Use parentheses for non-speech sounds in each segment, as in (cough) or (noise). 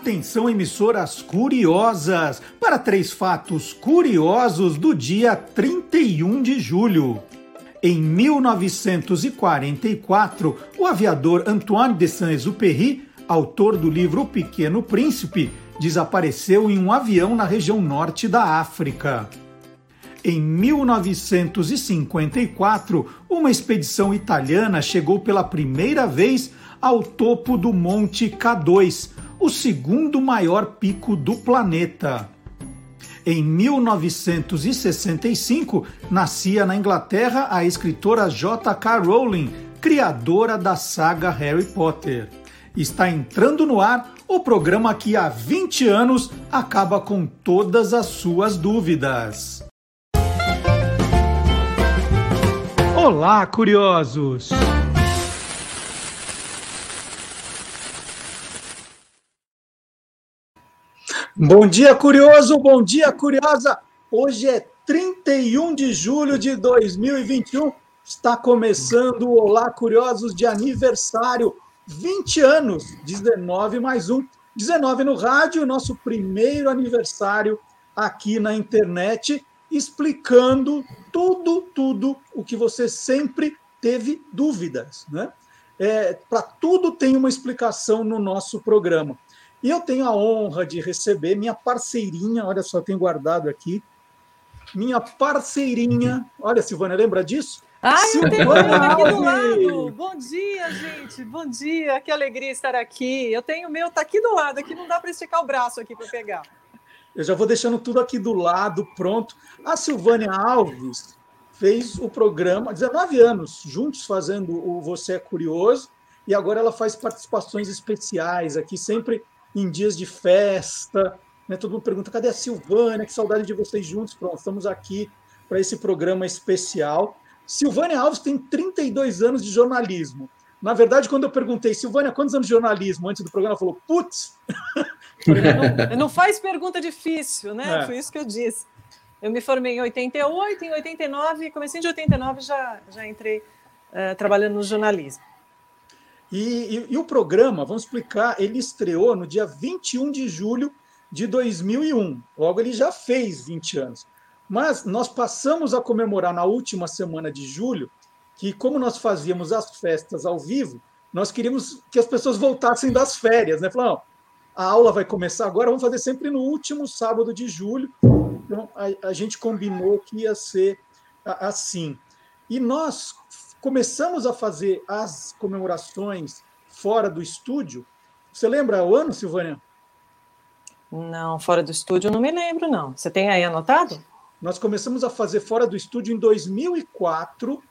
Atenção, emissoras curiosas, para três fatos curiosos do dia 31 de julho. Em 1944, o aviador Antoine de Saint-Exupéry, autor do livro O Pequeno Príncipe, desapareceu em um avião na região norte da África. Em 1954, uma expedição italiana chegou pela primeira vez ao topo do Monte K2, o segundo maior pico do planeta. Em 1965, nascia na Inglaterra a escritora J.K. Rowling, criadora da saga Harry Potter. Está entrando no ar o programa que há 20 anos acaba com todas as suas dúvidas. Olá, curiosos! Bom dia, curioso! Bom dia, curiosa! Hoje é 31 de julho de 2021. Está começando o Olá, curiosos de aniversário. 20 anos, 19 mais um. 19 no rádio, nosso primeiro aniversário aqui na internet explicando tudo, tudo o que você sempre teve dúvidas, né? É, Para tudo tem uma explicação no nosso programa. E eu tenho a honra de receber minha parceirinha, olha só, tenho guardado aqui, minha parceirinha, olha, Silvana, lembra disso? Ai, eu tenho aqui do lado. Bom dia, gente. Bom dia. Que alegria estar aqui. Eu tenho o meu, tá aqui do lado, aqui não dá para esticar o braço aqui para pegar. Eu já vou deixando tudo aqui do lado, pronto. A Silvânia Alves fez o programa, 19 anos, juntos fazendo o Você é Curioso, e agora ela faz participações especiais aqui, sempre em dias de festa. Né? Todo mundo pergunta: cadê a Silvânia? Que saudade de vocês juntos. Pronto, estamos aqui para esse programa especial. Silvânia Alves tem 32 anos de jornalismo. Na verdade, quando eu perguntei, Silvânia, quantos anos de jornalismo antes do programa, ela falou, putz! (laughs) não, não, faz pergunta difícil, né? É. Foi isso que eu disse. Eu me formei em 88, em 89, comecei de 89 já, já entrei uh, trabalhando no jornalismo. E, e, e, o programa, vamos explicar, ele estreou no dia 21 de julho de 2001. Logo, ele já fez 20 anos. Mas nós passamos a comemorar na última semana de julho que, como nós fazíamos as festas ao vivo, nós queríamos que as pessoas voltassem das férias, né? Falando, a aula vai começar agora, vamos fazer sempre no último sábado de julho. Então, a, a gente combinou que ia ser assim. E nós começamos a fazer as comemorações fora do estúdio. Você lembra o ano, Silvânia? Não, fora do estúdio não me lembro, não. Você tem aí anotado? Nós começamos a fazer fora do estúdio em 2004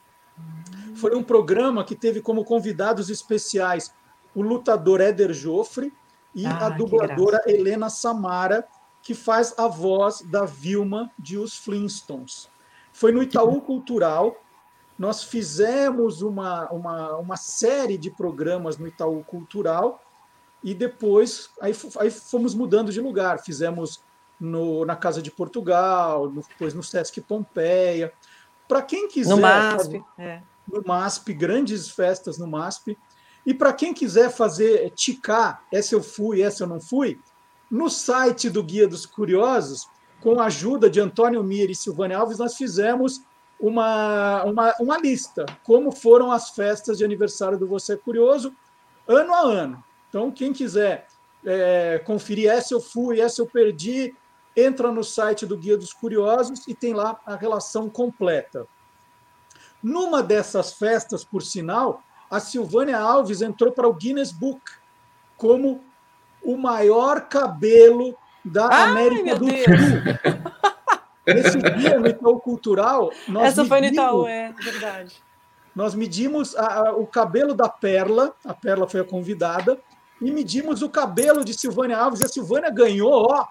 foi um programa que teve como convidados especiais o lutador Éder Joffre e ah, a dubladora Helena Samara, que faz a voz da Vilma de Os Flintstones. Foi no Itaú Cultural. Nós fizemos uma, uma, uma série de programas no Itaú Cultural e depois aí, aí fomos mudando de lugar. Fizemos no, na Casa de Portugal, depois no Sesc Pompeia. Para quem quiser. No MASP. É no MASP, grandes festas no MASP. E para quem quiser fazer ticar, essa eu fui, essa eu não fui, no site do Guia dos Curiosos, com a ajuda de Antônio Mir e Silvânia Alves, nós fizemos uma, uma, uma lista, como foram as festas de aniversário do Você é Curioso, ano a ano. Então, quem quiser é, conferir essa eu fui, essa eu perdi, entra no site do Guia dos Curiosos e tem lá a relação completa. Numa dessas festas, por sinal, a Silvânia Alves entrou para o Guinness Book como o maior cabelo da Ai, América do Deus. Sul. (laughs) Nesse dia, no Itaú Cultural, nós Essa medimos, foi no Itaú, é verdade. Nós medimos a, a, o cabelo da Perla, a Perla foi a convidada, e medimos o cabelo de Silvânia Alves, e a Silvânia ganhou, ó.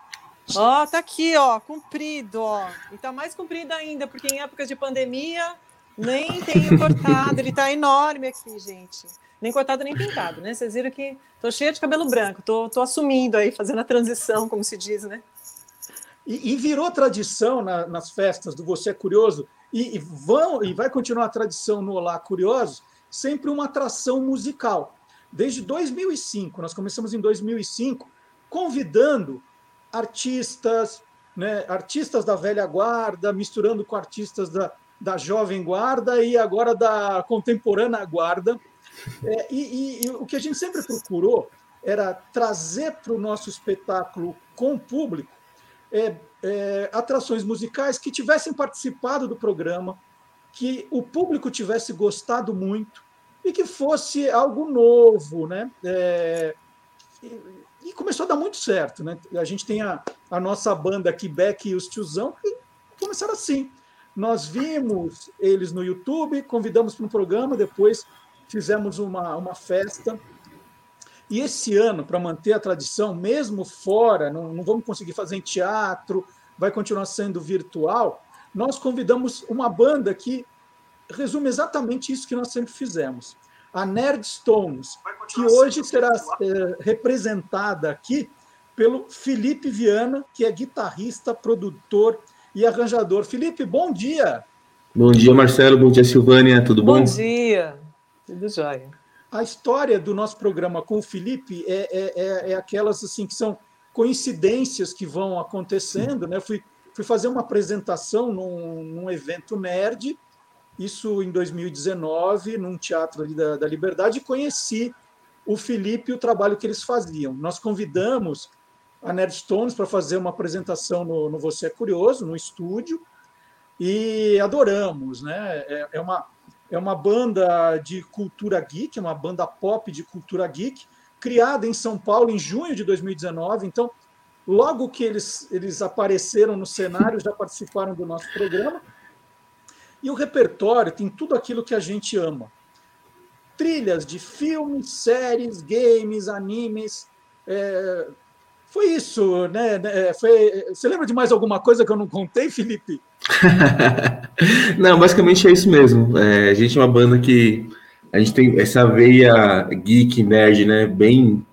Ó, tá aqui, ó, comprido, ó. E tá mais comprido ainda, porque em épocas de pandemia nem tenho cortado, ele está enorme aqui, gente. Nem cortado, nem pintado, né? Vocês viram que tô cheia de cabelo branco, tô, tô assumindo aí, fazendo a transição, como se diz, né? E, e virou tradição na, nas festas do Você é Curioso, e, e, vão, e vai continuar a tradição no Olá Curiosos, sempre uma atração musical. Desde 2005, nós começamos em 2005, convidando artistas, né, artistas da velha guarda, misturando com artistas da, da jovem guarda e agora da contemporânea guarda. É, e, e, e, o que a gente sempre procurou era trazer para o nosso espetáculo com o público é, é, atrações musicais que tivessem participado do programa, que o público tivesse gostado muito e que fosse algo novo, né? É, e, e, começou a dar muito certo, né? A gente tem a, a nossa banda aqui, Beck e os Tiozão, que começaram assim. Nós vimos eles no YouTube, convidamos para um programa, depois fizemos uma, uma festa. E esse ano, para manter a tradição, mesmo fora, não, não vamos conseguir fazer em teatro, vai continuar sendo virtual, nós convidamos uma banda que resume exatamente isso que nós sempre fizemos. A Nerd Stones, que hoje será é, representada aqui pelo Felipe Viana, que é guitarrista, produtor e arranjador. Felipe, bom dia. Bom dia, Marcelo. Bom dia, Silvânia. Tudo bom? Bom dia. Tudo jóia. A história do nosso programa com o Felipe é, é, é, é aquelas assim que são coincidências que vão acontecendo. Né? Fui, fui fazer uma apresentação num, num evento nerd isso em 2019, num teatro ali da, da Liberdade, e conheci o Felipe e o trabalho que eles faziam. Nós convidamos a Nerdstones para fazer uma apresentação no, no, Você é Curioso, no estúdio, e adoramos. Né? É, é, uma, é uma banda de cultura geek, uma banda pop de cultura geek, criada em São Paulo em junho de 2019. Então, logo que eles, eles apareceram no cenário, já participaram do nosso programa. E o repertório tem tudo aquilo que a gente ama. Trilhas de filmes, séries, games, animes. É... Foi isso, né? É, foi... Você lembra de mais alguma coisa que eu não contei, Felipe? (laughs) não, basicamente é isso mesmo. É, a gente é uma banda que a gente tem essa veia geek, nerd, né? Bem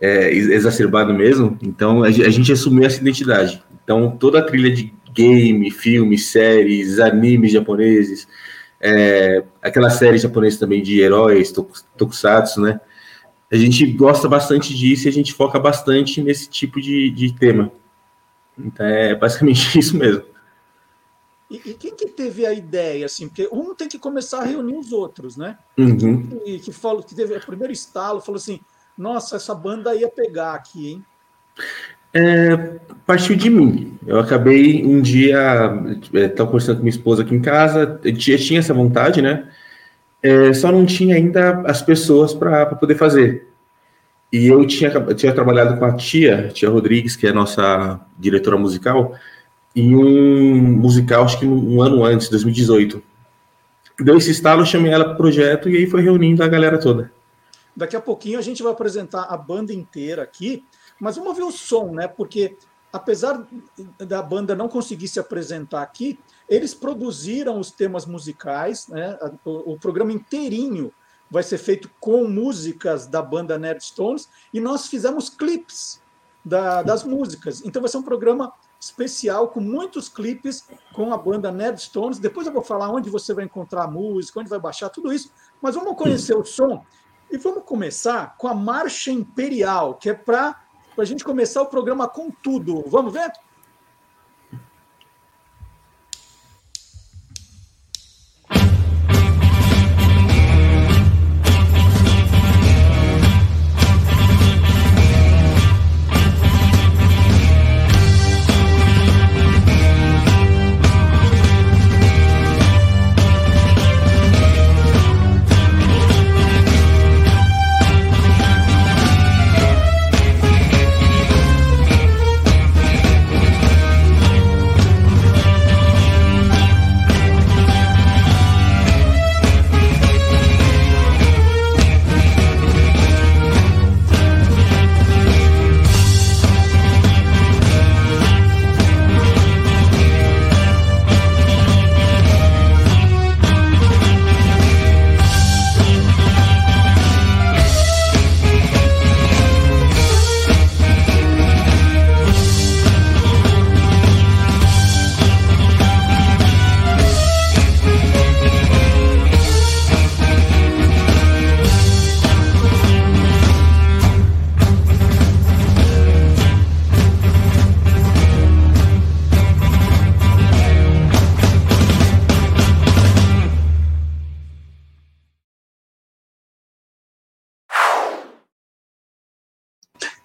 é, exacerbado mesmo. Então a gente assumiu essa identidade. Então toda a trilha de game, filmes, séries, animes japoneses, é, aquela série japonesa também de heróis, tokusatsu, né? A gente gosta bastante disso e a gente foca bastante nesse tipo de, de tema. Então é basicamente (laughs) isso mesmo. E, e, quem que teve a ideia, assim? Porque um tem que começar a reunir os outros, né? Uhum. Que, que, falou, que teve o primeiro estalo, falou assim, nossa, essa banda ia pegar aqui, hein? É, partiu de mim. Eu acabei um dia, estava é, conversando com minha esposa aqui em casa, eu tinha, tinha essa vontade, né? É, só não tinha ainda as pessoas para poder fazer. E eu tinha, eu tinha trabalhado com a tia, tia Rodrigues, que é a nossa diretora musical, em um musical, acho que um, ano antes, 2018. Deu esse estalo, chamei ela para o projeto e aí foi reunindo a galera toda. Daqui a pouquinho a gente vai apresentar a banda inteira aqui. Mas vamos ver o som, né? Porque apesar da banda não conseguir se apresentar aqui, eles produziram os temas musicais, né? O, programa inteirinho vai ser feito com músicas da banda Nerdstones e nós fizemos clipes da, das músicas. Então vai ser um programa especial com muitos clipes com a banda Nerdstones. Depois eu vou falar onde você vai encontrar a música, onde vai baixar tudo isso. Mas vamos conhecer o som e vamos começar com a Marcha Imperial, que é para a gente começar o programa com tudo. Vamos ver?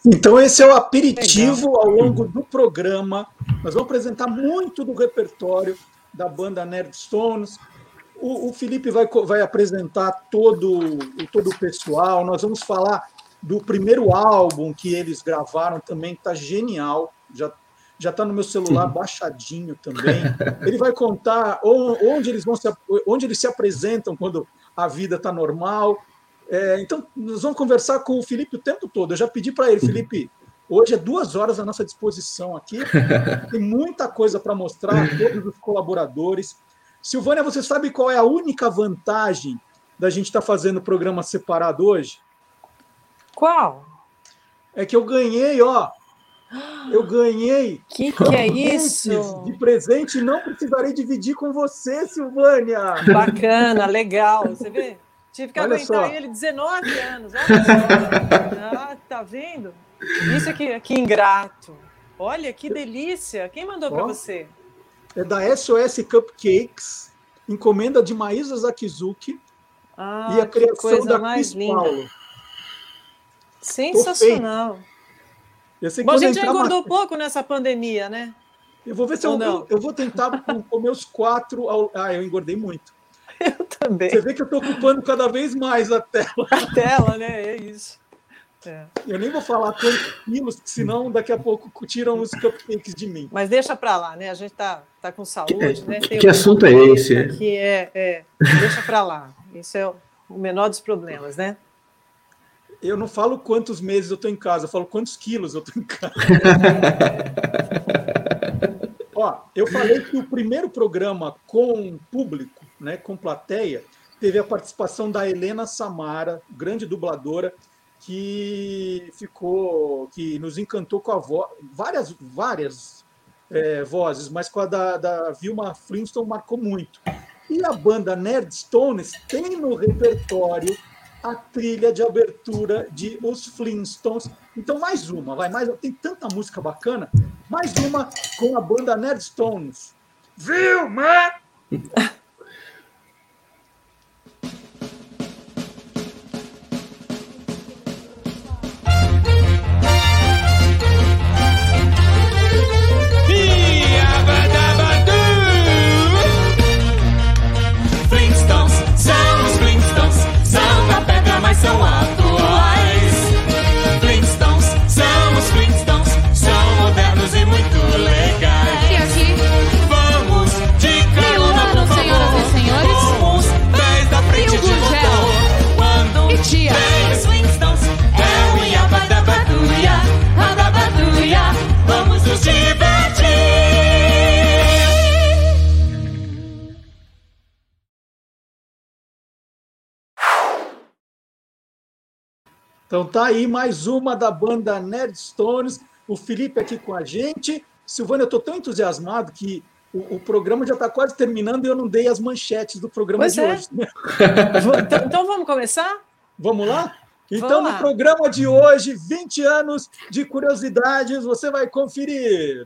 Então, esse é o aperitivo Legal. ao longo do programa. Nós vamos apresentar muito do repertório da banda Nerdstones. O, o Felipe vai, vai apresentar todo, todo o pessoal. Nós vamos falar do primeiro álbum que eles gravaram também, que está genial. Já já está no meu celular baixadinho também. Ele vai contar onde eles vão se, onde eles se apresentam quando a vida está normal. É, então, nós vamos conversar com o Felipe o tempo todo. Eu já pedi para ele, Felipe, hoje é duas horas à nossa disposição aqui. (laughs) Tem muita coisa para mostrar a todos os colaboradores. Silvânia, você sabe qual é a única vantagem da gente estar tá fazendo o programa separado hoje? Qual? É que eu ganhei, ó, eu ganhei. Que que é isso? De presente, não precisarei dividir com você, Silvânia. Bacana, legal. Você vê? Tive que olha aguentar só. ele 19 anos. Olha só. (laughs) Ah, tá vendo? Isso aqui, que ingrato. Olha que delícia. Quem mandou para você? É da SOS Cupcakes, encomenda de Maísa Zakizuki ah, e a criação da mais Cris linda. Paulo. Sensacional. Bom, a gente já engordou uma... pouco nessa pandemia, né? Eu vou ver se eu, eu, eu, vou tentar comer os quatro. Ao... Ah, eu engordei muito. (laughs) Eu também. Você vê que eu estou ocupando cada vez mais a tela. (laughs) A tela, né? É isso. É. Eu nem vou falar quantos quilos, senão daqui a pouco tiram os cupcakes de mim. Mas deixa para lá, né? A gente tá, tá com saúde, né? Tem que assunto é esse? Que é, é, deixa para lá. Isso é o menor dos problemas, né? eu não falo quantos meses eu estou em casa, eu falo quantos quilos eu estou em casa. (laughs) Ó, eu falei que o primeiro programa com público, né, com plateia, teve a participação da Helena Samara, grande dubladora, que ficou, que nos encantou com a voz, várias, várias é, vozes, mas com a da, da Vilma Flintstone marcou muito. E a banda Nerdstones tem no repertório a trilha de abertura de Os Flintstones. Então, mais uma, vai mais. Tem tanta música bacana. Mais uma com a banda Nerdstones. Vilma! (laughs) Wow. Então tá aí mais uma da banda Nerdstones, o Felipe aqui com a gente. Silvana, eu estou tão entusiasmado que o, o programa já está quase terminando e eu não dei as manchetes do programa pois de é. hoje. (laughs) então, então, vamos começar? Vamos lá? Então, vamos lá. no programa de hoje, 20 anos de curiosidades, você vai conferir.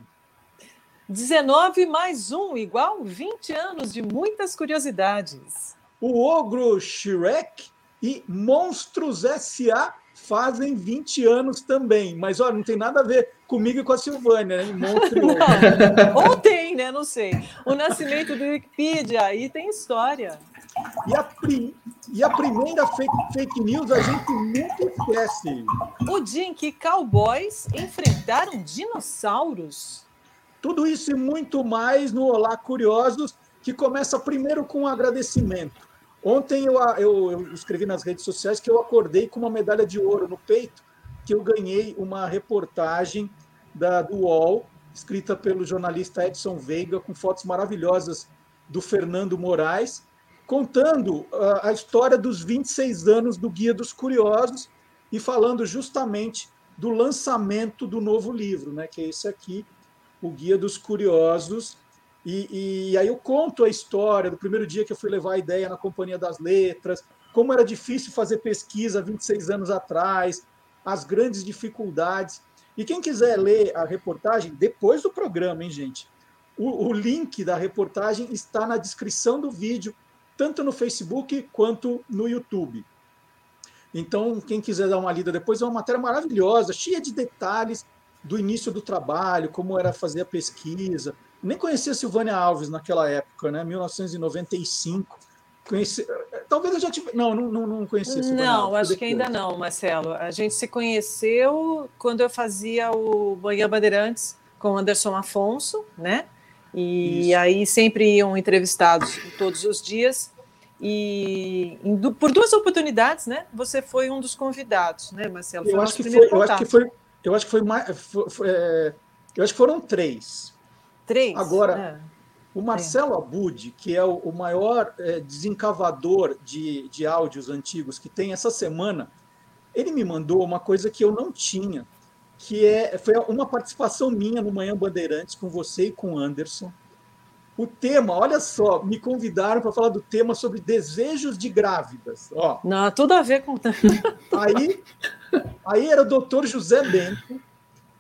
19 mais um, igual 20 anos de muitas curiosidades. O Ogro Shrek e Monstros S.A fazem 20 anos também. Mas olha, não tem nada a ver comigo e com a Silvânia, né? Monstro (laughs) Ou tem, né? Não sei. O nascimento do Wikipedia, aí tem história. E a, prim... e a primeira fake, fake news a gente nunca esquece. O dia em que cowboys enfrentaram dinossauros. Tudo isso e muito mais no Olá Curiosos, que começa primeiro com um agradecimento. Ontem eu, eu, eu, escrevi nas redes sociais que eu acordei com uma medalha de ouro no peito, que eu ganhei uma reportagem da, do UOL, escrita pelo jornalista Edson Veiga, com fotos maravilhosas do Fernando Moraes, contando a, a história dos 26 anos do Guia dos Curiosos e falando justamente do lançamento do novo livro, né, que é esse aqui, o Guia dos Curiosos, e, e, aí eu conto a história do primeiro dia que eu fui levar a ideia na Companhia das Letras, como era difícil fazer pesquisa 26 anos atrás, as grandes dificuldades. E quem quiser ler a reportagem, depois do programa, hein, gente? O, o link da reportagem está na descrição do vídeo, tanto no Facebook quanto no YouTube. Então, quem quiser dar uma lida depois, é uma matéria maravilhosa, cheia de detalhes do início do trabalho, como era fazer a pesquisa. Nem conhecia Silvânia Alves naquela época, né? 1995. Conheci... Talvez eu já tivesse. Não, não, não conhecia Silvânia Não, Alves, acho depois. que ainda não, Marcelo. A gente se conheceu quando eu fazia o Manhã Bandeirantes com Anderson Afonso, né? E Isso. aí sempre iam entrevistados todos os dias. E por duas oportunidades, né? Você foi um dos convidados, né, Marcelo? Foi eu acho que foi, eu acho que foi, eu acho que foi mais, foi, foi, é, eu acho que foram três. Três. Agora, é. o Marcelo é. Abud, que é o, maior é, desencavador de, de áudios antigos que tem essa semana, ele me mandou uma coisa que eu não tinha, que é foi uma participação minha no Manhã Bandeirantes com você e com o Anderson o tema, olha só, me convidaram para falar do tema sobre desejos de grávidas. Ó. Não, tudo a ver com. aí, aí era o doutor José Bento,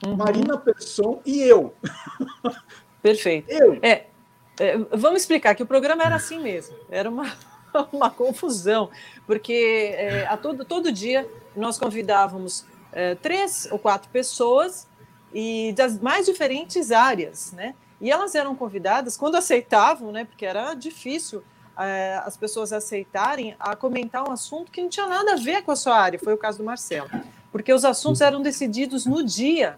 uhum. Marina Persson e eu. (laughs) Perfeito. Eu. É, é, vamos explicar que o programa era assim mesmo, era uma, (laughs) uma confusão, porque é, a todo, todo dia nós convidávamos é, três ou quatro pessoas e das mais diferentes áreas, né? E elas eram convidadas, quando aceitavam, né, porque era difícil é, as pessoas aceitarem, a comentar um assunto que não tinha nada a ver com a sua área. Foi o caso do Marcelo. Porque os assuntos eram decididos no dia.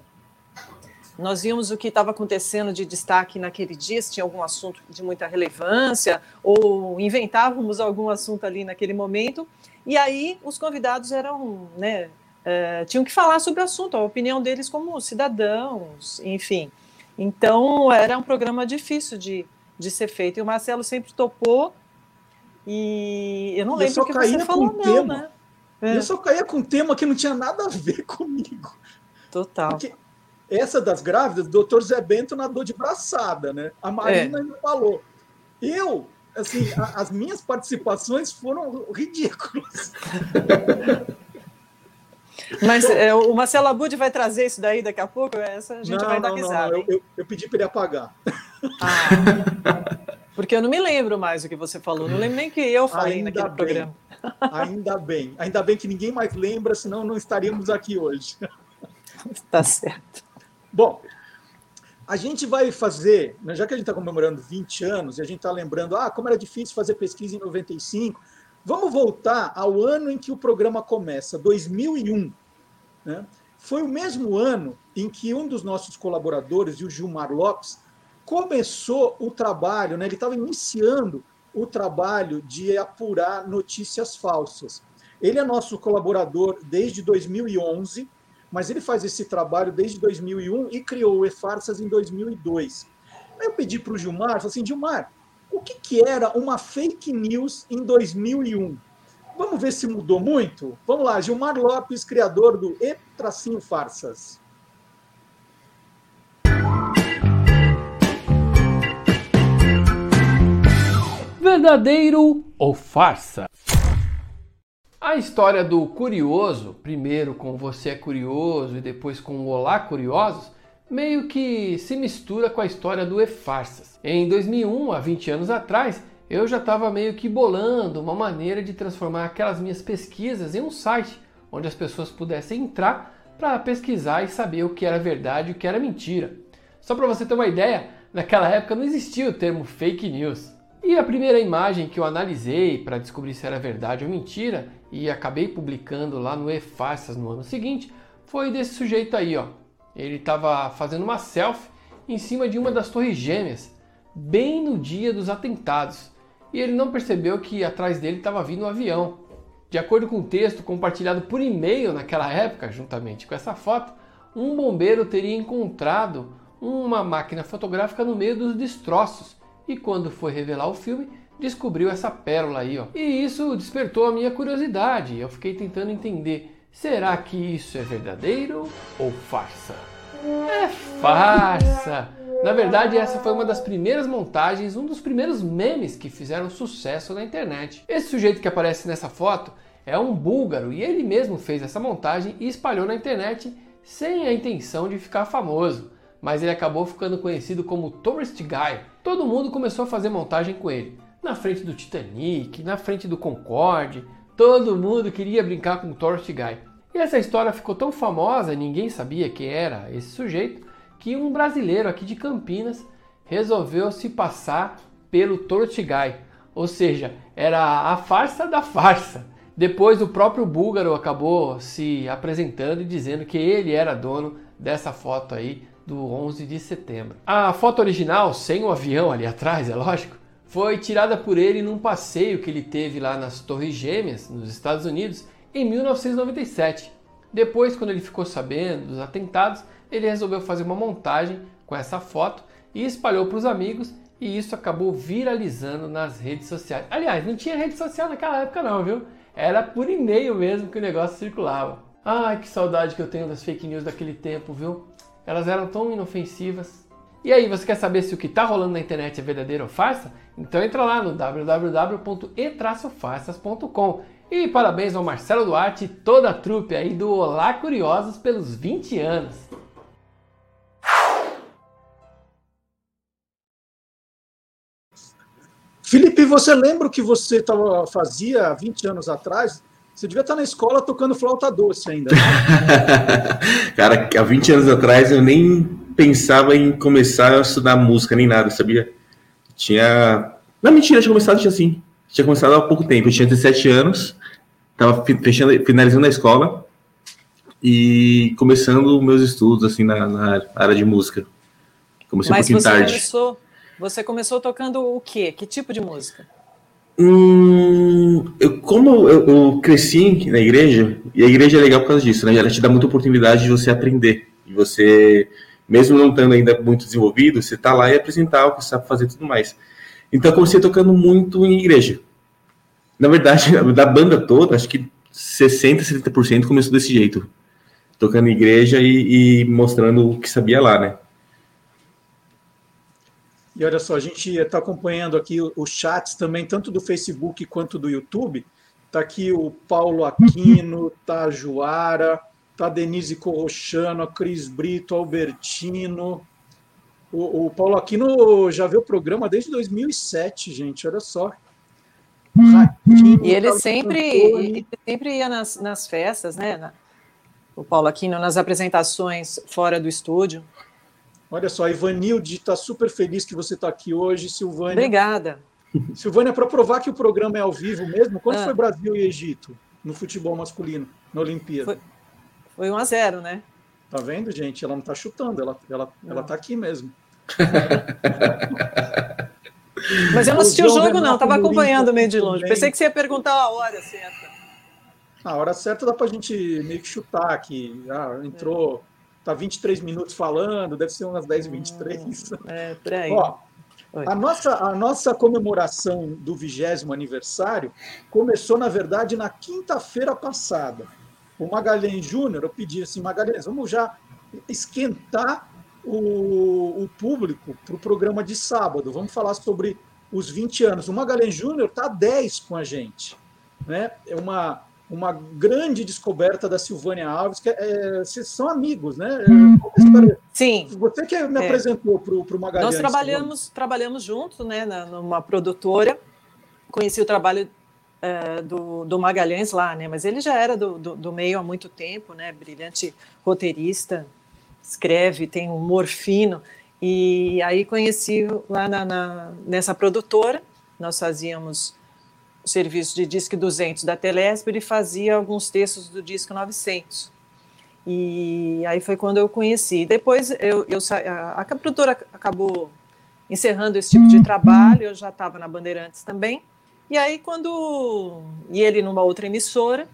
Nós víamos o que estava acontecendo de destaque naquele dia, se tinha algum assunto de muita relevância, ou inventávamos algum assunto ali naquele momento. E aí os convidados eram, né, é, tinham que falar sobre o assunto, a opinião deles como cidadãos, enfim. Então, era um programa difícil de, de ser feito. E o Marcelo sempre topou. E eu não lembro o que você falou, não, né? É. Eu só caía com um tema que não tinha nada a ver (laughs) comigo. Total. Porque essa das grávidas, o doutor Zé Bento nadou de braçada, né? A Marina é. ainda falou. Eu, assim, a, as minhas participações foram ridículas. (laughs) Mas é, o Marcelo Abud vai trazer isso daí daqui a pouco? Essa a gente não, vai dar risada. Eu, eu, eu, pedi para ele apagar. Ah, (laughs) porque eu não me lembro mais o que você falou. Não lembro nem que eu falei ainda naquele bem, programa. Ainda bem. Ainda bem que ninguém mais lembra, senão não estaríamos aqui hoje. (laughs) Tá certo. Bom, a gente vai fazer, né, já que a gente está comemorando 20 anos e a gente está lembrando, ah, como era difícil fazer pesquisa em 95, Vamos voltar ao ano em que o programa começa, 2001. Né? Foi o mesmo ano em que um dos nossos colaboradores, o Gilmar Lopes, começou o trabalho, né? ele estava iniciando o trabalho de apurar notícias falsas. Ele é nosso colaborador desde 2011, mas ele faz esse trabalho desde 2001 e criou o E-Farsas em 2002. Aí eu pedi para o Gilmar, falei assim, Gilmar, o que, que era uma fake news em 2001? Vamos ver se mudou muito? Vamos lá, Gilmar Lopes, criador do E Tracinho Farsas. Verdadeiro ou farsa? A história do curioso, primeiro com Você é Curioso e depois com Olá Curiosos, meio que se mistura com a história do E-Farsas. Em 2001, há 20 anos atrás, eu já estava meio que bolando uma maneira de transformar aquelas minhas pesquisas em um site onde as pessoas pudessem entrar para pesquisar e saber o que era verdade e o que era mentira. Só para você ter uma ideia, naquela época não existia o termo fake news. E a primeira imagem que eu analisei para descobrir se era verdade ou mentira e acabei publicando lá no E-Farsas no ano seguinte foi desse sujeito aí, ó, ele estava fazendo uma selfie em cima de uma das torres gêmeas, bem no dia dos atentados, e ele não percebeu que atrás dele estava vindo um avião. De acordo com o texto compartilhado por e-mail naquela época, juntamente com essa foto, um bombeiro teria encontrado uma máquina fotográfica no meio dos destroços e quando foi revelar o filme, descobriu essa pérola aí, ó. E isso despertou a minha curiosidade. Eu fiquei tentando entender Será que isso é verdadeiro ou farsa? É farsa! Na verdade, essa foi uma das primeiras montagens, um dos primeiros memes que fizeram sucesso na internet. Esse sujeito que aparece nessa foto é um búlgaro e ele mesmo fez essa montagem e espalhou na internet sem a intenção de ficar famoso, mas ele acabou ficando conhecido como Tourist Guy. Todo mundo começou a fazer montagem com ele, na frente do Titanic, na frente do Concorde, Todo mundo queria brincar com o Torch Guy. E essa história ficou tão famosa, ninguém sabia quem era esse sujeito, que um brasileiro aqui de Campinas resolveu se passar pelo Torch Guy. Ou seja, era a farsa da farsa. Depois o próprio búlgaro acabou se apresentando e dizendo que ele era dono dessa foto aí do 11 de setembro. A foto original, sem o avião ali atrás, é lógico, foi tirada por ele num passeio que ele teve lá nas Torres Gêmeas, nos Estados Unidos, em 1997. Depois, quando ele ficou sabendo dos atentados, ele resolveu fazer uma montagem com essa foto e espalhou para os amigos e isso acabou viralizando nas redes sociais. Aliás, não tinha rede social naquela época não, viu? Era por e-mail mesmo que o negócio circulava. Ai, que saudade que eu tenho das fake news daquele tempo, viu? Elas eram tão inofensivas. E aí, você quer saber se o que está rolando na internet é verdadeiro ou farsa? Então entra lá no www.e-farsas.com. E parabéns ao Marcelo Duarte e toda a trupe aí do Olá Curiosos pelos 20 anos. Felipe, você lembra o que você tava, fazia 20 anos atrás? Você devia estar na escola tocando flauta doce ainda. Né? (laughs) Cara, há 20 anos atrás eu nem pensava em começar a estudar música nem nada, sabia? Tinha. Não, mentira, tinha começado assim. Tinha começado há pouco tempo. Eu tinha 17 anos, estava fechando, finalizando a escola e começando meus estudos assim na, na área de música. Comecei Mas um pouquinho você tarde. Começou, você começou tocando o quê? Que tipo de música? Hum, eu, como eu, eu, cresci na igreja, e a igreja é legal por causa disso, né? Ela te dá muita oportunidade de você aprender. E você, mesmo não estando ainda muito desenvolvido, você tá lá e apresentar o que você sabe fazer e tudo mais. Então eu comecei tocando muito em igreja. Na verdade, (laughs) da banda toda, acho que 60%, 70% começou desse jeito. Tocando em igreja e, e mostrando o que sabia lá, né? E olha só, a gente está acompanhando aqui os chats também, tanto do Facebook quanto do YouTube. Está aqui o Paulo Aquino, (laughs) tá a Juara, tá a Denise Corrochano, a Cris Brito, Albertino. O, o, Paulo Aquino já viu o programa desde 2007, gente, olha só. Ratinho, e ele sempre, ele sempre ia nas, nas festas, né? o Paulo Aquino, nas apresentações fora do estúdio. Olha só, a Ivanilde está super feliz que você está aqui hoje, Silvânia. Obrigada. (laughs) Silvânia, para provar que o programa é ao vivo mesmo, quanto ah. foi Brasil e Egito no futebol masculino, na Olimpíada? Foi, foi 1 a 0 né? Tá vendo, gente? Ela não está chutando, ela, ela, ela tá aqui mesmo. (laughs) Mas eu não assisti o, jogo, não, estava acompanhando meio de longe. Pensei que você ia perguntar a hora certa. A hora certa dá para a gente meio que chutar aqui. Ah, entrou. É Tá 23 minutos falando, deve ser umas 10 e 23. É, por aí. Ó, a nossa, a nossa comemoração do vigésimo aniversário começou, na verdade, na quinta-feira passada. O Magalhães Júnior, eu pedi assim, Magalhães, vamos já esquentar o, o público para o programa de sábado. Vamos falar sobre os 20 anos. O Magalhães Júnior está 10 com a gente. Né? É uma, uma grande descoberta da Silvânia Alves, que é, é vocês são amigos, né? É, Sim. Você que me é. apresentou para o Magalhães. Nós trabalhamos, trabalhamos juntos, né, numa produtora. Conheci o trabalho é, do, do, Magalhães lá, né? Mas ele já era do, do, do, meio há muito tempo, né? Brilhante roteirista, escreve, tem um humor fino. E aí conheci lá na, na, nessa produtora. Nós fazíamos o serviço de Disque 200 da Telesp, ele fazia alguns textos do Disque 900. E aí foi quando eu conheci. Depois eu, eu a, a produtora acabou encerrando esse tipo de trabalho, eu já estava na Bandeirantes também. E aí quando e ele numa outra emissora,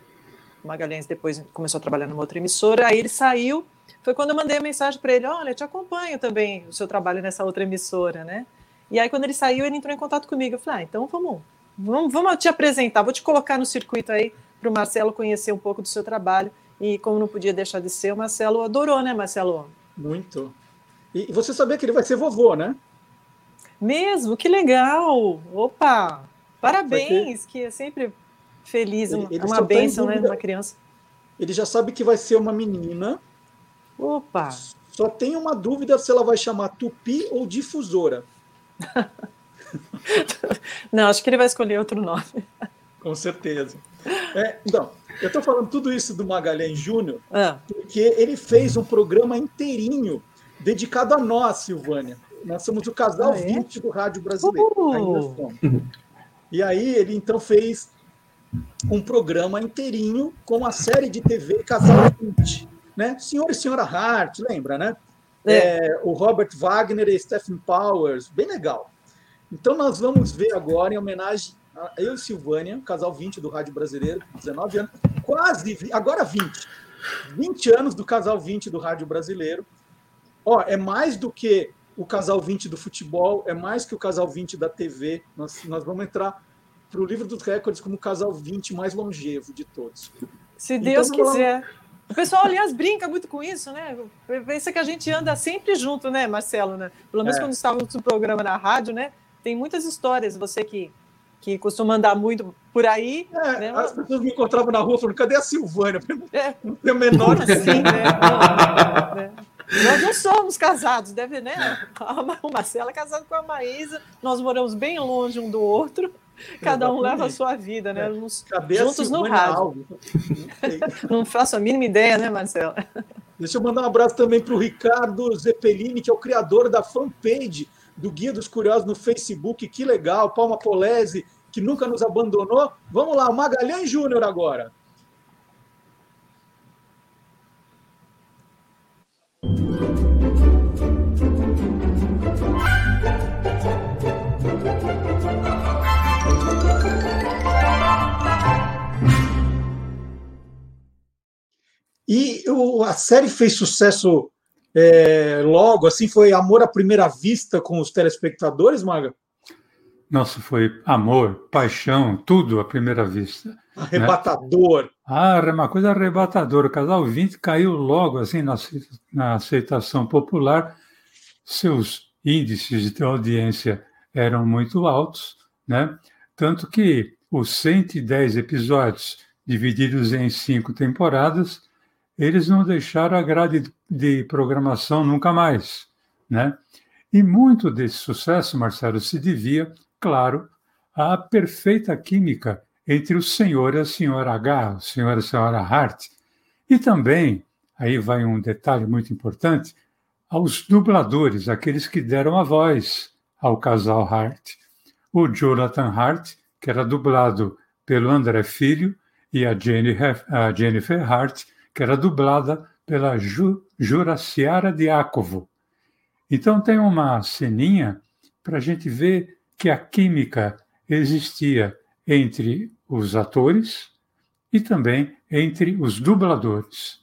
o Magalhães depois começou a trabalhar numa outra emissora, aí ele saiu. Foi quando eu mandei a mensagem para ele, olha, eu te acompanho também o seu trabalho nessa outra emissora, né? E aí quando ele saiu, ele entrou em contato comigo. Eu falei, ah, então vamos Vamos, vamos te apresentar, vou te colocar no circuito aí para o Marcelo conhecer um pouco do seu trabalho. E como não podia deixar de ser, o Marcelo adorou, né, Marcelo? Muito. E você sabia que ele vai ser vovô, né? Mesmo? Que legal! Opa! Parabéns, que é sempre feliz, ele, ele uma bênção, tá né, uma criança. Ele já sabe que vai ser uma menina. Opa! Só tem uma dúvida se ela vai chamar Tupi ou Difusora. (laughs) (laughs) Não, acho que ele vai escolher outro nome. Com certeza. É, então, eu estou falando tudo isso do Magalhães Júnior, Ah, porque ele fez um programa inteirinho dedicado a nós, Silvânia. Nós somos o casal Ah, é? 20 do Rádio Brasileiro. Uh! E aí ele então fez um programa inteirinho com a série de TV Casal 20. Né? Senhor e Senhora Hart, lembra, né? É. É, o Robert Wagner e Stephen Powers, bem legal. Então nós vamos ver agora, em homenagem a eu e Silvânia, casal 20 do Rádio Brasileiro, 19 anos, quase, agora 20. 20 anos do casal 20 do Rádio Brasileiro. Ó, é mais do que o casal 20 do futebol, é mais que o casal 20 da TV. Nós, nós vamos entrar para o livro dos recordes como o casal 20 mais longevo de todos. se Então, Deus vamos lá. quiser. O pessoal, aliás, brinca muito com isso, né? Pensa que a gente anda sempre junto, né, Marcelo? Né? Pelo menos É. quando estávamos no programa na rádio, né? Tem muitas histórias. Você que, que costuma andar muito por aí. É, Né, as pessoas me encontravam na rua falando, cadê a Silvânia? (laughs) É, Não tem o menor assim, né? Não, né? Nós não somos casados, deve, né? Ma- O Marcelo é casado com a Maísa, nós moramos bem longe um do outro, cada um leva a sua vida, né? Nos- Juntos no rádio. Não. Não faço a mínima ideia, né, Marcelo? Deixa eu mandar um abraço também para o Ricardo Zeppelini, que é o criador da fanpage do Guia dos Curiosos no Facebook. Que legal, Palma Polese, que nunca nos abandonou. Vamos lá, Magalhães Júnior agora. E a série fez sucesso é, logo, assim, foi amor à primeira vista com os telespectadores, Maga? Nossa, foi amor, paixão, tudo à primeira vista. Arrebatador. Ah, era uma coisa arrebatadora. O casal 20 caiu logo assim na, na aceitação popular. Seus índices de audiência eram muito altos, né? Tanto que os 110 episódios divididos em cinco temporadas, eles não deixaram a grade de programação nunca mais, né? E muito desse sucesso, Marcelo, se devia, claro, à perfeita química entre o senhor e a senhora H, o senhor e a senhora Hart, e também, aí vai um detalhe muito importante, aos dubladores, aqueles que deram a voz ao casal Hart. O Jonathan Hart, que era dublado pelo André Filho, e a Jennifer, a Jennifer Hart, que era dublada pela Ju, Juraciara Diácovo. Então tem uma ceninha para a gente ver que a química existia entre os atores e também entre os dubladores.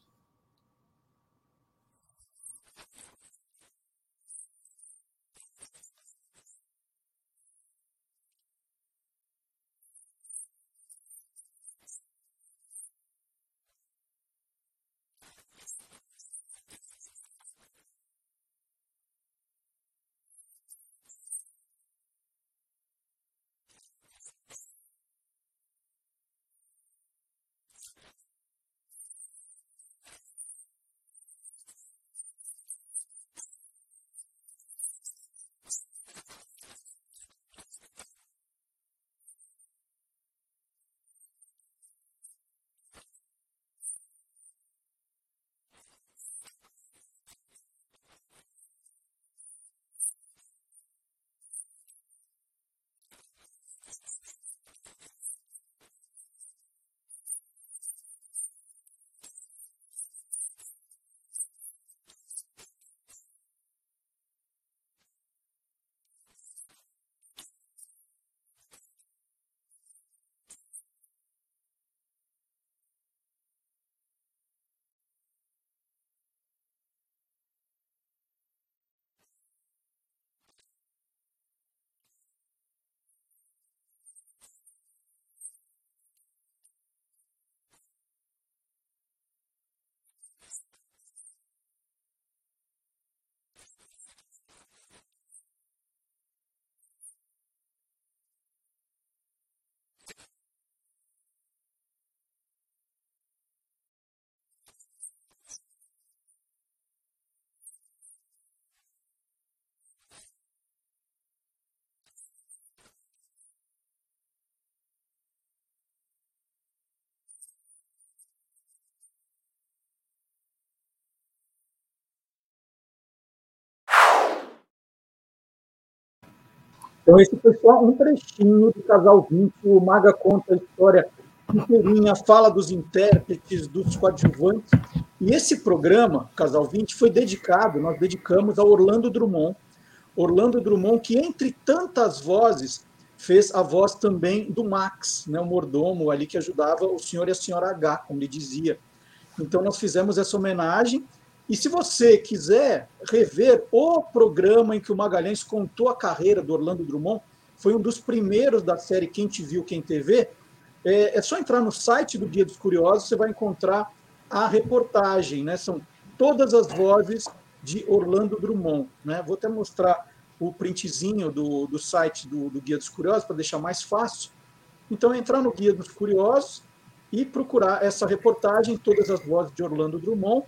Então, esse foi só um trechinho do Casal 20. O Maga conta a história inteirinha, fala dos intérpretes, dos coadjuvantes. E esse programa, Casal 20, foi dedicado, nós dedicamos a Orlando Drummond. Orlando Drummond, que entre tantas vozes, fez a voz também do Max, né, o mordomo ali que ajudava o senhor e a senhora H, como ele dizia. Então, nós fizemos essa homenagem. E se você quiser rever o programa em que o Magalhães contou a carreira do Orlando Drummond, foi um dos primeiros da série Quem Te Viu, Quem TV, é, é só entrar no site do Guia dos Curiosos, você vai encontrar a reportagem, né? São todas as vozes de Orlando Drummond, né? Vou até mostrar o printzinho do, do site do, do Guia dos Curiosos para deixar mais fácil. Então, é entrar no Guia dos Curiosos e procurar essa reportagem, todas as vozes de Orlando Drummond.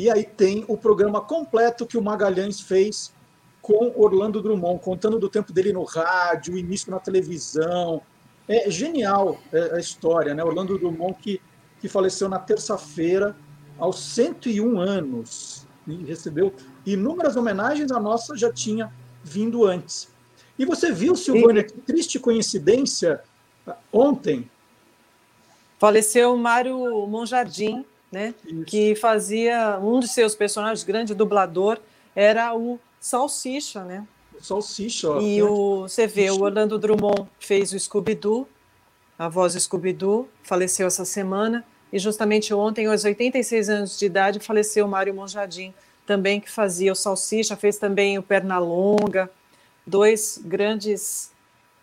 E aí tem o programa completo que o Magalhães fez com Orlando Drummond, contando do tempo dele no rádio, início na televisão, é genial é, a história, né? Orlando Drummond, que, que faleceu na terça-feira, aos 101 anos, e recebeu inúmeras homenagens, a nossa já tinha vindo antes. E você viu, Silvânia, que triste coincidência, ontem. Faleceu Mário Monjardim, né? Isso. Que fazia um de seus personagens, grande dublador, era o Salsicha, né? Salsicha. Ó, e o, você vê, o Orlando Drummond fez o Scooby-Doo, a voz do Scooby-Doo, faleceu essa semana. E justamente ontem, aos 86 anos de idade, faleceu o Mário Monjardim, também que fazia o Salsicha, fez também o Pernalonga. Dois grandes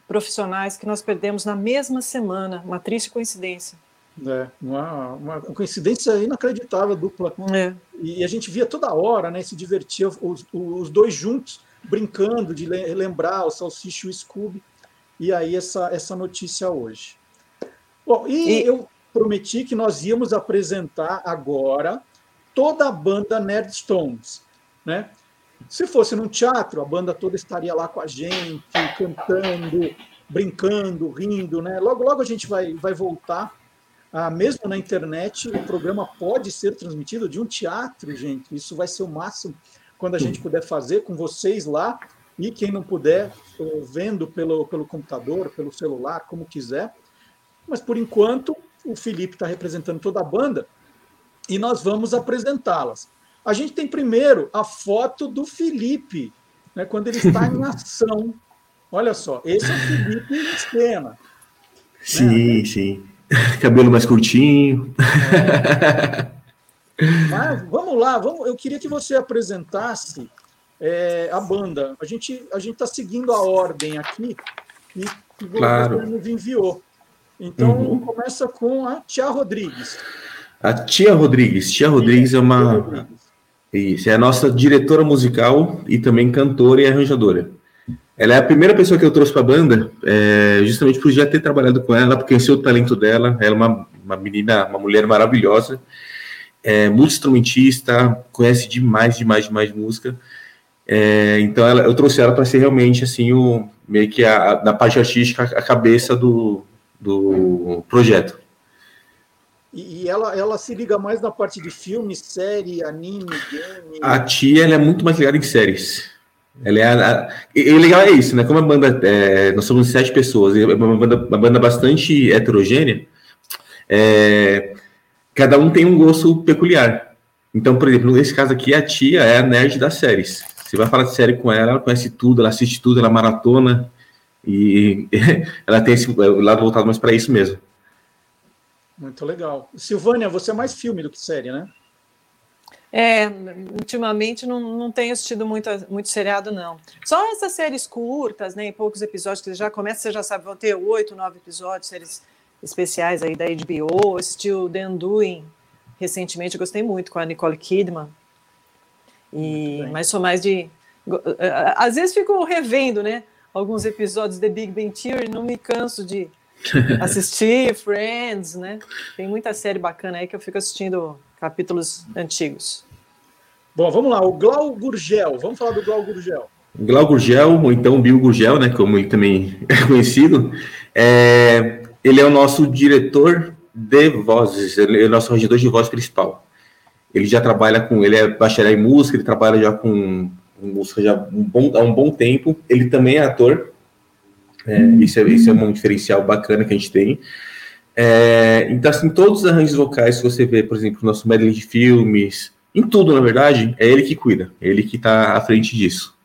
profissionais que nós perdemos na mesma semana. Uma triste coincidência. É, uma, uma coincidência inacreditável, dupla. É. E a gente via toda hora, né? Se divertia, os, os dois juntos brincando de lembrar o Salsicha e o Scooby. E aí essa, essa notícia hoje. Bom, e, e, eu prometi que nós íamos apresentar agora toda a banda Nerdstones, né? Se fosse num teatro, a banda toda estaria lá com a gente, cantando, brincando, rindo, né? Logo, logo a gente vai, vai voltar. Ah, mesmo na internet, o programa pode ser transmitido de um teatro, gente. Isso vai ser o máximo quando a gente puder fazer com vocês lá e quem não puder, vendo pelo, pelo computador, pelo celular, como quiser. Mas por enquanto, o Felipe está representando toda a banda e nós vamos apresentá-las. A gente tem primeiro a foto do Felipe, né, quando ele está em (laughs) ação. Olha só, esse é o Felipe em cena. Sim, né? sim. (laughs) Cabelo mais curtinho. É. Mas vamos lá, vamos, eu queria que você apresentasse é, a banda. A gente a gente está seguindo a ordem aqui e que você claro. nos enviou. Então uhum. começa com a Tia Rodrigues. A Tia Rodrigues. Tia Rodrigues é uma isso é a nossa diretora musical e também cantora e arranjadora. Ela é a primeira pessoa que eu trouxe para a banda, é, justamente por já ter trabalhado com ela, porque conheci o talento dela. Ela é uma, uma menina, uma mulher maravilhosa é muito instrumentista, conhece demais, demais, demais música. É, então ela, eu trouxe ela para ser realmente assim o meio que a, a, na parte artística a cabeça do, do projeto. E ela, ela se liga mais na parte de filme, série, anime, game. A tia ela é muito mais ligada em séries. É a, e o legal é isso, né? Como a banda, é, nós somos sete pessoas, é uma banda, uma banda bastante heterogênea. É, cada um tem um gosto peculiar. Então, por exemplo, nesse caso aqui, a tia é a nerd das séries. Você vai falar de série com ela, ela conhece tudo, ela assiste tudo, ela maratona. E (laughs) ela tem esse lado voltado mais para isso mesmo. Muito legal. Silvânia, você é mais filme do que série, né? É, ultimamente não, não tenho assistido muito, muito seriado, não. Só essas séries curtas, né, em poucos episódios, que já começa, você já sabe, vão ter oito, nove episódios, séries especiais aí da HBO, assisti o The Undoing recentemente, gostei muito com a Nicole Kidman. E, mas sou mais de. Às vezes fico revendo, né? Alguns episódios de Big Bang Theory, não me canso de (laughs) assistir, Friends, né? Tem muita série bacana aí que eu fico assistindo capítulos antigos. Bom, vamos lá, o Glau Gurgel, vamos falar do Glau Gurgel. Glau Gurgel, ou então Bill Gurgel, né, como ele também (laughs) é conhecido, é, ele é o nosso diretor de vozes, ele é o nosso regedor de voz principal. Ele já trabalha com, ele é bacharel em música, ele trabalha já com um músico já um bom, há um bom tempo. Ele também é ator. É, isso, é, isso é um diferencial bacana que a gente tem. É, então, assim, todos os arranjos vocais que você vê, por exemplo, no nosso medley de filmes, em tudo, na verdade, é ele que cuida, é ele que está à frente disso.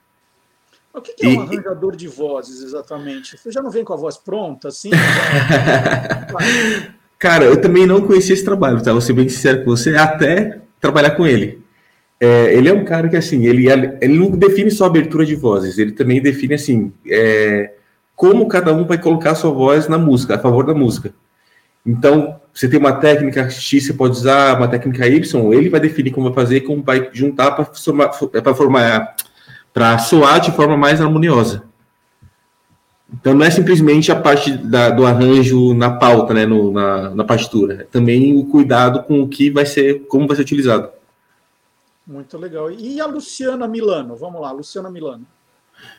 O que, que é um e, arranjador de vozes, exatamente? Você já não vem com a voz pronta, assim? (laughs) Cara, eu também não conhecia esse trabalho, tá? Vou ser bem sincero com você, até trabalhar com ele. É, ele é um cara que, assim, ele, ele não define só abertura de vozes, ele também define, assim, é, como cada um vai colocar a sua voz na música, a favor da música. Então, você tem uma técnica X, você pode usar uma técnica Y, ele vai definir como vai fazer, como vai juntar para formar, formar para soar de forma mais harmoniosa. Então, não é simplesmente a parte da, do arranjo na pauta, né, no, na, na partitura, é também o cuidado com o que vai ser, como vai ser utilizado. Muito legal. E a Luciana Milano? Vamos lá, Luciana Milano.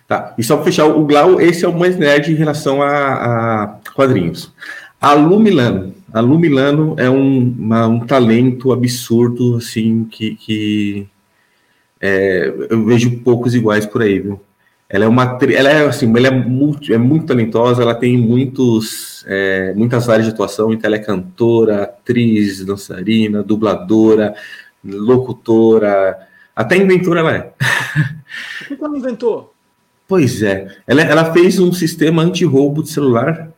Tá, e só para fechar, o Glau, esse é o mais nerd em relação a, a quadrinhos. A Lu Milano. A Lu Milano é um, uma, um talento absurdo, assim, que, que é, eu vejo poucos iguais por aí, viu? Ela é uma, ela é assim, ela é muito, é muito talentosa, ela tem muitos, é, muitas áreas de atuação, então ela é cantora, atriz, dançarina, dubladora, locutora, até inventora ela é. Que ela inventou? Pois é, ela, ela fez um sistema anti-roubo de celular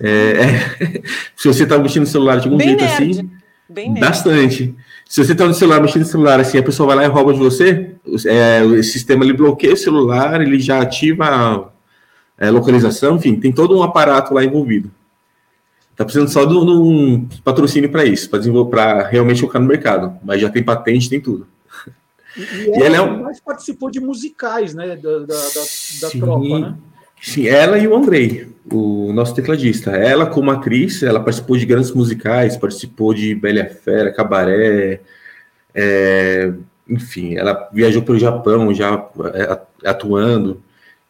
é, é, se você está mexendo no celular de algum Bem jeito nerd. assim, Bem bastante. Se você está no celular mexendo no celular assim, a pessoa vai lá e rouba de você, é, o sistema ele bloqueia o celular, ele já ativa a é, localização, enfim, tem todo um aparato lá envolvido. Está precisando só de um patrocínio para isso, para realmente colocar no mercado, mas já tem patente, tem tudo. E, e, e ela, ela é um... mais participou de musicais, né, da, da, da, da tropa, né? Sim, ela e o Andrei, o nosso tecladista. Ela, como atriz, ela participou de grandes musicais, participou de Bela Fera, Cabaré, é, enfim, ela viajou pelo Japão já é, atuando.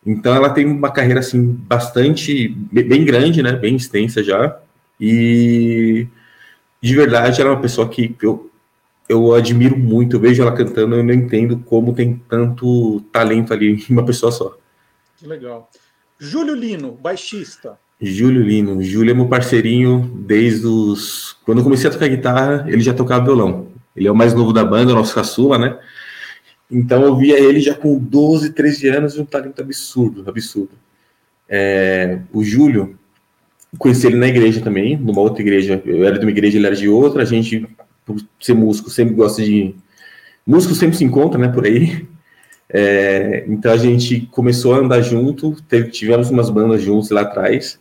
Então ela tem uma carreira assim bastante bem grande, né, bem extensa já. E de verdade ela é uma pessoa que eu, eu admiro muito. Eu vejo ela cantando, eu não entendo como tem tanto talento ali em uma pessoa só. Que legal. Júlio Lino, baixista. Júlio Lino. Júlio é meu parceirinho desde os. Quando eu comecei a tocar guitarra, ele já tocava violão. Ele é o mais novo da banda, o nosso caçula, né? Então eu via ele já com 12, 13 anos e um talento absurdo, absurdo. É, o Júlio, conheci ele na igreja também, numa outra igreja. Eu era de uma igreja, ele era de outra. A gente, por ser músico, sempre gosta de. Músico sempre se encontra, né, por aí. É, então a gente começou a andar junto, teve, tivemos umas bandas juntos lá atrás.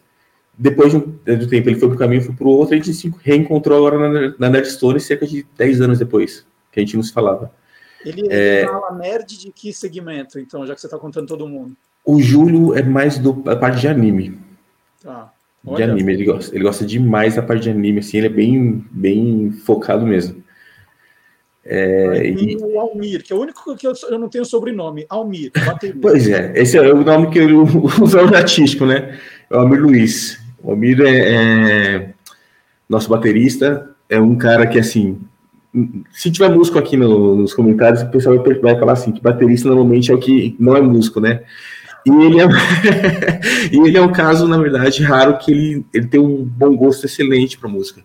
Depois de um, do tempo ele foi para um caminho, foi para o outro, a gente se reencontrou agora na, na Nerdstone cerca de 10 anos depois, que a gente não se falava. Ele, é, fala nerd de que segmento, então, já que você está contando todo mundo? O Júlio é mais do, a parte de anime. Tá. De anime, ele gosta, ele gosta demais da parte de anime, assim, ele é bem, bem focado mesmo. É, e o Almir, que é o único que eu, eu não tenho sobrenome, Almir. Bateria. Pois é, esse é o nome que eu uso (laughs) artístico, né? É o Almir Luiz. O Almir é, é, nosso baterista, é um cara que, assim, se tiver músico aqui no, nos comentários, o pessoal vai falar assim, que baterista normalmente é o que não é músico, né? E ele é, (laughs) e ele é um caso, na verdade, raro que ele, ele tem um bom gosto excelente para música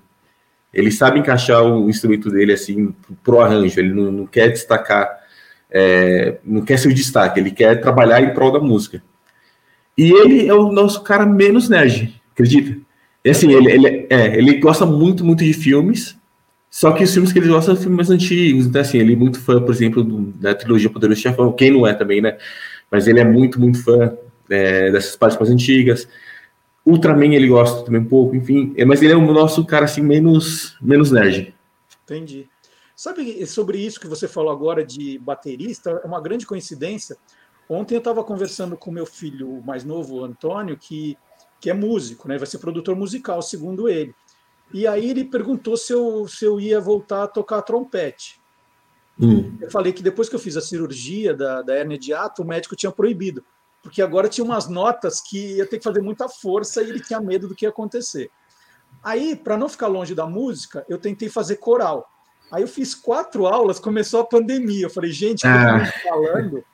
ele sabe encaixar o instrumento dele assim pro arranjo, ele não, não quer destacar, é, não quer ser o destaque, ele quer trabalhar em prol da música. E ele é o nosso cara menos nerd, acredita? E assim, ele, ele, é, ele gosta muito, muito de filmes, só que os filmes que ele gosta são filmes mais antigos, então assim, ele é muito fã, por exemplo, da trilogia Poderoso Chefão, quem não é também, né? Mas ele é muito, muito fã é, dessas partes mais antigas. Ultraman ele gosta também um pouco, enfim. É, mas ele é o nosso cara assim, menos, menos nerd. Entendi. Sabe sobre isso que você falou agora de baterista? É uma grande coincidência. Ontem eu estava conversando com meu filho mais novo, Antônio, que, que é músico, né? vai ser produtor musical, segundo ele. E aí ele perguntou se eu, se eu ia voltar a tocar trompete. Hum. Eu falei que depois que eu fiz a cirurgia da, da hernia de ato, o médico tinha proibido porque agora tinha umas notas que ia ter que fazer muita força e ele tinha medo do que ia acontecer. Aí, para não ficar longe da música, eu tentei fazer coral. Aí eu fiz quatro aulas, começou a pandemia. Eu falei, gente, ah. falando,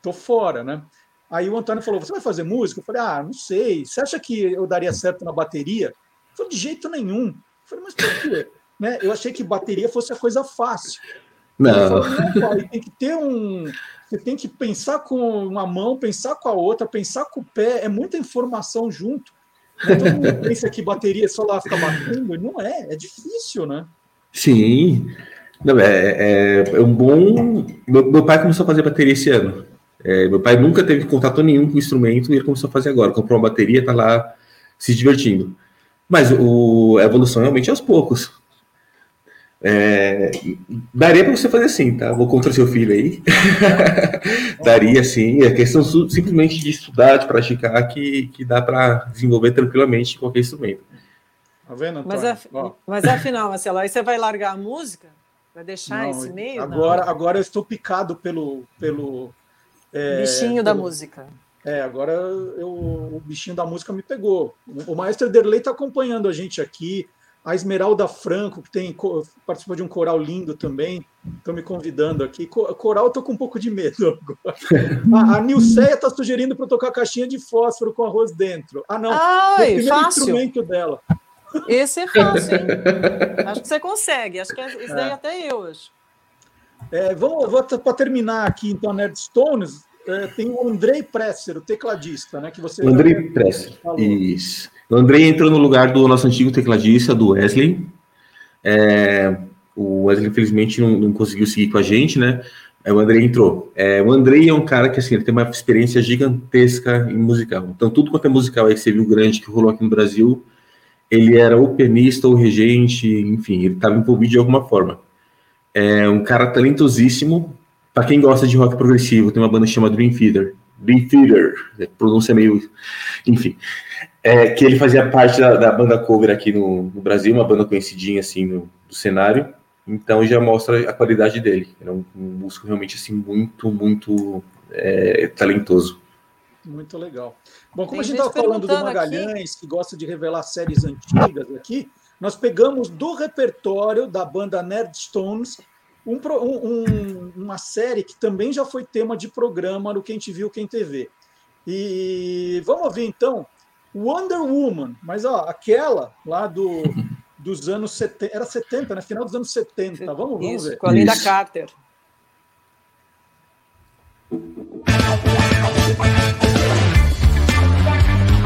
tô fora, né? Aí o Antônio falou: Você vai fazer música? Eu falei: Ah, não sei. Você acha que eu daria certo na bateria? Eu falei: De jeito nenhum. Eu falei: Mas por quê? (laughs) Né? Eu achei que bateria fosse a coisa fácil. Não. Falei, tem que ter um. Você tem que pensar com uma mão, pensar com a outra, pensar com o pé. É muita informação junto. Né? Todo mundo (laughs) pensa que bateria só lá ficar batendo. Não é, é difícil, né? Sim. Não, é, é, é um bom. Meu, meu, pai começou a fazer bateria esse ano. É, meu pai nunca teve contato nenhum com o instrumento e ele começou a fazer agora. Comprou uma bateria, tá lá se divertindo. Mas o, a evolução realmente é aos poucos. É, daria para você fazer assim, tá? Vou contra seu filho aí. (laughs) daria sim. É questão simplesmente de estudar, de praticar, que, que dá para desenvolver tranquilamente qualquer instrumento. Tá vendo, mas, af, mas afinal, Marcelo, aí você vai largar a música? Vai deixar não, esse meio? Agora, não? agora eu estou picado pelo. pelo é, bichinho pelo, da música. É, agora eu, o bichinho da música me pegou. O maestro Derlei está acompanhando a gente aqui a Esmeralda Franco, que tem participou de um coral lindo também, estão me convidando aqui. Coral, estou com um pouco de medo agora. (laughs) A, a Nilceia está sugerindo para eu tocar caixinha de fósforo com arroz dentro. Ah, não. Ai, o primeiro fácil. instrumento dela. Esse é fácil, hein? Acho que você consegue. Acho que isso daí é. até eu acho. É, para terminar aqui, então, Nerd Stones, é, tem o Andrei Presser, o tecladista, né? Que você o Andrei Presser, isso. O Andrei entrou no lugar do nosso antigo tecladista, do Wesley. É, o Wesley, infelizmente, não, não, conseguiu seguir com a gente, né? É, o Andrei entrou. É, o Andrei é um cara que, assim, tem uma experiência gigantesca em musical. Então, tudo quanto é musical aí que você viu grande que rolou aqui no Brasil, ele era o pianista, o regente, enfim, ele estava envolvido de alguma forma. É um cara talentosíssimo. Para quem gosta de rock progressivo, tem uma banda chamada Dream Theater. Dream Theater, pronúncia meio. Enfim é, que ele fazia parte da, da banda cover aqui no, no, Brasil, uma banda conhecidinha assim no, do cenário. Então já mostra a qualidade dele. Ele é um, um músico realmente assim muito, muito é, talentoso. Muito legal. Bom, como Tem a gente estava falando do Magalhães, aqui. que gosta de revelar séries antigas aqui, nós pegamos do repertório da banda Nerdstones um, um, uma série que também já foi tema de programa no Quem Te Viu, Quem TV. E vamos ouvir então Wonder Woman, mas ó, aquela lá do, (laughs) dos anos 70, era 70, né? Final dos anos 70. Vamos, vamos Isso, ver. Com a Linda Isso. Carter.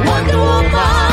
Wonder Woman,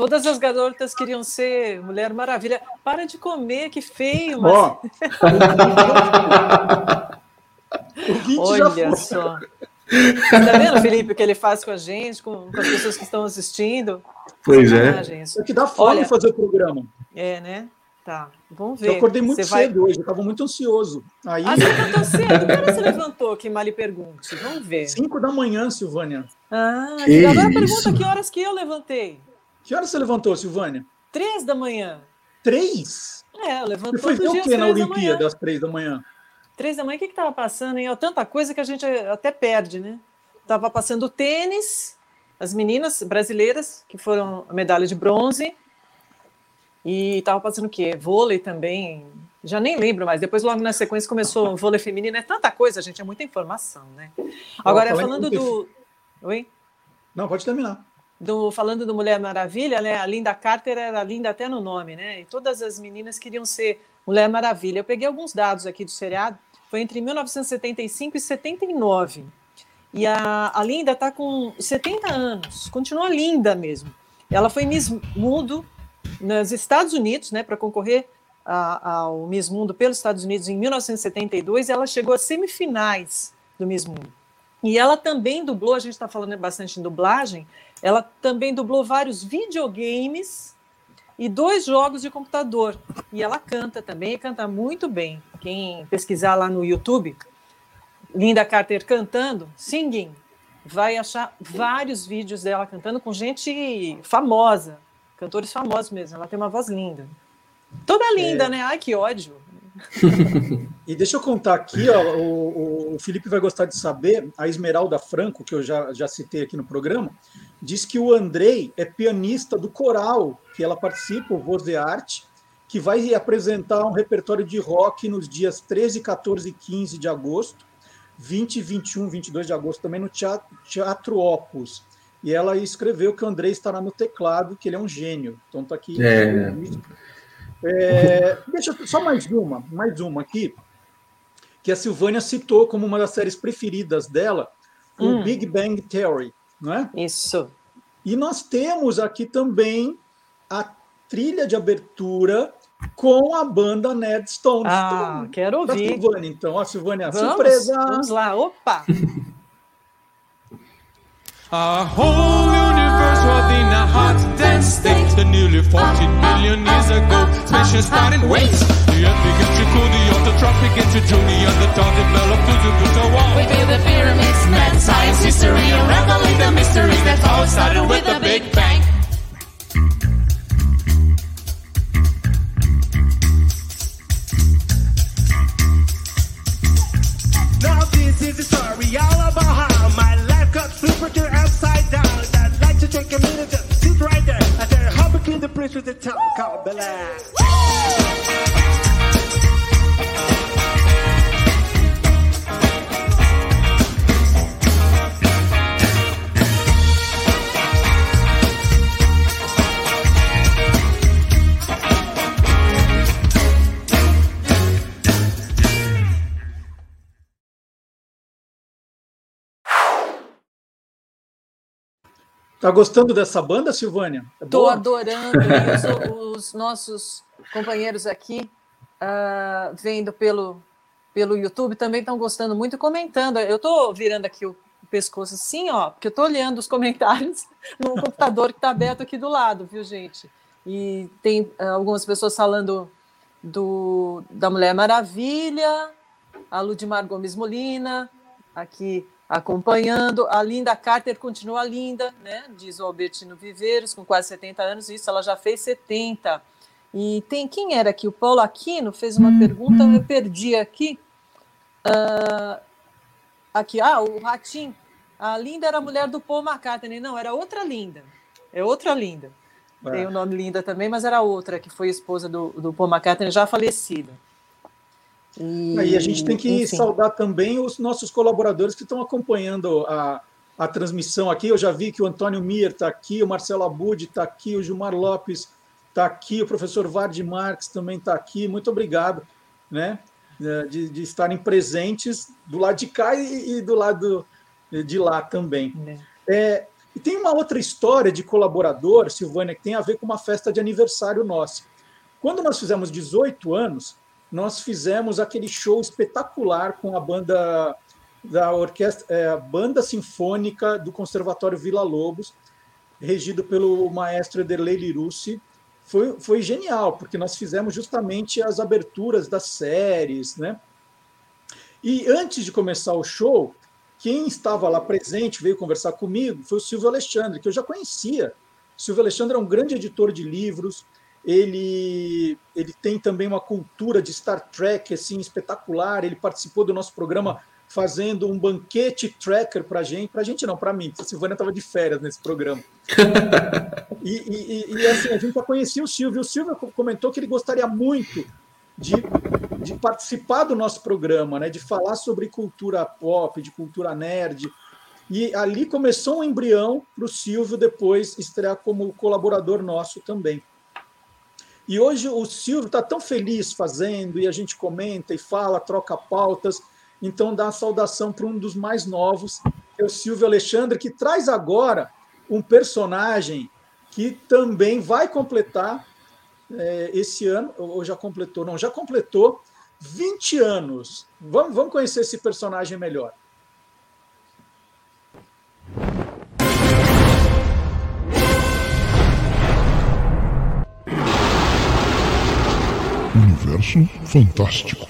Todas as garotas queriam ser Mulher Maravilha. Para de comer, que feio. Mas... (laughs) Oh. Olha só. Está vendo, Felipe, o que ele faz com a gente, com, com as pessoas que estão assistindo? Pois é. É que dá fome Olha, fazer o programa. É, né? Tá, vamos ver. Eu acordei muito você cedo vai... hoje, eu estava muito ansioso. Aí... Ah, você levantou cedo? Que hora você levantou, que mal lhe pergunte? Vamos ver. Cinco da manhã, Silvânia. Ah, que agora isso? pergunta que horas que eu levantei. Que horas você levantou, Silvânia? Três da manhã. Três? É, eu levanto Você foi ver o que na Olimpíada às três da manhã? Três da manhã, o que estava passando, hein? Tanta coisa que a gente até perde, né? Tava passando tênis, as meninas brasileiras, que foram a medalha de bronze, e tava passando o quê? Vôlei também, já nem lembro mais. Depois, logo na sequência, começou o vôlei feminino. É tanta coisa, gente, é muita informação, né? Agora, falando do... Oi? Não, pode terminar. Do, falando do Mulher Maravilha, né? A Linda Carter era linda até no nome, né? E todas as meninas queriam ser Mulher Maravilha. Eu peguei alguns dados aqui do seriado. Foi entre 1975 e 79. E a, a Linda está com 70 anos, continua linda mesmo. Ela foi Miss Mundo nos Estados Unidos, né, para concorrer a- ao Miss Mundo pelos Estados Unidos em 1972. E ela chegou às semifinais do Miss Mundo. E ela também dublou, a gente está falando bastante em dublagem, ela também dublou vários videogames e dois jogos de computador. E ela canta também, e canta muito bem. Quem pesquisar lá no YouTube, Linda Carter cantando, singing, vai achar vários vídeos dela cantando com gente famosa, cantores famosos mesmo. Ela tem uma voz linda. Toda linda, né? Ai, que ódio. E deixa eu contar aqui, ó, o, o- Felipe vai gostar de saber, a Esmeralda Franco, que eu já, já citei aqui no programa, diz que o Andrei é pianista do coral que ela participa, o Voz de Arte, que vai apresentar um repertório de rock nos dias 13, 14 e 15 de agosto, 20, 21, 22 de agosto também no Teatro, Teatro Opus. E ela escreveu que o Andrei estará no teclado, que ele é um gênio. Então tá aqui. É. É, deixa eu, só mais uma, mais uma aqui, que a Silvânia citou como uma das séries preferidas dela, o Hum. Big Bang Theory, não é? Isso. E nós temos aqui também a trilha de abertura com a banda Ned Stones. Ah, Então, quero da ouvir. Silvânia, então, ó, Silvânia, Vamos, surpresa! vamos lá, opa! Our whole universe was in a hot, dense state. The nearly 14 million years transportation starting waits. The epic gets you coody, the traffic gets you journey, the town developed to the good wall. We build the pyramids, Man, science, history, and unraveling the mysteries that all started with the Big Bang. Tá gostando dessa banda, Silvânia? É Estou boa? adorando (laughs) e os, os nossos companheiros aqui, ah, vendo pelo, pelo YouTube, também estão gostando muito, comentando. Eu estou virando aqui o pescoço assim, ó, porque eu estou olhando os comentários (laughs) no computador que está aberto aqui do lado, viu, gente? E tem ah, algumas pessoas falando do, da Mulher Maravilha, a Ludmar Gomes Molina, aqui acompanhando. A Linda Carter continua linda, né? Diz o Albertino Viveiros, com quase 70 anos. Isso, ela já fez 70. E tem quem era aqui? O Paulo Aquino fez uma pergunta, eu perdi aqui. Ah, aqui, ah, o Ratim. A Linda era a mulher do Paul McCartney. Não, era outra Linda. É outra Linda. É. Tem o nome Linda também, mas era outra, que foi esposa do, do Paul McCartney, já falecida. E, E a gente tem que enfim. saudar também os nossos colaboradores que estão acompanhando a, a transmissão aqui. Eu já vi que o Antônio Mir está aqui, o Marcelo Abud está aqui, o Gilmar Lopes está aqui, o professor Vard Marques também está aqui. Muito obrigado né, de, de estarem presentes do lado de cá e, e do lado de lá também. Né? É, e tem uma outra história de colaborador, Silvânia, que tem a ver com uma festa de aniversário nossa. Quando nós fizemos 18 anos, nós fizemos aquele show espetacular com a banda da orquestra, é, banda sinfônica do Conservatório Vila Lobos, regido pelo maestro Ederlei Lirucci. Foi, foi genial, porque nós fizemos justamente as aberturas das séries, né? E antes de começar o show, quem estava lá presente, veio conversar comigo, foi o Silvio Alexandre, que eu já conhecia. O Silvio Alexandre é um grande editor de livros, ele, ele tem também uma cultura de Star Trek assim espetacular. Ele participou do nosso programa fazendo um banquete tracker para a gente, para a gente não, para mim, a Silvana estava de férias nesse programa. (laughs) e, e, e, assim, a gente já conhecia o Silvio. O Silvio comentou que ele gostaria muito de, de participar do nosso programa, né, de falar sobre cultura pop, de cultura nerd. E ali começou um embrião para o Silvio depois estrear como colaborador nosso também. E hoje o Silvio está tão feliz fazendo, e a gente comenta e fala, troca pautas. Então, dá a saudação para um dos mais novos, que é o Silvio Alexandre, que traz agora um personagem que também vai completar é, esse ano, ou já completou, não, já completou 20 anos. Vamos, vamos conhecer esse personagem melhor. Universo Fantástico.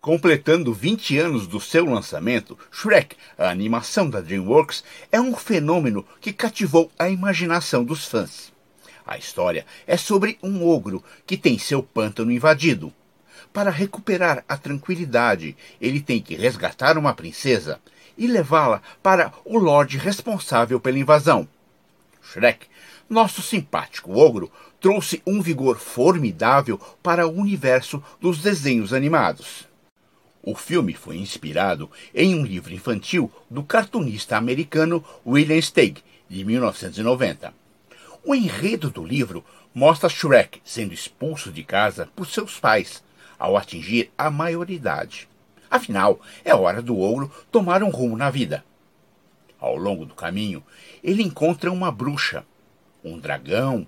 Completando 20 anos do seu lançamento, Shrek, a animação da DreamWorks, é um fenômeno que cativou a imaginação dos fãs. A história é sobre um ogro que tem seu pântano invadido. Para recuperar a tranquilidade, ele tem que resgatar uma princesa e levá-la para o Lorde responsável pela invasão. Shrek, nosso simpático ogro, trouxe um vigor formidável para o universo dos desenhos animados. O filme foi inspirado em um livro infantil do cartunista americano William Steig, de 1990. O enredo do livro mostra Shrek sendo expulso de casa por seus pais ao atingir a maioridade. Afinal, é hora do ouro tomar um rumo na vida. Ao longo do caminho, ele encontra uma bruxa, um dragão,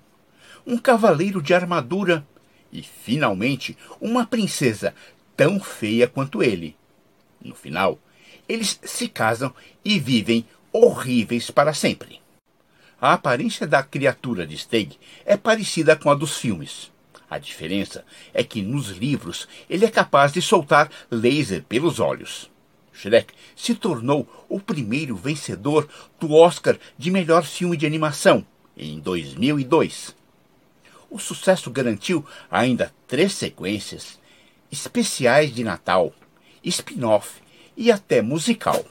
um cavaleiro de armadura e, finalmente, uma princesa tão feia quanto ele. No final, eles se casam e vivem horríveis para sempre. A aparência da criatura de Steig é parecida com a dos filmes. A diferença é que nos livros ele é capaz de soltar laser pelos olhos. Shrek se tornou o primeiro vencedor do Oscar de melhor filme de animação em 2002 o sucesso garantiu ainda três sequências, especiais de Natal, spin-off e até musical.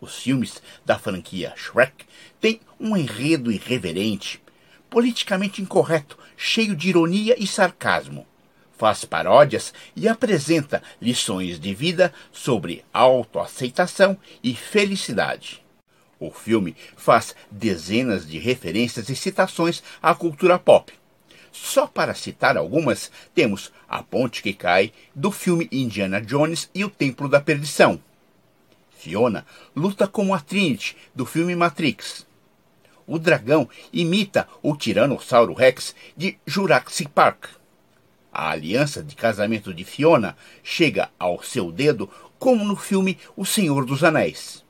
Os filmes da franquia Shrek têm um enredo irreverente, politicamente incorreto, cheio de ironia e sarcasmo. Faz paródias e apresenta lições de vida sobre autoaceitação e felicidade. O filme faz dezenas de referências e citações à cultura pop. Só para citar algumas, temos A Ponte que Cai, do filme Indiana Jones e o Templo da Perdição. Fiona luta como a Trinity, do filme Matrix. O dragão imita o Tiranossauro Rex de Jurassic Park. A aliança de casamento de Fiona chega ao seu dedo como no filme O Senhor dos Anéis.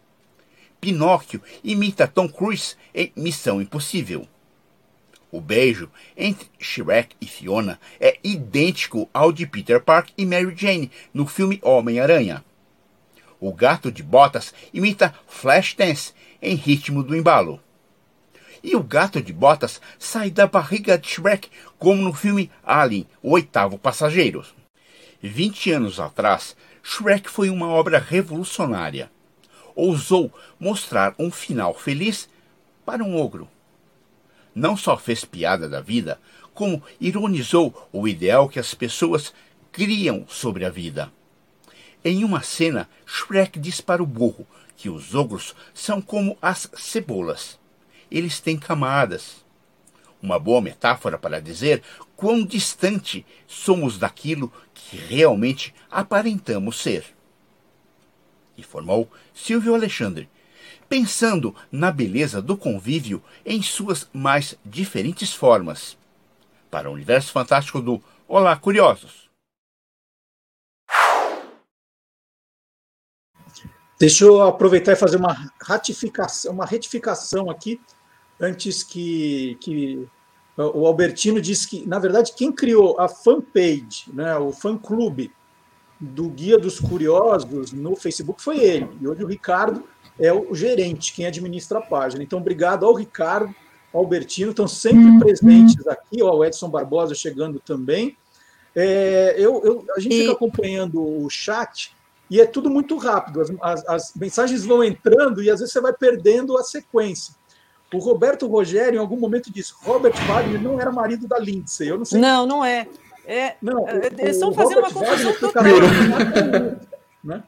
Pinóquio imita Tom Cruise em Missão Impossível. O beijo entre Shrek e Fiona é idêntico ao de Peter Park e Mary Jane no filme Homem-Aranha. O gato de botas imita Flashdance em ritmo do embalo. E o gato de botas sai da barriga de Shrek, como no filme Alien, o oitavo passageiro. 20 anos atrás, Shrek foi uma obra revolucionária ousou mostrar um final feliz para um ogro. Não só fez piada da vida, como ironizou o ideal que as pessoas criam sobre a vida. Em uma cena, Shrek diz para o burro que os ogros são como as cebolas. Eles têm camadas. Uma boa metáfora para dizer quão distante somos daquilo que realmente aparentamos ser informou Silvio Alexandre, pensando na beleza do convívio em suas mais diferentes formas. Para o universo fantástico do Olá Curiosos. Deixa eu aproveitar e fazer uma ratificação, uma retificação aqui, antes que, que o Albertino disse que, na verdade, quem criou a fanpage, né, o fã-clube do Guia dos Curiosos no Facebook foi ele. E hoje o Ricardo é o gerente, quem administra a página. Então, obrigado ao Ricardo Albertino, estão sempre presentes aqui, ó, o Edson Barbosa chegando também. É, eu, eu, a gente E- fica acompanhando o chat e é tudo muito rápido. As, as- as mensagens vão entrando e às vezes você vai perdendo a sequência. O Roberto Rogério, em algum momento, disse: Robert Wagner não era marido da Lindsay. Eu não sei. Não, não é. É, Não, é, o- eles estão fazendo uma Robert confusão Wagner foi total. né?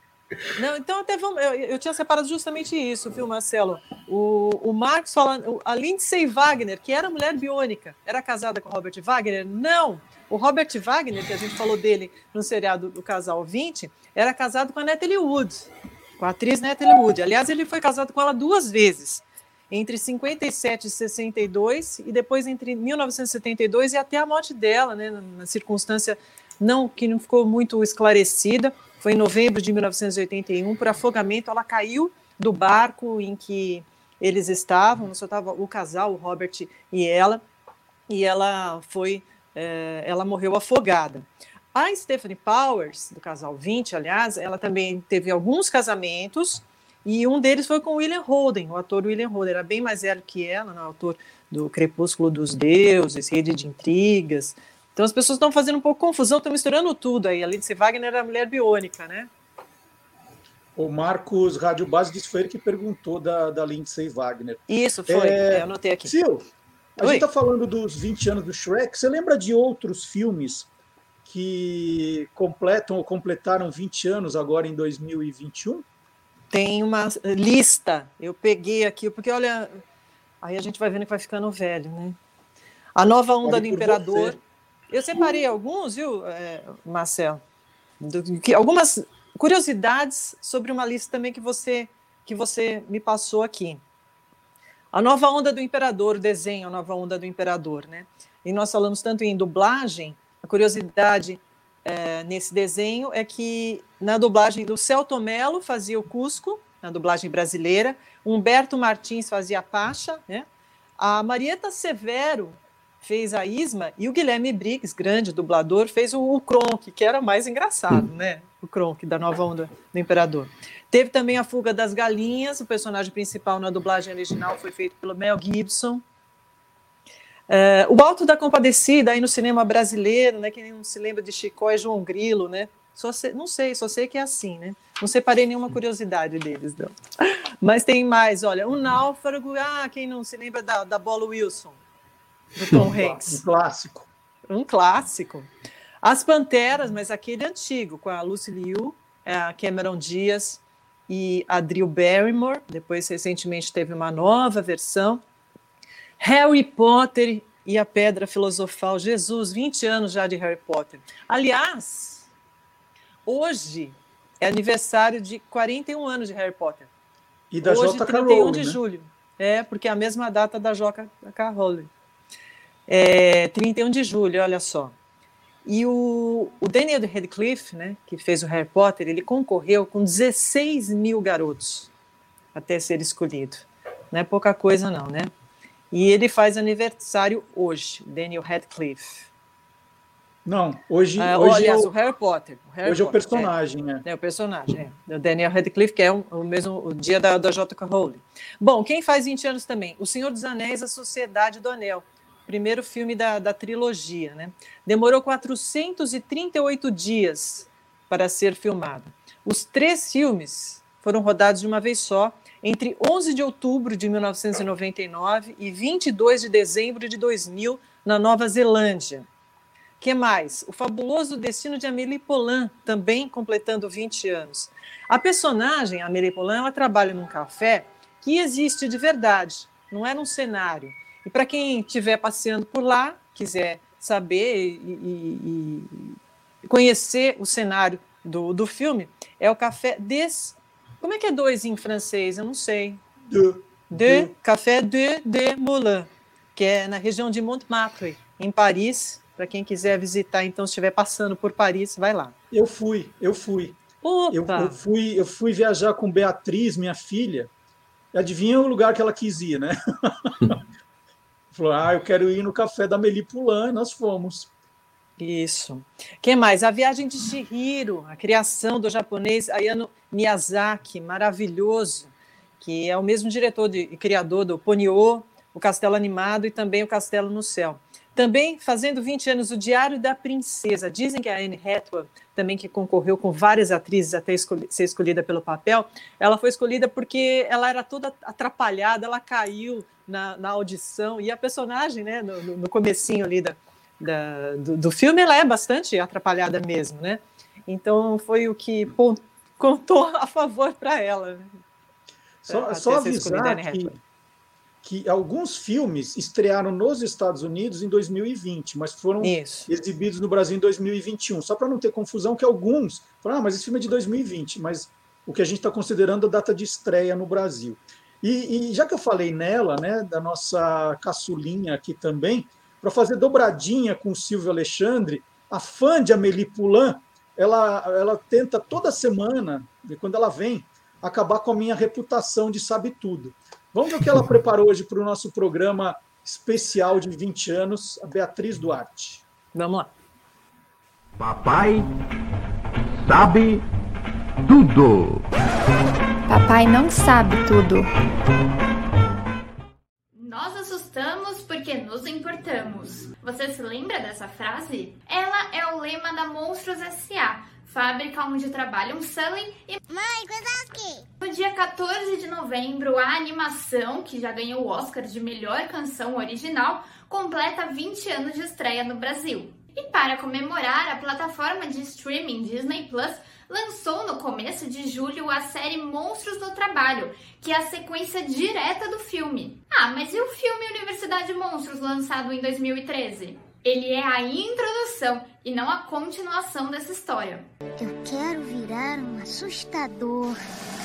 Não, então até vamos. Eu, eu tinha separado justamente isso, viu, Marcelo? O, o Marcos fala. A Lindsay Wagner, que era mulher biônica, era casada com o Robert Wagner? Não! O Robert Wagner, que a gente falou dele no seriado do Casal 20, era casado com a Natalie Wood, com a atriz Natalie Wood. Aliás, ele foi casado com ela duas vezes, entre 57 e 62, e depois entre 1972 e até a morte dela, né, na circunstância não que não ficou muito esclarecida. Foi em novembro de 1981, por afogamento, ela caiu do barco em que eles estavam, só estava o casal, o Robert e ela, e ela foi, eh, ela morreu afogada. A Stephanie Powers, do casal 20, aliás, ela também teve alguns casamentos, e um deles foi com William Holden, o ator William Holden, era bem mais velho que ela, né, autor do Crepúsculo dos Deuses, Rede de Intrigas. Então as pessoas estão fazendo um pouco confusão, estão misturando tudo aí. A Lindsay Wagner era mulher biônica, né? O Marcos Rádio Base disse que foi ele que perguntou da, da Lindsay Wagner. Isso foi, É, é, eu anotei aqui. Sil, a Oi. gente está falando dos 20 anos do Shrek. Você lembra de outros filmes que completam ou completaram 20 anos agora em 2021? Tem uma lista, eu peguei aqui, porque olha, aí a gente vai vendo que vai ficando velho, né? A nova onda do Imperador. você. Eu separei alguns, viu, é, Marcel? Do- que, algumas curiosidades sobre uma lista também que você, que você me passou aqui. A nova onda do Imperador, o desenho A Nova Onda do Imperador, né? E nós falamos tanto em dublagem, a curiosidade é, nesse desenho é que na dublagem do Celto Melo fazia o Cusco, na dublagem brasileira, Humberto Martins fazia a Pacha, né? A Marieta Severo fez a Isma e o Guilherme Briggs, grande dublador, fez o, o Kronk, que era mais engraçado, né? O Kronk da Nova Onda do Imperador. Teve também a Fuga das Galinhas, o personagem principal na dublagem original foi feito pelo Mel Gibson. É, o Alto da Compadecida, aí no cinema brasileiro, né? Quem não se lembra de Chicó e João Grilo, né? Só sei- não sei, só sei que é assim, né? Não separei nenhuma curiosidade deles, não. Mas tem mais, olha, o Náufrago, ah, quem não se lembra da, da Bola Wilson, do Tom (laughs) Hanks Um clássico. um clássico. As Panteras, mas aquele antigo, com a Lucy Liu, a Cameron Diaz e a Drew Barrymore. Depois, recentemente, teve uma nova versão. Harry Potter e a Pedra Filosofal. Jesus, 20 anos já de Harry Potter. Aliás, hoje é aniversário de 41 anos de Harry Potter. E da Hoje, J.K. 31 Rowling, de né? julho. É, porque é a mesma data da J.K. Rowling. É, 31 de julho, olha só. E o, o Daniel Radcliffe, né, que fez o Harry Potter, ele concorreu com 16 mil garotos até ser escolhido. Não é pouca coisa, não, né? E ele faz aniversário hoje, Daniel Radcliffe. Não, hoje, Ah, hoje, aliás, é, o Harry Potter. o Harry hoje é o Potter, personagem, né? é o personagem, é. O Daniel Radcliffe, que é o, o mesmo o dia da, da J.K. Rowling. Bom, quem faz 20 anos também? O Senhor dos Anéis, A Sociedade do Anel. Primeiro filme da, da trilogia, né? Demorou 438 dias para ser filmado. Os três filmes foram rodados de uma vez só, entre 11 de outubro de 1999 e 22 de dezembro de 2000, na Nova Zelândia. que mais? O Fabuloso Destino de Amélie Poulain, também completando 20 anos. A personagem, Amélie Poulain, ela trabalha num café que existe de verdade, não é num cenário. E para quem estiver passeando por lá, quiser saber e, e- e conhecer o cenário do, do filme, é o café des... Como é que é dois em francês? Eu não sei. De, De Café de, de Moulin, que é na região de Montmartre, em Paris. Para quem quiser visitar, então, se estiver passando por Paris, vai lá. Eu fui, eu fui. Eu, Opa! eu fui. eu fui viajar com Beatriz, minha filha. E adivinha o lugar que ela quis ir, né? (laughs) Falou, ah, eu quero ir no café da Meli Poulain, e nós fomos. Isso. Quem mais? A Viagem de Chihiro, a criação do japonês Ayano Miyazaki, maravilhoso, que é o mesmo diretor de- e criador do Ponyo, o Castelo Animado e também o Castelo no Céu. Também fazendo 20 anos o Diário da Princesa. Dizem que a Anne Hathaway, também que concorreu com várias atrizes até escolhi ser escolhida pelo papel, ela foi escolhida porque ela era toda atrapalhada, ela caiu na, na audição e a personagem, né, no, no comecinho ali da, da, do, do, filme, ela é bastante atrapalhada mesmo, né? Então foi o que contou a favor para ela. Né? Só, só avisar que que alguns filmes estrearam nos Estados Unidos em 2020, mas foram Isso. exibidos no Brasil em 2021. Só para não ter confusão, que alguns falaram, ah, mas esse filme é de 2020, mas o que a gente está considerando a data de estreia no Brasil. E, e, já que eu falei nela, né, da nossa caçulinha aqui também, para fazer dobradinha com o Silvio Alexandre, a fã de Amélie Poulain, ela, ela tenta toda semana, quando ela vem, acabar com a minha reputação de sabe tudo. Vamos ver o que ela preparou hoje para o nosso programa especial de 20 anos, a Beatriz Duarte. Vamos lá. Papai sabe tudo. Papai não sabe tudo. Nós assustamos porque nos importamos. Você se lembra dessa frase? Ela é o lema da Monstros S.A fábrica onde trabalham Sully e Mãe Kozowski. No dia 14 de novembro, a animação, que já ganhou o Oscar de melhor canção original, completa 20 anos de estreia no Brasil. E para comemorar, a plataforma de streaming Disney Plus lançou no começo de julho a série Monstros no Trabalho, que é a sequência direta do filme. Ah, mas e o filme Universidade Monstros, lançado em 2013? Ele é a introdução e não a continuação dessa história. Eu quero virar um assustador.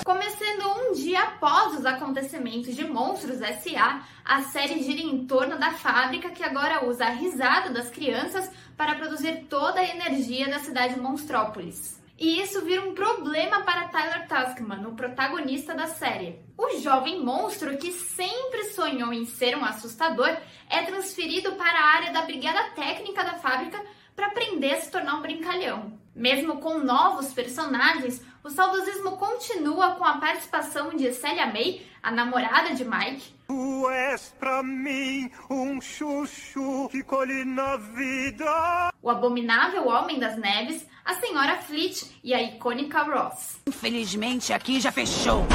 Começando um dia após os acontecimentos de Monstros S.A., a série gira em torno da fábrica que agora usa a risada das crianças para produzir toda a energia da cidade Monstrópolis. E isso vira um problema para Tyler Tuskman, o protagonista da série. O jovem monstro, que sempre sonhou em ser um assustador, é transferido para a área da brigada técnica da fábrica para aprender a se tornar um brincalhão. Mesmo com novos personagens, o saudosismo continua com a participação de Célia May, a namorada de Mike. Tu és pra mim um chuchu que colhe na vida. O abominável Homem das Neves, a Senhora Fleet e a icônica Ross. Infelizmente aqui já fechou.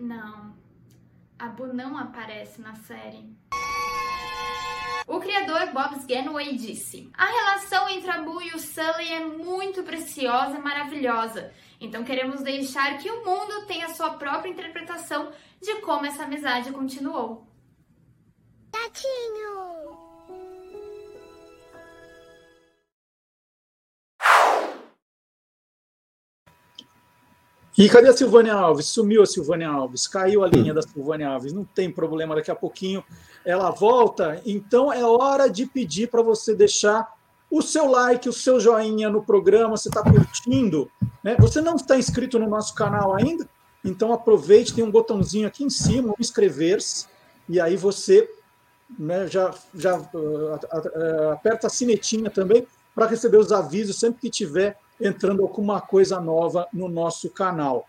Não, a Bu não aparece na série. O criador Bob Sganway disse: A relação entre a Boo e o Sully é muito preciosa e maravilhosa, então queremos deixar que o mundo tenha sua própria interpretação de como essa amizade continuou. Tatinho! E cadê a Silvânia Alves? Sumiu a Silvânia Alves, caiu a linha da Silvânia Alves. Não tem problema, daqui a pouquinho ela volta. Então é hora de pedir para você deixar o seu like, o seu joinha no programa. Você está curtindo? Né? Você não está inscrito no nosso canal ainda? Então aproveite, tem um botãozinho aqui em cima, inscrever-se, e aí você né, já, já uh, uh, aperta a sinetinha também para receber os avisos sempre que tiver entrando alguma coisa nova no nosso canal.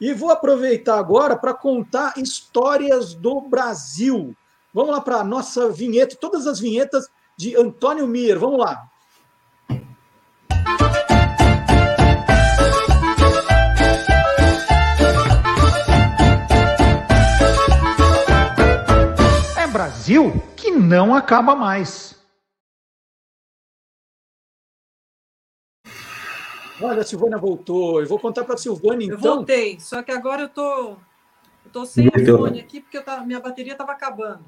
E vou aproveitar agora para contar histórias do Brasil. Vamos lá para a nossa vinheta, todas as vinhetas de Antônio Mir. Vamos lá. É Brasil que não acaba mais. Olha, a Silvânia voltou. Eu vou contar para a Silvânia, então. Eu voltei, só que agora eu tô, eu tô sem o fone aqui porque tá, minha bateria estava acabando.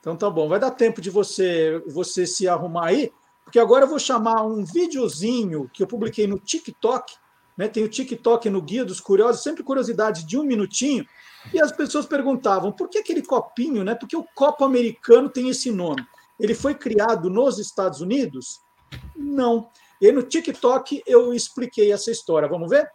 Então tá bom. Vai dar tempo de você, você se arrumar aí, porque agora eu vou chamar um videozinho que eu publiquei no TikTok. Né? Tem o TikTok no Guia dos Curiosos, sempre curiosidade de um minutinho. E as pessoas perguntavam por que aquele copinho, né? Porque o copo americano tem esse nome. Ele foi criado nos Estados Unidos? Não. E no TikTok eu expliquei essa história. Vamos ver?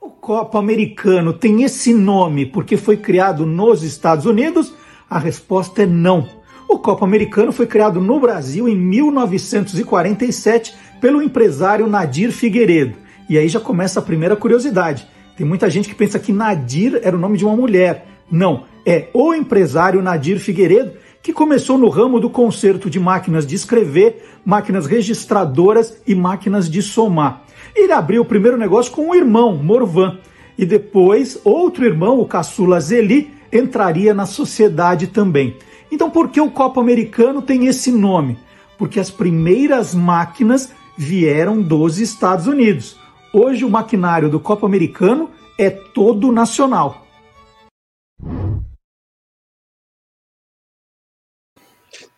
O copo americano tem esse nome porque foi criado nos Estados Unidos? A resposta é não. O copo americano foi criado no Brasil em 1947 pelo empresário Nadir Figueiredo. E aí já começa a primeira curiosidade. Tem muita gente que pensa que Nadir era o nome de uma mulher. Não, é o empresário Nadir Figueiredo, que começou no ramo do conserto de máquinas de escrever, máquinas registradoras e máquinas de somar. Ele abriu o primeiro negócio com o irmão, Morvan, e depois outro irmão, o caçula Zeli, entraria na sociedade também. Então, por que o copo americano tem esse nome? Porque as primeiras máquinas vieram dos Estados Unidos. Hoje, o maquinário do copo americano é todo nacional.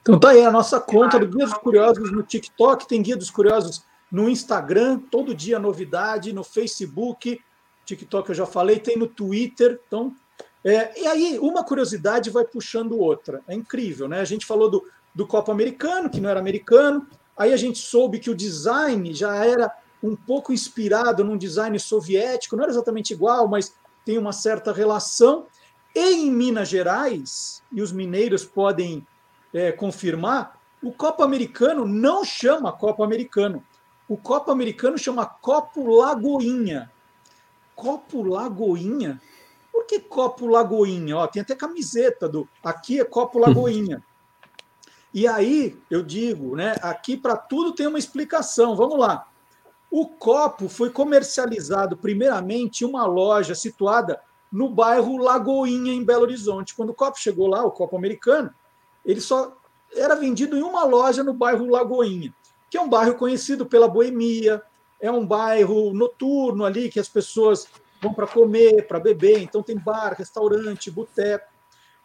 Então tá aí a nossa conta do Guia dos Curiosos no TikTok, tem Guia dos Curiosos no Instagram, todo dia novidade, no Facebook, TikTok eu já falei, tem no Twitter, então... É, e aí, uma curiosidade vai puxando outra. É incrível, né? A gente falou do, do Copa Americano, que não era americano, aí a gente soube que o design já era um pouco inspirado num design soviético, não era exatamente igual, mas tem uma certa relação. E em Minas Gerais, e os mineiros podem é, confirmar, o Copa Americano não chama Copa Americano. O Copa Americano chama Copo Lagoinha. Copo Lagoinha? Por que Copo Lagoinha? Ó, tem até camiseta do. Aqui é Copo (laughs) Lagoinha. E aí, eu digo, né? Aqui para tudo tem uma explicação. Vamos lá. O copo foi comercializado primeiramente em uma loja situada no bairro Lagoinha, em Belo Horizonte. Quando o copo chegou lá, o copo americano, ele só era vendido em uma loja no bairro Lagoinha, que é um bairro conhecido pela boemia, é um bairro noturno ali que as pessoas vão para comer, para beber, então tem bar, restaurante, boteco.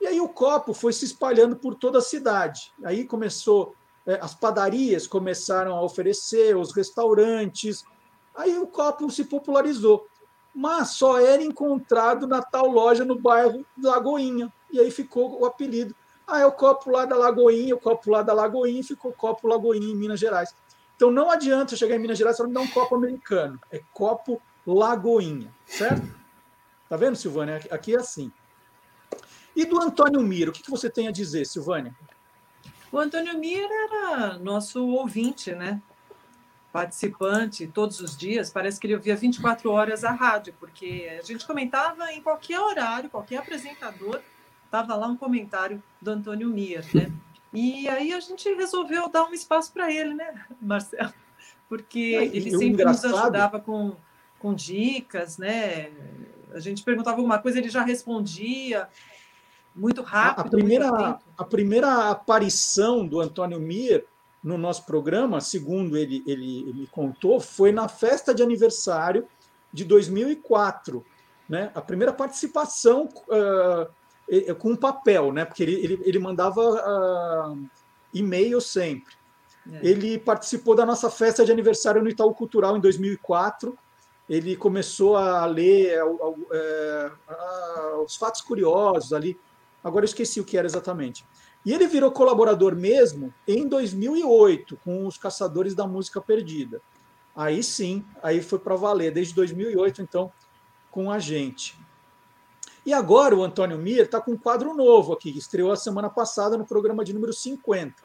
E aí o copo foi se espalhando por toda a cidade. Aí começou, é, as padarias começaram a oferecer, os restaurantes. Aí o copo se popularizou. Mas só era encontrado na tal loja no bairro Lagoinha. E aí ficou o apelido ah, é o copo lá da Lagoinha, o copo lá da Lagoinha, ficou copo Lagoinha em Minas Gerais. Então não adianta chegar em Minas Gerais e me dar um copo americano. É copo Lagoinha, certo? Tá vendo, Silvânia? Aqui é assim. E do Antônio Miro, o que você tem a dizer, Silvânia? O Antônio Miro era nosso ouvinte, né? Participante todos os dias. Parece que ele ouvia 24 horas a rádio, porque a gente comentava em qualquer horário, qualquer apresentador estava lá um comentário do Antônio Mier, né? (laughs) E aí a gente resolveu dar um espaço para ele, né, Marcelo? Porque é, ele sempre engraçado... nos ajudava com, com dicas, né? A gente perguntava alguma coisa, ele já respondia muito rápido. A primeira, a primeira aparição do Antônio Mier no nosso programa, segundo ele, ele, ele contou, foi na festa de aniversário de 2004. Né? A primeira participação uh, com papel, né? Porque ele, ele, ele mandava uh, e-mail sempre. É. Ele participou da nossa festa de aniversário no Itaú Cultural em 2004. Ele começou a ler é, os fatos curiosos ali. Agora eu esqueci o que era exatamente. E ele virou colaborador mesmo em 2008 com os Caçadores da Música Perdida. Aí sim, aí foi para valer desde 2008 então com a gente. E agora o Antônio Mir está com um quadro novo aqui, que estreou a semana passada no programa de número 50.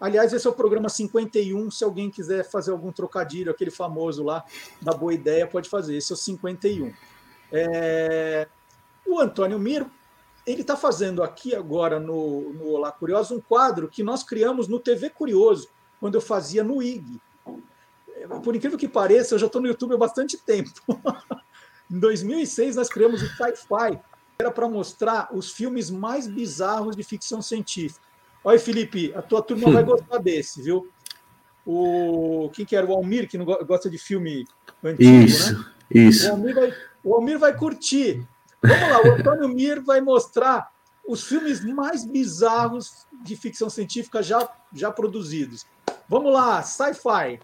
Aliás, esse é o programa 51. Se alguém quiser fazer algum trocadilho, aquele famoso lá da boa ideia, pode fazer. Esse é o 51. É... O Antônio Mir, ele está fazendo aqui agora no, no Olá Curioso um quadro que nós criamos no TV Curioso, quando eu fazia no IG. Por incrível que pareça, eu já estou no YouTube há bastante tempo. (laughs) em 2006, nós criamos o Sci-Fi, era para mostrar os filmes mais bizarros de ficção científica. Olha, Felipe, a tua turma vai gostar desse, viu? O quem que era o Almir, que não gosta de filme antigo, isso, né? Isso. O Almir, vai, o Almir vai curtir. Vamos lá, o Antônio Mir vai mostrar os filmes mais bizarros de ficção científica já, já produzidos. Vamos lá, sci-fi.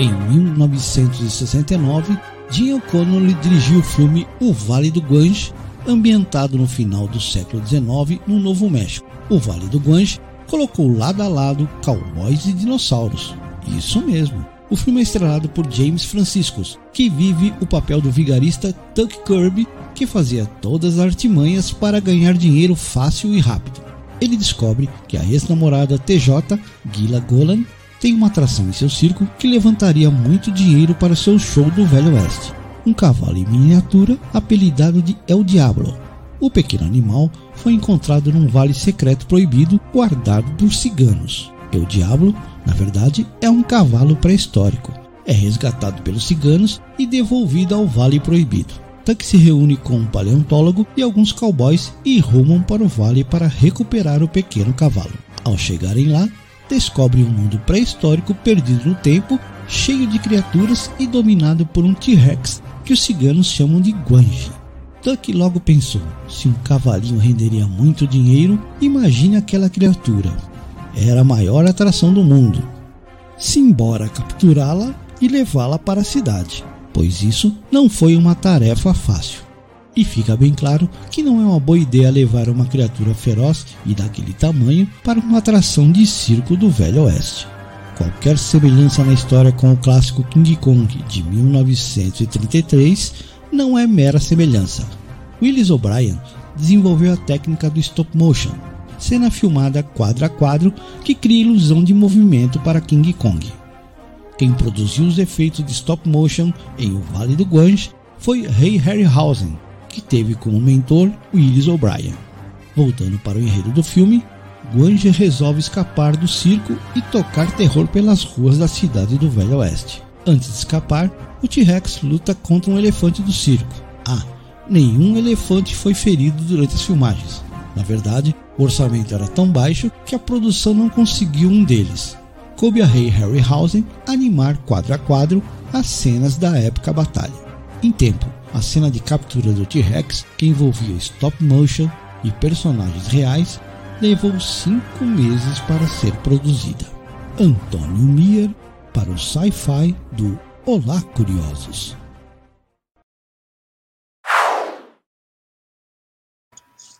Em 1969, Jim O'Connell dirigiu o filme O Vale do Gange, ambientado no final do século XIX no Novo México. O Vale do Gange colocou lado a lado cowboys e dinossauros. Isso mesmo, O filme é estrelado por James Franciscus, que vive o papel do vigarista Tuck Kirby, que fazia todas as artimanhas para ganhar dinheiro fácil e rápido. Ele descobre que a ex-namorada TJ, Gila Golan, tem uma atração em seu circo que levantaria muito dinheiro para seu show do Velho Oeste. Um cavalo em miniatura apelidado de El Diablo. O pequeno animal foi encontrado num vale secreto proibido guardado por ciganos. El Diablo na verdade, é um cavalo pré-histórico. É resgatado pelos ciganos e devolvido ao Vale Proibido. Tuck se reúne com um paleontólogo e alguns cowboys e rumam para o vale para recuperar o pequeno cavalo. Ao chegarem lá, descobrem um mundo pré-histórico perdido no tempo, cheio de criaturas e dominado por um T-Rex que os ciganos chamam de Guanji. Tuck logo pensou: se um cavalinho renderia muito dinheiro, imagine aquela criatura era a maior atração do mundo. Simbora capturá-la e levá-la para a cidade, pois isso não foi uma tarefa fácil. E fica bem claro que não é uma boa ideia levar uma criatura feroz e daquele tamanho para uma atração de circo do Velho Oeste. Qualquer semelhança na história com o clássico King Kong de 1933 não é mera semelhança. Willis O'Brien desenvolveu a técnica do stop motion cena filmada quadro a quadro que cria ilusão de movimento para King Kong. Quem produziu os efeitos de stop motion em O Vale do Gange foi Ray Harryhausen, que teve como mentor Willis O'Brien. Voltando para o enredo do filme, Guange resolve escapar do circo e tocar terror pelas ruas da cidade do Velho Oeste. Antes de escapar, o T-Rex luta contra um elefante do circo. Ah, nenhum elefante foi ferido durante as filmagens. Na verdade, o orçamento era tão baixo que a produção não conseguiu um deles. Coube a Ray Harryhausen animar quadro a quadro as cenas da época batalha. Em tempo, a cena de captura do T-Rex, que envolvia stop motion e personagens reais, levou cinco meses para ser produzida. Antônio Mier para o Sci-Fi do Olá Curiosos.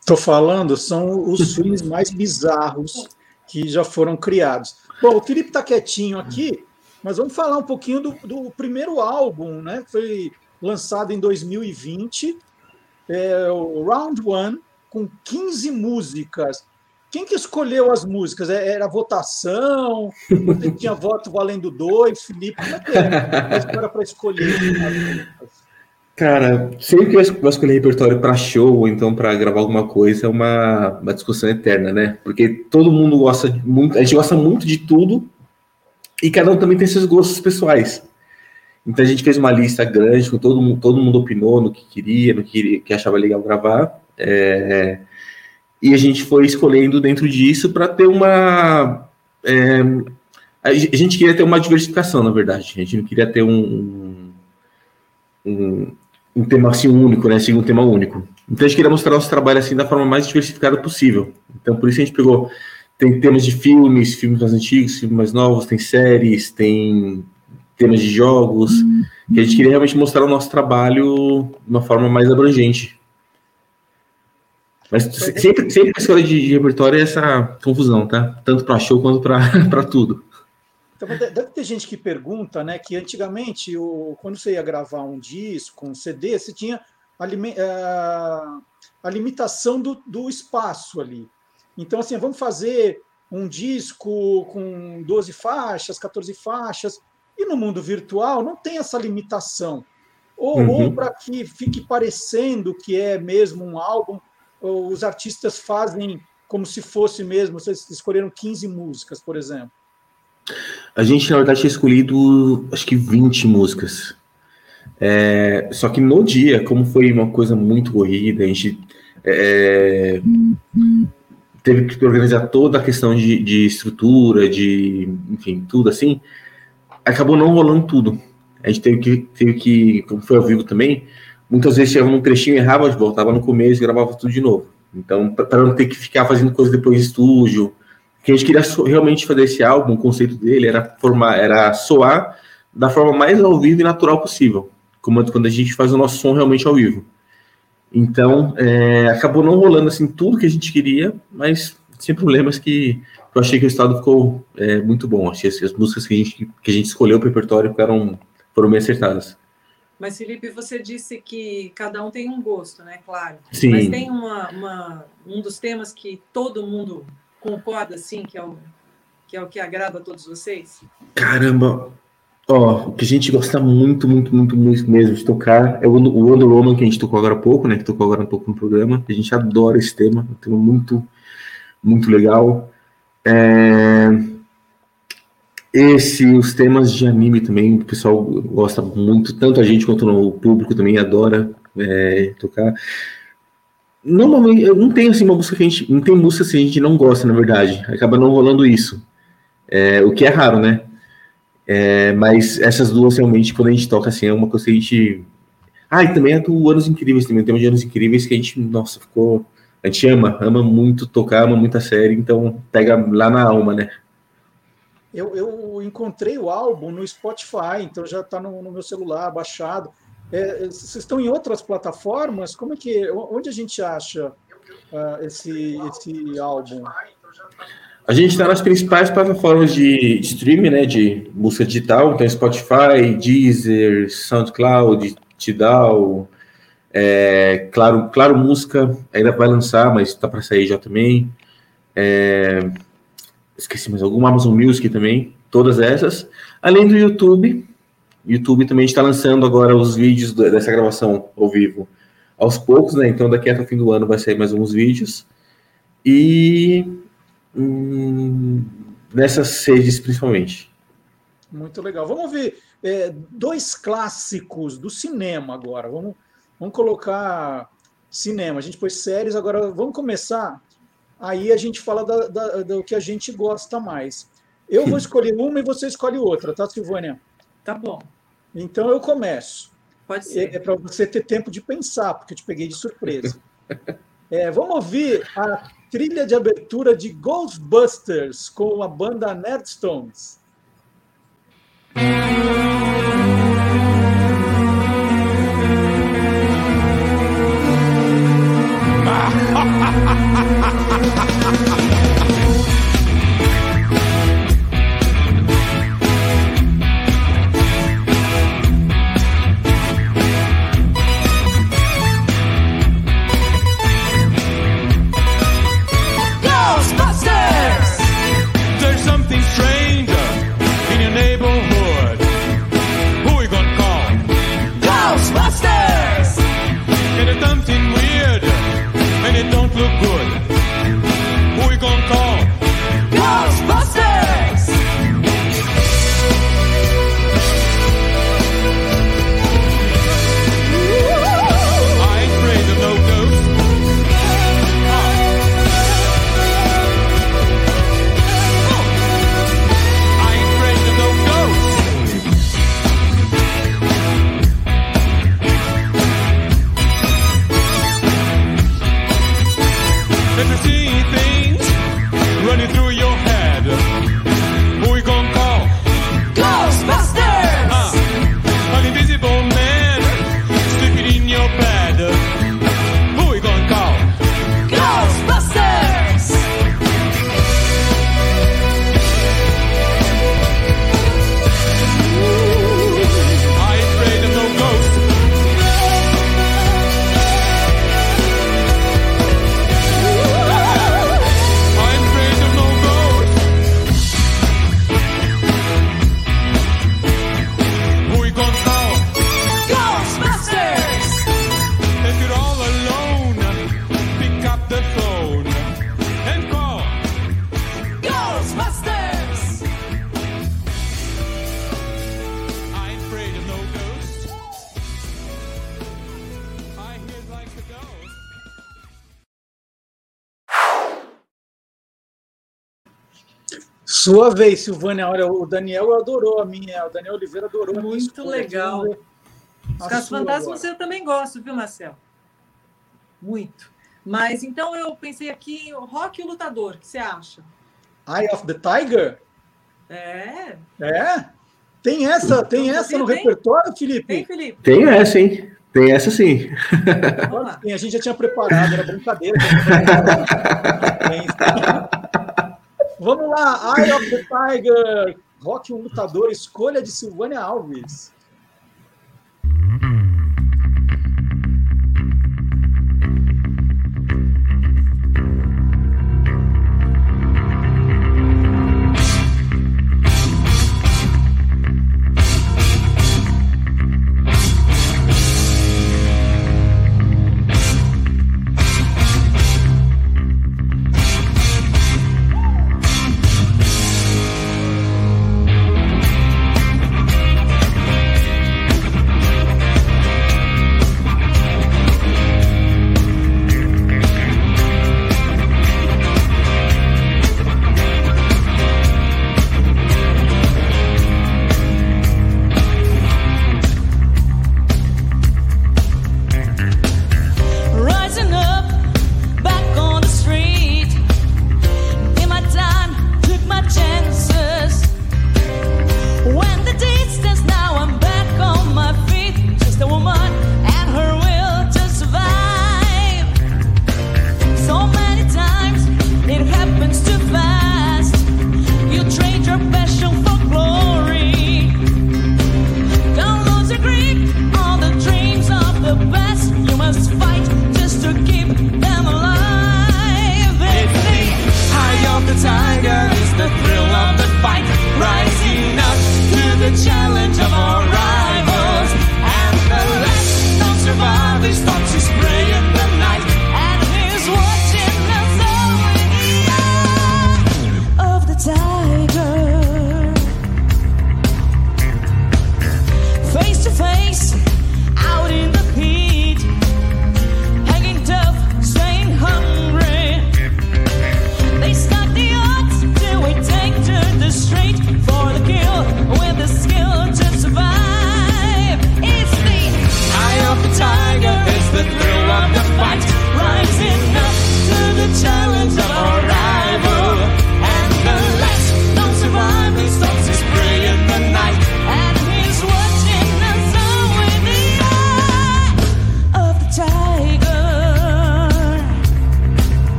Estou falando, são os filmes mais bizarros que já foram criados. Bom, o Felipe está quietinho aqui, mas vamos falar um pouquinho do, do primeiro álbum, né? Foi lançado em 2020, é, o Round One, com 15 músicas. Quem que escolheu as músicas? É, era votação? Você (laughs) tinha voto valendo dois? Felipe, como é que era para escolher? Cara, sempre que eu escolher repertório para show ou então para gravar alguma coisa é uma, uma discussão eterna, né? Porque todo mundo gosta muito, a gente gosta muito de tudo e cada um também tem seus gostos pessoais. Então a gente fez uma lista grande, todo mundo, todo mundo opinou no que queria, no que, que achava legal gravar. É, e a gente foi escolhendo dentro disso para ter uma. É, a gente queria ter uma diversificação, na verdade. A gente não queria ter um, um, um tema assim único, né? Seguir um tema único. Então a gente queria mostrar nosso trabalho assim da forma mais diversificada possível. Então por isso a gente pegou tem temas de filmes, filmes mais antigos, filmes mais novos, tem séries, tem temas de jogos, que a gente queria realmente mostrar o nosso trabalho de uma forma mais abrangente. Mas sempre, sempre a escolha de, de repertório é essa confusão, tá? Tanto para show quanto para (laughs) tudo. Então, deve ter gente que pergunta, né, que antigamente, o, quando você ia gravar um disco, um CD, você tinha a, eh, a limitação do, do espaço ali. Então, assim, vamos fazer um disco com 12 faixas, 14 faixas, e no mundo virtual não tem essa limitação. Ou, uhum. ou para que fique parecendo que é mesmo um álbum, os artistas fazem como se fosse mesmo, vocês escolheram 15 músicas, por exemplo. A gente, na verdade, tinha escolhido acho que 20 músicas. É, só que no dia, como foi uma coisa muito corrida, a gente é, teve que organizar toda a questão de, de, estrutura, de enfim, tudo assim, acabou não rolando tudo. A gente teve que, teve que como foi ao vivo também, muitas vezes chegava um trechinho errava, voltava no começo gravava tudo de novo. Então, para não ter que ficar fazendo coisa depois de estúdio, que a gente queria realmente fazer esse álbum, o conceito dele era formar, era soar da forma mais ao vivo e natural possível, como quando a gente faz o nosso som realmente ao vivo. Então, é, acabou não rolando assim tudo que a gente queria, mas sem problemas que eu achei que o estado ficou é, muito bom. Achei que as músicas que a gente, que a gente escolheu para o repertório foram, foram bem acertadas. Mas, Felipe, você disse que cada um tem um gosto, né? Claro. Sim. Mas tem uma, uma- um dos temas que todo mundo concorda, assim, que é o que, é o que agrada a todos vocês? Caramba! Ó, o que a gente gosta muito, muito, muito, muito mesmo de tocar é o, o Wonder Woman que a gente tocou agora há pouco, né? Que tocou agora um pouco no programa. A gente adora esse tema, é um tema muito, muito legal. É, Esse, os temas de anime também, o pessoal gosta muito, tanto a gente quanto o público também adora é, tocar. Normalmente, eu não tenho assim uma música que a gente. Não tem música assim, a gente não gosta, na verdade. Acaba não rolando isso. É, o que é raro, né? É, mas essas duas realmente, quando a gente toca assim, é uma coisa que a gente. Ah, e também é do Anos Incríveis também, tem um de Anos Incríveis que a gente, nossa, ficou. A gente ama, ama muito tocar, ama muito a série, então pega lá na alma, né? Eu, eu encontrei o álbum no Spotify, então já está no, no meu celular baixado. É, vocês estão em outras plataformas? Como é que onde a gente acha ah, esse esse álbum? A gente está nas principais plataformas de, de streaming, né? De música digital, então Spotify, Deezer, SoundCloud, Tidal, é, claro, claro Música ainda vai lançar, mas está para sair já também. É, esqueci mais alguma, Amazon Music também, todas essas. Além do YouTube, YouTube também está lançando agora os vídeos dessa gravação ao vivo aos poucos, né? Então daqui até o fim do ano vai sair mais alguns vídeos. E hum, nessas redes principalmente. Muito legal. Vamos ver é, dois clássicos do cinema agora. Vamos, vamos colocar cinema. A gente pôs séries, agora vamos começar. Aí a gente fala da- da- do que a gente gosta mais. Eu vou (laughs) escolher uma e você escolhe outra, tá, Silvânia? Tá bom. Então eu começo. Pode ser. É, para você ter tempo de pensar, porque eu te peguei de surpresa. (laughs) É, vamos ouvir a trilha de abertura de Ghostbusters com a banda Nerdstones. Ghostbusters! Sua vez, Silvânia. Olha, o Daniel adorou a minha, o Daniel Oliveira adorou a minha Muito escolha. legal. Os Casos Fantasmas agora. eu também gosto, viu, Marcel? Muito. Mas então eu pensei aqui, o Rock e o Lutador, o que você acha? Eye of the Tiger? É? É? Tem essa, tem Não essa no tem? repertório, Felipe? Tem, Felipe? Tem essa, hein? Tem essa sim. Tem, a gente já tinha preparado, era brincadeira. (laughs) Vamos lá, Eye of the Tiger, Rock um lutador, escolha de Silvânia Alves.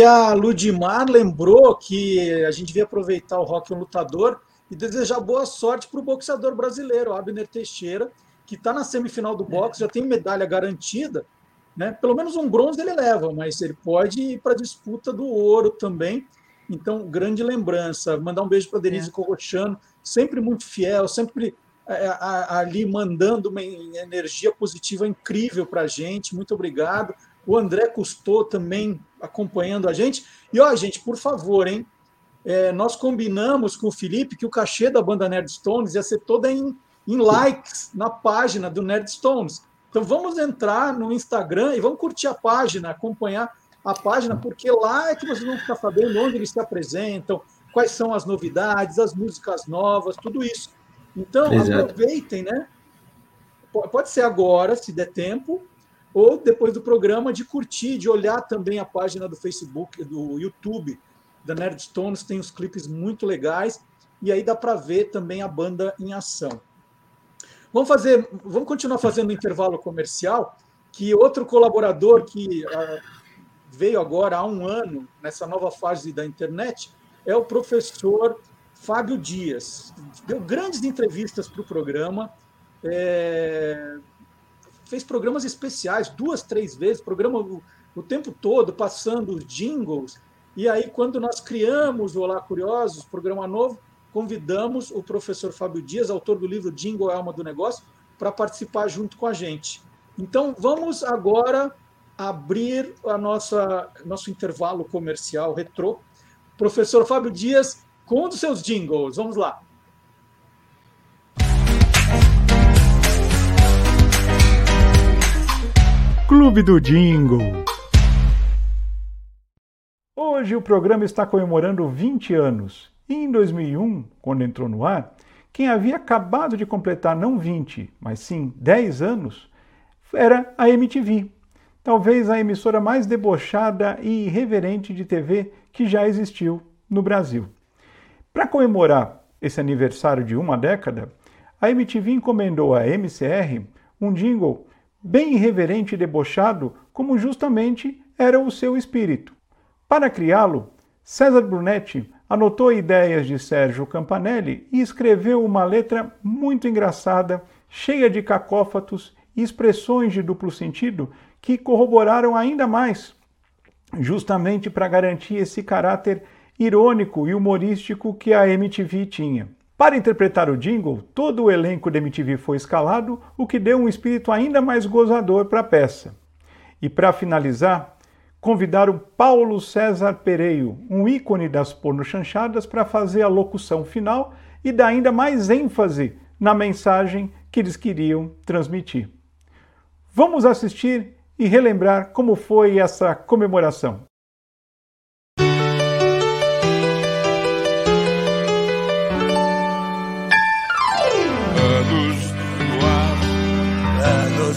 E a Ludmar lembrou que a gente devia aproveitar o Rock um Lutador e desejar boa sorte para o boxeador brasileiro, Abner Teixeira, que está na semifinal do boxe, já tem medalha garantida, né? Pelo menos um bronze ele leva, mas ele pode ir para a disputa do ouro também. Então, grande lembrança. Mandar um beijo para Denise É. Corrochano, sempre muito fiel, sempre é, a- ali mandando uma energia positiva incrível para a gente. Muito obrigado. O André Custou também acompanhando a gente. E, ó, gente, por favor, hein? É, nós combinamos com o Felipe que o cachê da banda Nerd Stones ia ser toda em, em likes na página do Nerd Stones. Então vamos entrar no Instagram e vamos curtir a página, acompanhar a página, porque lá é que vocês vão ficar sabendo onde eles se apresentam, quais são as novidades, as músicas novas, tudo isso. Então Exato. aproveitem, né? Po- Pode ser agora, se der tempo, ou depois do programa, de curtir, de olhar também a página do Facebook, do YouTube da Nerdstones, tem os clipes muito legais, e aí dá para ver também a banda em ação. Vamos fazer, vamos continuar fazendo intervalo comercial, que outro colaborador que ah, veio agora há um ano nessa nova fase da internet é o professor Fábio Dias. Deu grandes entrevistas para o programa, é, fez programas especiais duas, três vezes, programa o, o tempo todo, passando os jingles. E aí, quando nós criamos o Olá Curiosos, programa novo, convidamos o professor Fábio Dias, autor do livro Jingle é Alma do Negócio, para participar junto com a gente. Então, vamos agora abrir a nossa nosso intervalo comercial retrô. Professor Fábio Dias, com um dos seus jingles. Vamos lá. Clube do Jingle. Hoje o programa está comemorando 20 anos. E em 2001, quando entrou no ar, quem havia acabado de completar não 20, mas sim 10 anos, era a MTV. Talvez a emissora mais debochada e irreverente de TV que já existiu no Brasil. Para comemorar esse aniversário de uma década, a MTV encomendou à MCR um jingle bem irreverente e debochado, como justamente era o seu espírito. Para criá-lo, César Brunetti anotou ideias de Sérgio Campanelli e escreveu uma letra muito engraçada, cheia de cacófatos e expressões de duplo sentido que corroboraram ainda mais, justamente para garantir esse caráter irônico e humorístico que a MTV tinha. Para interpretar o jingle, todo o elenco da MTV foi escalado, o que deu um espírito ainda mais gozador para a peça. E para finalizar, convidaram Paulo César Pereio, um ícone das pornochanchadas, para fazer a locução final e dar ainda mais ênfase na mensagem que eles queriam transmitir. Vamos assistir e relembrar como foi essa comemoração.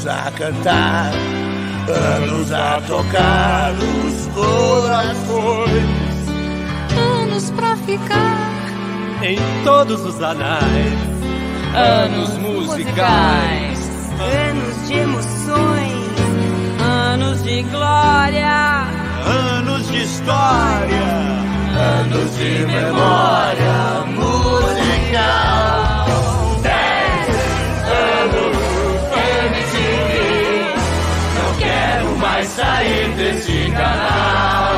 Anos a cantar, anos a tocar os corações. Anos pra ficar, Em todos os anais, anos musicais. anos de emoções, anos de glória, Anos de história, anos de memória musical. Mais sair desse canal.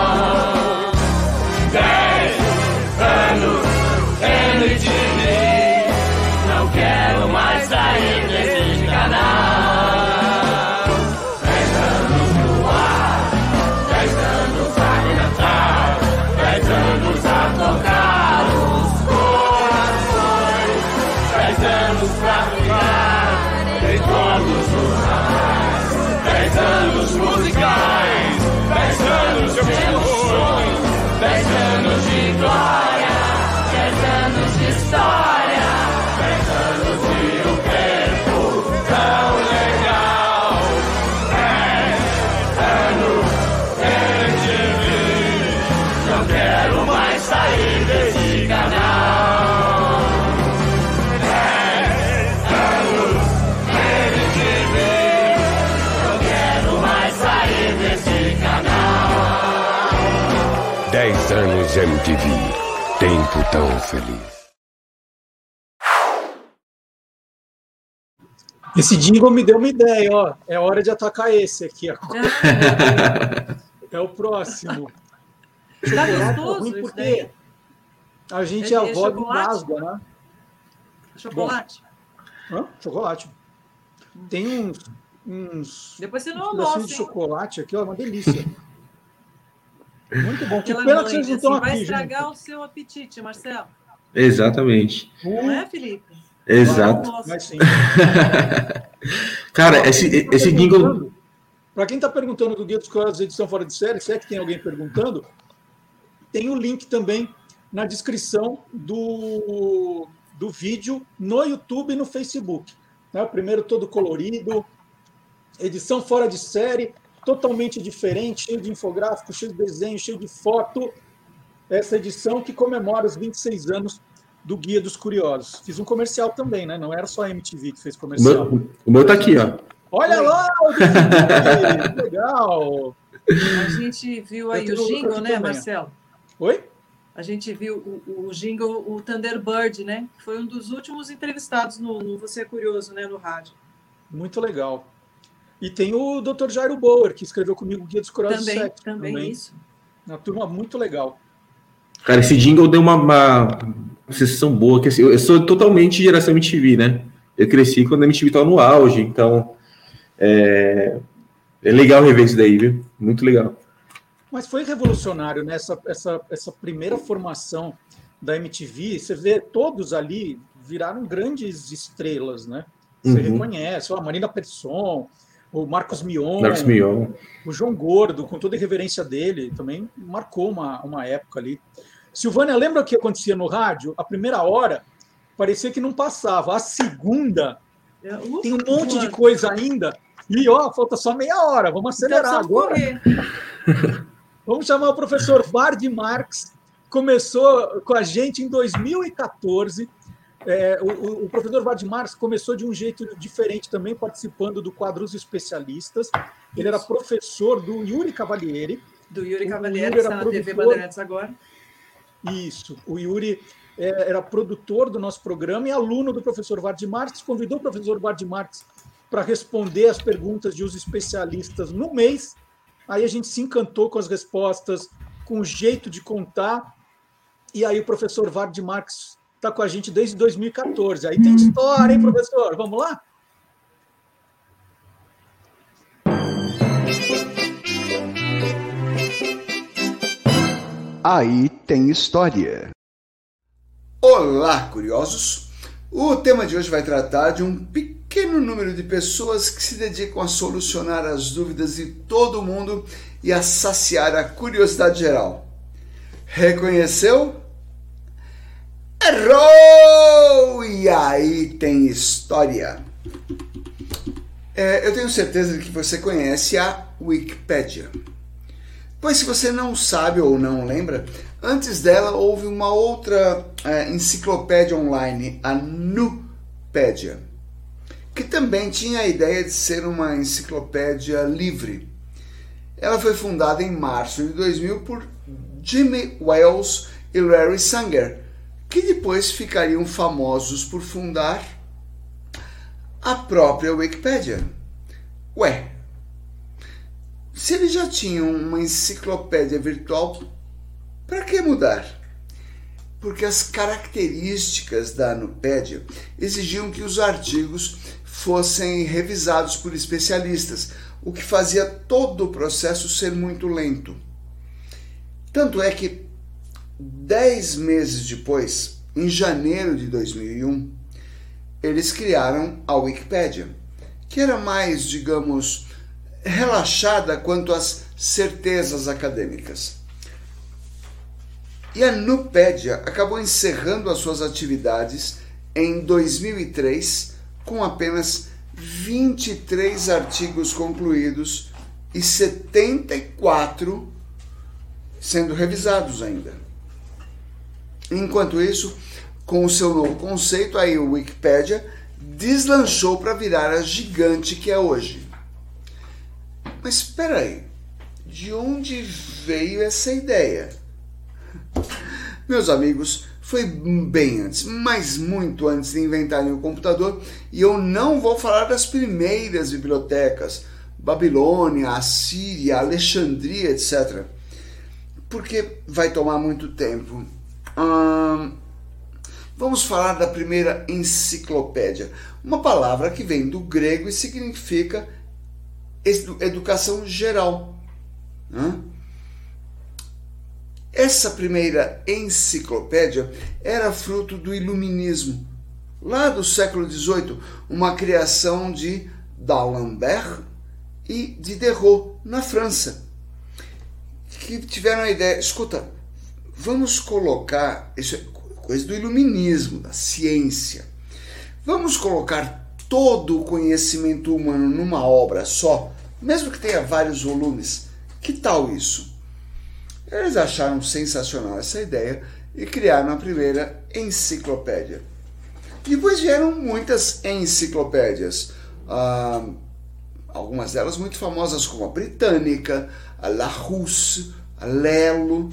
Tão feliz. Esse jingle me deu uma ideia, ó. É hora de atacar esse aqui agora. (laughs) É o próximo. Tá é gostoso porque daí? a gente É- é a é avó do? Nasga, né? Chocolate. Hã? Chocolate. Tem uns. uns Depois você não almoça, de chocolate aqui, ó, uma delícia. (laughs) Muito bom. Que Aquela pena que mãe, vocês não assim, estão vai aqui, estragar gente. o seu apetite, Marcelo. Exatamente. Não é, Felipe? Exato. Mas sim. (laughs) Cara, esse, esse jingle. Para quem está perguntando do Guia dos Curiosos edição fora de série, se é que tem alguém perguntando, tem o link também na descrição do, do vídeo no YouTube e no Facebook. Né? O primeiro todo colorido, edição fora de série, totalmente diferente, cheio de infográfico, cheio de desenho, cheio de foto. essa edição que comemora os 26 anos do Guia dos Curiosos. Fiz um comercial também, né? Não era só a MTV que fez O comercial. meu, o meu tá aqui, ó. Olha lá, o que legal. A gente viu aí o jingle, né, também. Marcelo? Oi? A gente viu o, o jingle, o Thunderbird, né? Foi um dos últimos entrevistados no, no Você é Curioso, né? No rádio. Muito legal. E tem o Dr. Jairo Bauer, que escreveu comigo o Guia dos Curiosos Também, 7. também, isso. Uma turma muito legal. Cara, esse jingle deu uma, uma sensação boa. Que, assim, eu, eu sou totalmente geração MTV, né? Eu cresci quando a MTV estava no auge, então é, é legal rever isso daí, viu? Muito legal. Mas foi revolucionário nessa essa, essa primeira formação da MTV. Você vê todos ali viraram grandes estrelas, né? Você Uhum. reconhece, ó, a Marina Persson, o Marcos Mion, Marcos Mion. o João Gordo, com toda a irreverência dele, também marcou uma, uma época ali. Silvânia, lembra o que acontecia no rádio? A primeira hora parecia que não passava. A segunda É, uh, tem um monte de coisa ainda. E ó, falta só meia hora, vamos acelerar Então, agora. correr. (laughs) Vamos chamar o professor Vard Marx. Começou com a gente em 2014. É, o, o- professor Vard Marx começou de um jeito diferente também, participando do quadro Os Especialistas. Ele era professor do Yuri Cavalieri. Do Yuri Cavalieri, está na TV produtor- Bandeirantes agora. Isso. O Yuri é, era produtor do nosso programa e aluno do professor Vard Marx. Convidou o professor Vard Marx para responder as perguntas de os especialistas no mês. Aí a gente se encantou com as respostas, com o jeito de contar. E aí o professor Vard Marx está com a gente desde 2014. Aí tem história, hein, professor? Vamos lá? Aí tem história. Olá, curiosos! O tema de hoje vai tratar de um pequeno número de pessoas que se dedicam a solucionar as dúvidas de todo mundo e a saciar a curiosidade geral. Reconheceu? Errou! E aí tem história. É, eu tenho certeza de que você conhece a Wikipédia. Pois se você não sabe ou não lembra, antes dela houve uma outra é, enciclopédia online, a Nupédia, que também tinha a ideia de ser uma enciclopédia livre. Ela foi fundada em março de 2000 por Jimmy Wales e Larry Sanger, que depois ficariam famosos por fundar a própria Wikipédia. Ué, se eles já tinham uma enciclopédia virtual, para que mudar? Porque as características da Nupédia exigiam que os artigos fossem revisados por especialistas, o que fazia todo o processo ser muito lento. Tanto é que, dez meses depois, em janeiro de 2001, eles criaram a Wikipédia, que era mais, digamos, relaxada quanto às certezas acadêmicas. E a Nupédia acabou encerrando as suas atividades em 2003 com apenas 23 artigos concluídos e 74 sendo revisados ainda. Enquanto isso, com o seu novo conceito, aí o Wikipédia deslanchou para virar a gigante que é hoje. Mas espera aí, de onde veio essa ideia? (laughs) Meus amigos, foi bem antes, mas muito antes de inventarem o computador, e eu não vou falar das primeiras bibliotecas, Babilônia, Assíria, Alexandria, etc. Porque vai tomar muito tempo. Hum, vamos falar da primeira enciclopédia, uma palavra que vem do grego e significa edu- educação geral. Hã? Essa primeira enciclopédia era fruto do iluminismo, lá do século XVIII, uma criação de D'Alembert e Diderot, na França, que tiveram a ideia, escuta, vamos colocar, isso é coisa do iluminismo, da ciência, vamos colocar todo o conhecimento humano numa obra só, mesmo que tenha vários volumes, que tal isso? Eles acharam sensacional essa ideia e criaram a primeira enciclopédia. Depois vieram muitas enciclopédias, ah, algumas delas muito famosas, como a Britânica, a Larousse, a Lelo.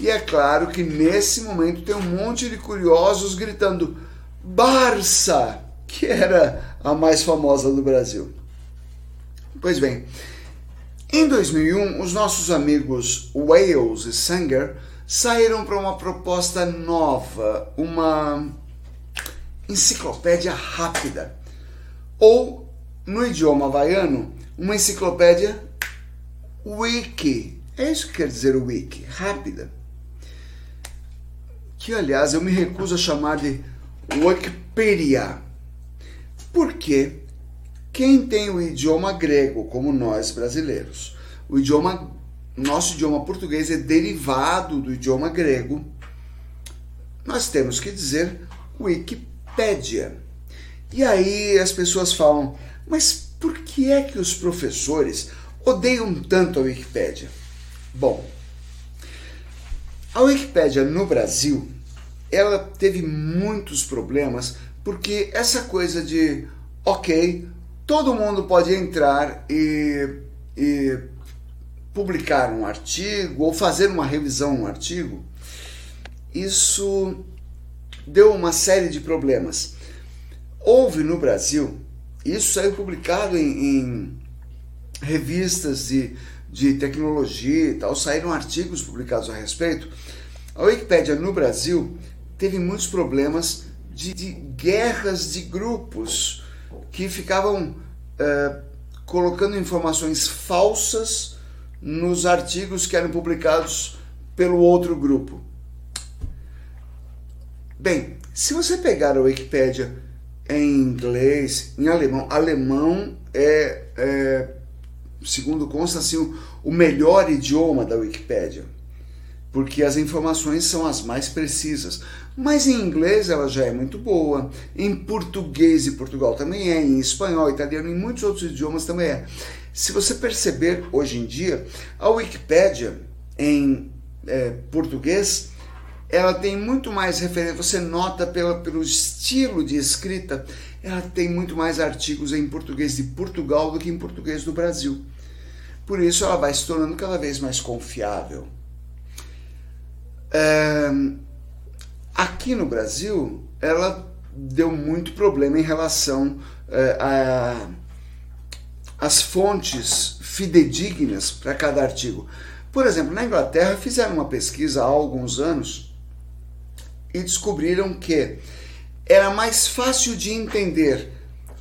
E é claro que nesse momento tem um monte de curiosos gritando Barça, que era a mais famosa do Brasil. Pois bem, em 2001, os nossos amigos Wales e Sanger saíram para uma proposta nova, uma enciclopédia rápida, ou no idioma havaiano, uma enciclopédia wiki. É isso que quer dizer o wiki, rápida. Que aliás eu me recuso a chamar de Wikipedia. Porque quem tem o idioma grego, como nós brasileiros, o idioma nosso idioma português é derivado do idioma grego, nós temos que dizer Wikipédia. E aí as pessoas falam, mas por que é que os professores odeiam tanto a Wikipédia? Bom, a Wikipédia no Brasil, ela teve muitos problemas porque essa coisa de, ok, todo mundo pode entrar e, e publicar um artigo ou fazer uma revisão um artigo, isso deu uma série de problemas. Houve no Brasil, isso saiu publicado em, em revistas de, de tecnologia e tal, saíram artigos publicados a respeito. A Wikipédia no Brasil teve muitos problemas de, de guerras de grupos que ficavam uh, colocando informações falsas nos artigos que eram publicados pelo outro grupo. Bem, se você pegar a Wikipédia em inglês, em alemão, alemão é, é segundo consta, assim, o, melhor idioma da Wikipédia, porque as informações são as mais precisas. Mas em inglês ela já é muito boa, em português e Portugal também é, em espanhol, italiano, em muitos outros idiomas também é. Se você perceber hoje em dia, a Wikipédia em é, português ela tem muito mais referência, você nota pela, pelo estilo de escrita, ela tem muito mais artigos em português de Portugal do que em português do Brasil. Por isso ela vai se tornando cada vez mais confiável. É, aqui no Brasil, ela deu muito problema em relação a as fontes fidedignas para cada artigo. Por exemplo, na Inglaterra fizeram uma pesquisa há alguns anos e descobriram que era mais fácil de entender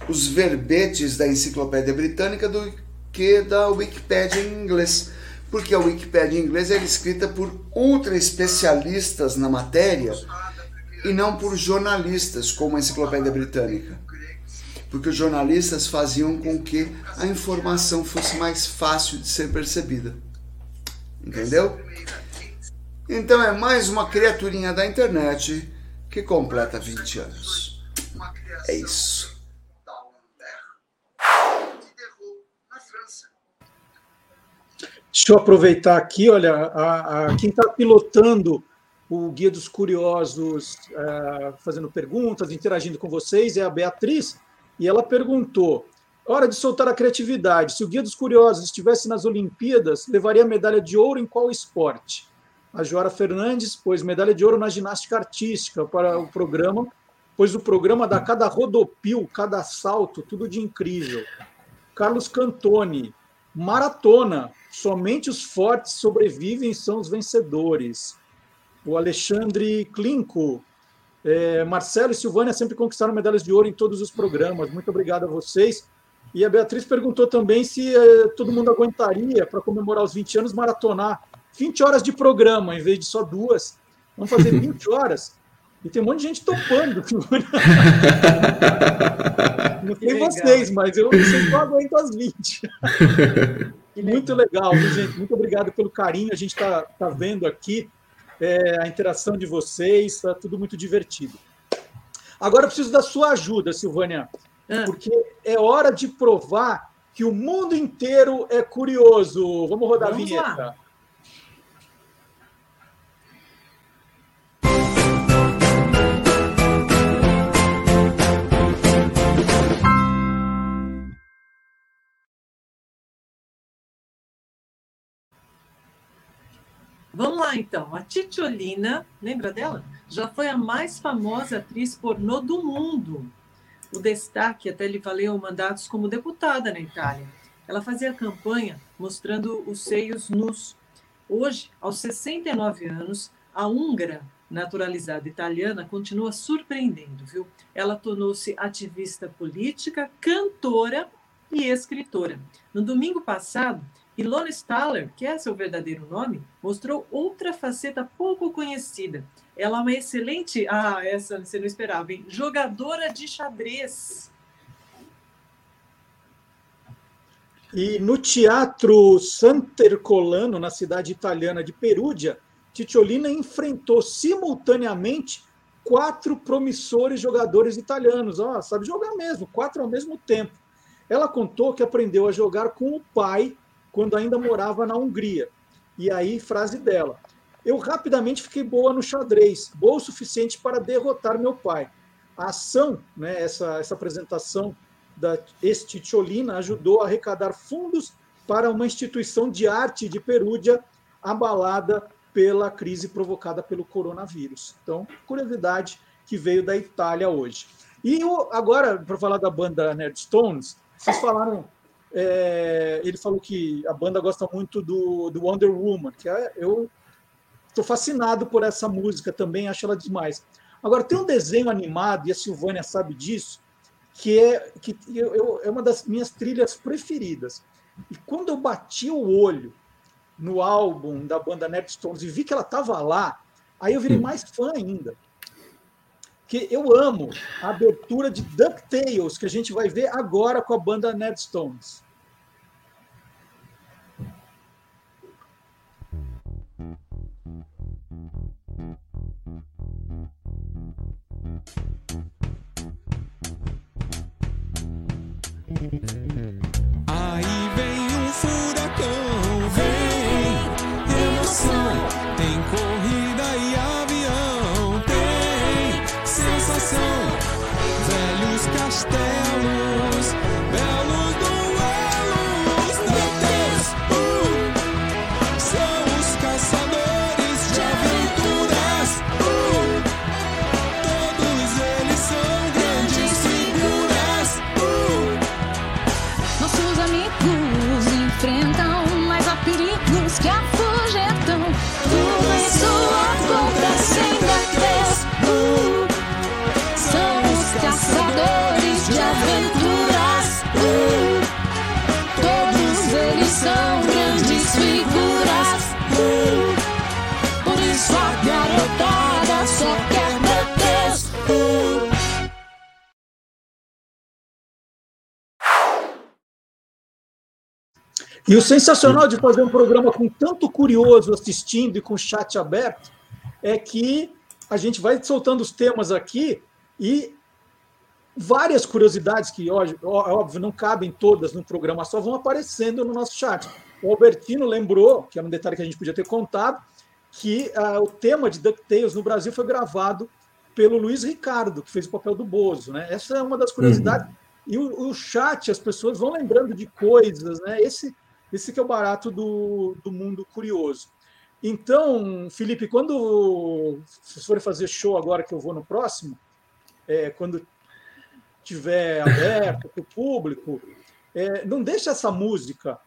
os verbetes da enciclopédia britânica do que da Wikipédia em inglês. Porque a Wikipédia em inglês era escrita por ultra especialistas na matéria e não por jornalistas, como a enciclopédia britânica porque os jornalistas faziam com que a informação fosse mais fácil de ser percebida. Entendeu? Então é mais uma criaturinha da internet que completa 20 anos. É isso. Deixa eu aproveitar aqui, olha, a, a quem está pilotando o Guia dos Curiosos, uh, fazendo perguntas, interagindo com vocês, é a Beatriz. E ela perguntou: hora de soltar a criatividade. Se o Guia dos Curiosos estivesse nas Olimpíadas, levaria medalha de ouro em qual esporte? A Joara Fernandes pôs medalha de ouro na ginástica artística para o programa, pois o programa dá cada rodopio, cada salto, tudo de incrível. Carlos Cantoni, maratona, somente os fortes sobrevivem são os vencedores. O Alexandre Clinco, é, Marcelo e Silvânia sempre conquistaram medalhas de ouro em todos os programas. Muito obrigado a vocês. E a Beatriz perguntou também se é, todo mundo aguentaria, para comemorar os 20 anos, maratonar 20 horas de programa, em vez de só duas. Vamos fazer (laughs) 20 horas. E tem um monte de gente topando. (laughs) Não sei vocês, mas eu sempre aguento as 20. (laughs) Muito legal, gente. Muito obrigado pelo carinho. A gente está tá vendo aqui é, a interação de vocês, está tudo muito divertido. Agora eu preciso da sua ajuda, Silvânia, Ah. porque é hora de provar que o mundo inteiro é curioso. Vamos rodar Vamos a vinheta. lá. Vamos lá, então. A Titiolina, lembra dela? Já foi a mais famosa atriz pornô do mundo. O destaque até lhe valeu mandatos como deputada na Itália. Ela fazia campanha mostrando os seios nus. Hoje, aos 69 anos, a húngara naturalizada italiana continua surpreendendo, viu? Ela tornou-se ativista política, cantora e escritora. No domingo passado, Ilona Staller, que é seu verdadeiro nome, mostrou outra faceta pouco conhecida. Ela é uma excelente, ah, essa você não esperava, hein? Jogadora de xadrez. E no Teatro Santercolano, na cidade italiana de Perugia, Titiolina enfrentou simultaneamente quatro promissores jogadores italianos. Ó, sabe jogar mesmo, quatro ao mesmo tempo. Ela contou que aprendeu a jogar com o pai quando ainda morava na Hungria. E aí, frase dela: Eu rapidamente fiquei boa no xadrez, boa o suficiente para derrotar meu pai. A ação, né, essa, essa apresentação da ex-Titiolina ajudou a arrecadar fundos para uma instituição de arte de Perúdia abalada pela crise provocada pelo coronavírus. Então, curiosidade que veio da Itália hoje. E agora, para falar da banda Nerd Stones, vocês falaram. É, ele falou que a banda gosta muito do, do Wonder Woman, que é, eu estou fascinado por essa música também, acho ela demais. Agora, tem um desenho animado, e a Silvânia sabe disso, que é, que eu, eu- é uma das minhas trilhas preferidas. E quando eu bati o olho no álbum da banda Nerd Stones e vi que ela estava lá, aí eu virei mais fã ainda. Que eu amo a abertura de DuckTales, que a gente vai ver agora com a banda Nerd Mm-hmm. E o sensacional de fazer um programa com tanto curioso assistindo e com chat aberto é que a gente vai soltando os temas aqui e várias curiosidades que, óbvio, não cabem todas no programa, só vão aparecendo no nosso chat. O Albertino lembrou, que era um detalhe que a gente podia ter contado, que ah, o tema de DuckTales no Brasil foi gravado pelo Luiz Ricardo, que fez o papel do Bozo. Né? Essa é uma das curiosidades. E o, o chat, as pessoas vão lembrando de coisas, né? Esse, esse que é o barato do, do mundo curioso. Então, Felipe, quando vocês forem fazer show agora que eu vou no próximo, é, quando tiver aberto para o público, é, não deixa essa música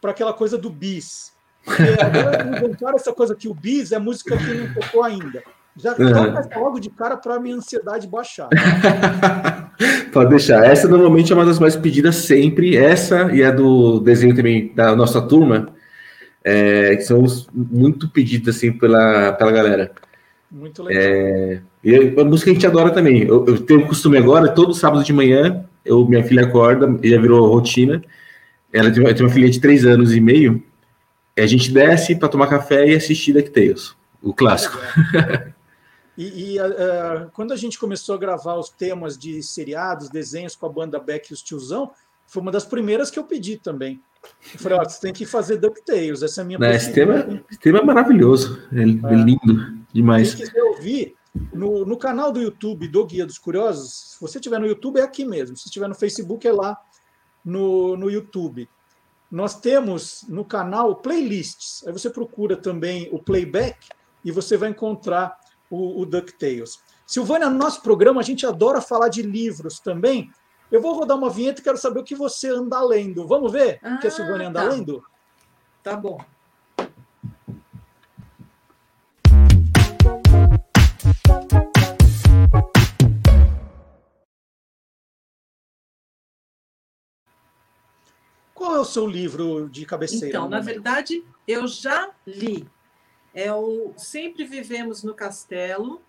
para aquela coisa do bis. Porque agora inventaram essa coisa que o bis é música que não tocou ainda. Já Uhum. toca logo de cara para a minha ansiedade baixar. (laughs) Pode deixar. Essa normalmente é uma das mais pedidas sempre. Essa e a do desenho também da nossa turma, é, que são muito pedidas assim pela, pela galera. Muito legal. É, e é uma música que a gente adora também. Eu, eu tenho o costume agora, todo sábado de manhã, eu, minha filha acorda, já virou rotina. Ela tem, tem uma filha de três anos e meio. e a gente desce para tomar café e assistir DuckTales, o clássico. (laughs) E, e, ah, quando a gente começou a gravar os temas de seriados, desenhos com a banda Beck e os Tiozão, foi uma das primeiras que eu pedi também. Eu falei, ó, você tem que fazer DuckTales, essa é a minha Né, esse, tema, esse tema é maravilhoso, é, é lindo demais. Quem quiser ouvir, no, no canal do YouTube do Guia dos Curiosos, se você estiver no YouTube, é aqui mesmo. Se estiver no Facebook, é lá no, no YouTube. nós temos no canal playlists. Aí você procura também o playback e você vai encontrar o, o DuckTales. Silvânia, no nosso programa a gente adora falar de livros também. Eu vou rodar uma vinheta e quero saber o que você anda lendo. Vamos ver o que a Silvânia anda tá. lendo? Tá bom. Qual é o seu livro de cabeceira? Então, na verdade, eu já li. É o Sempre Vivemos no Castelo,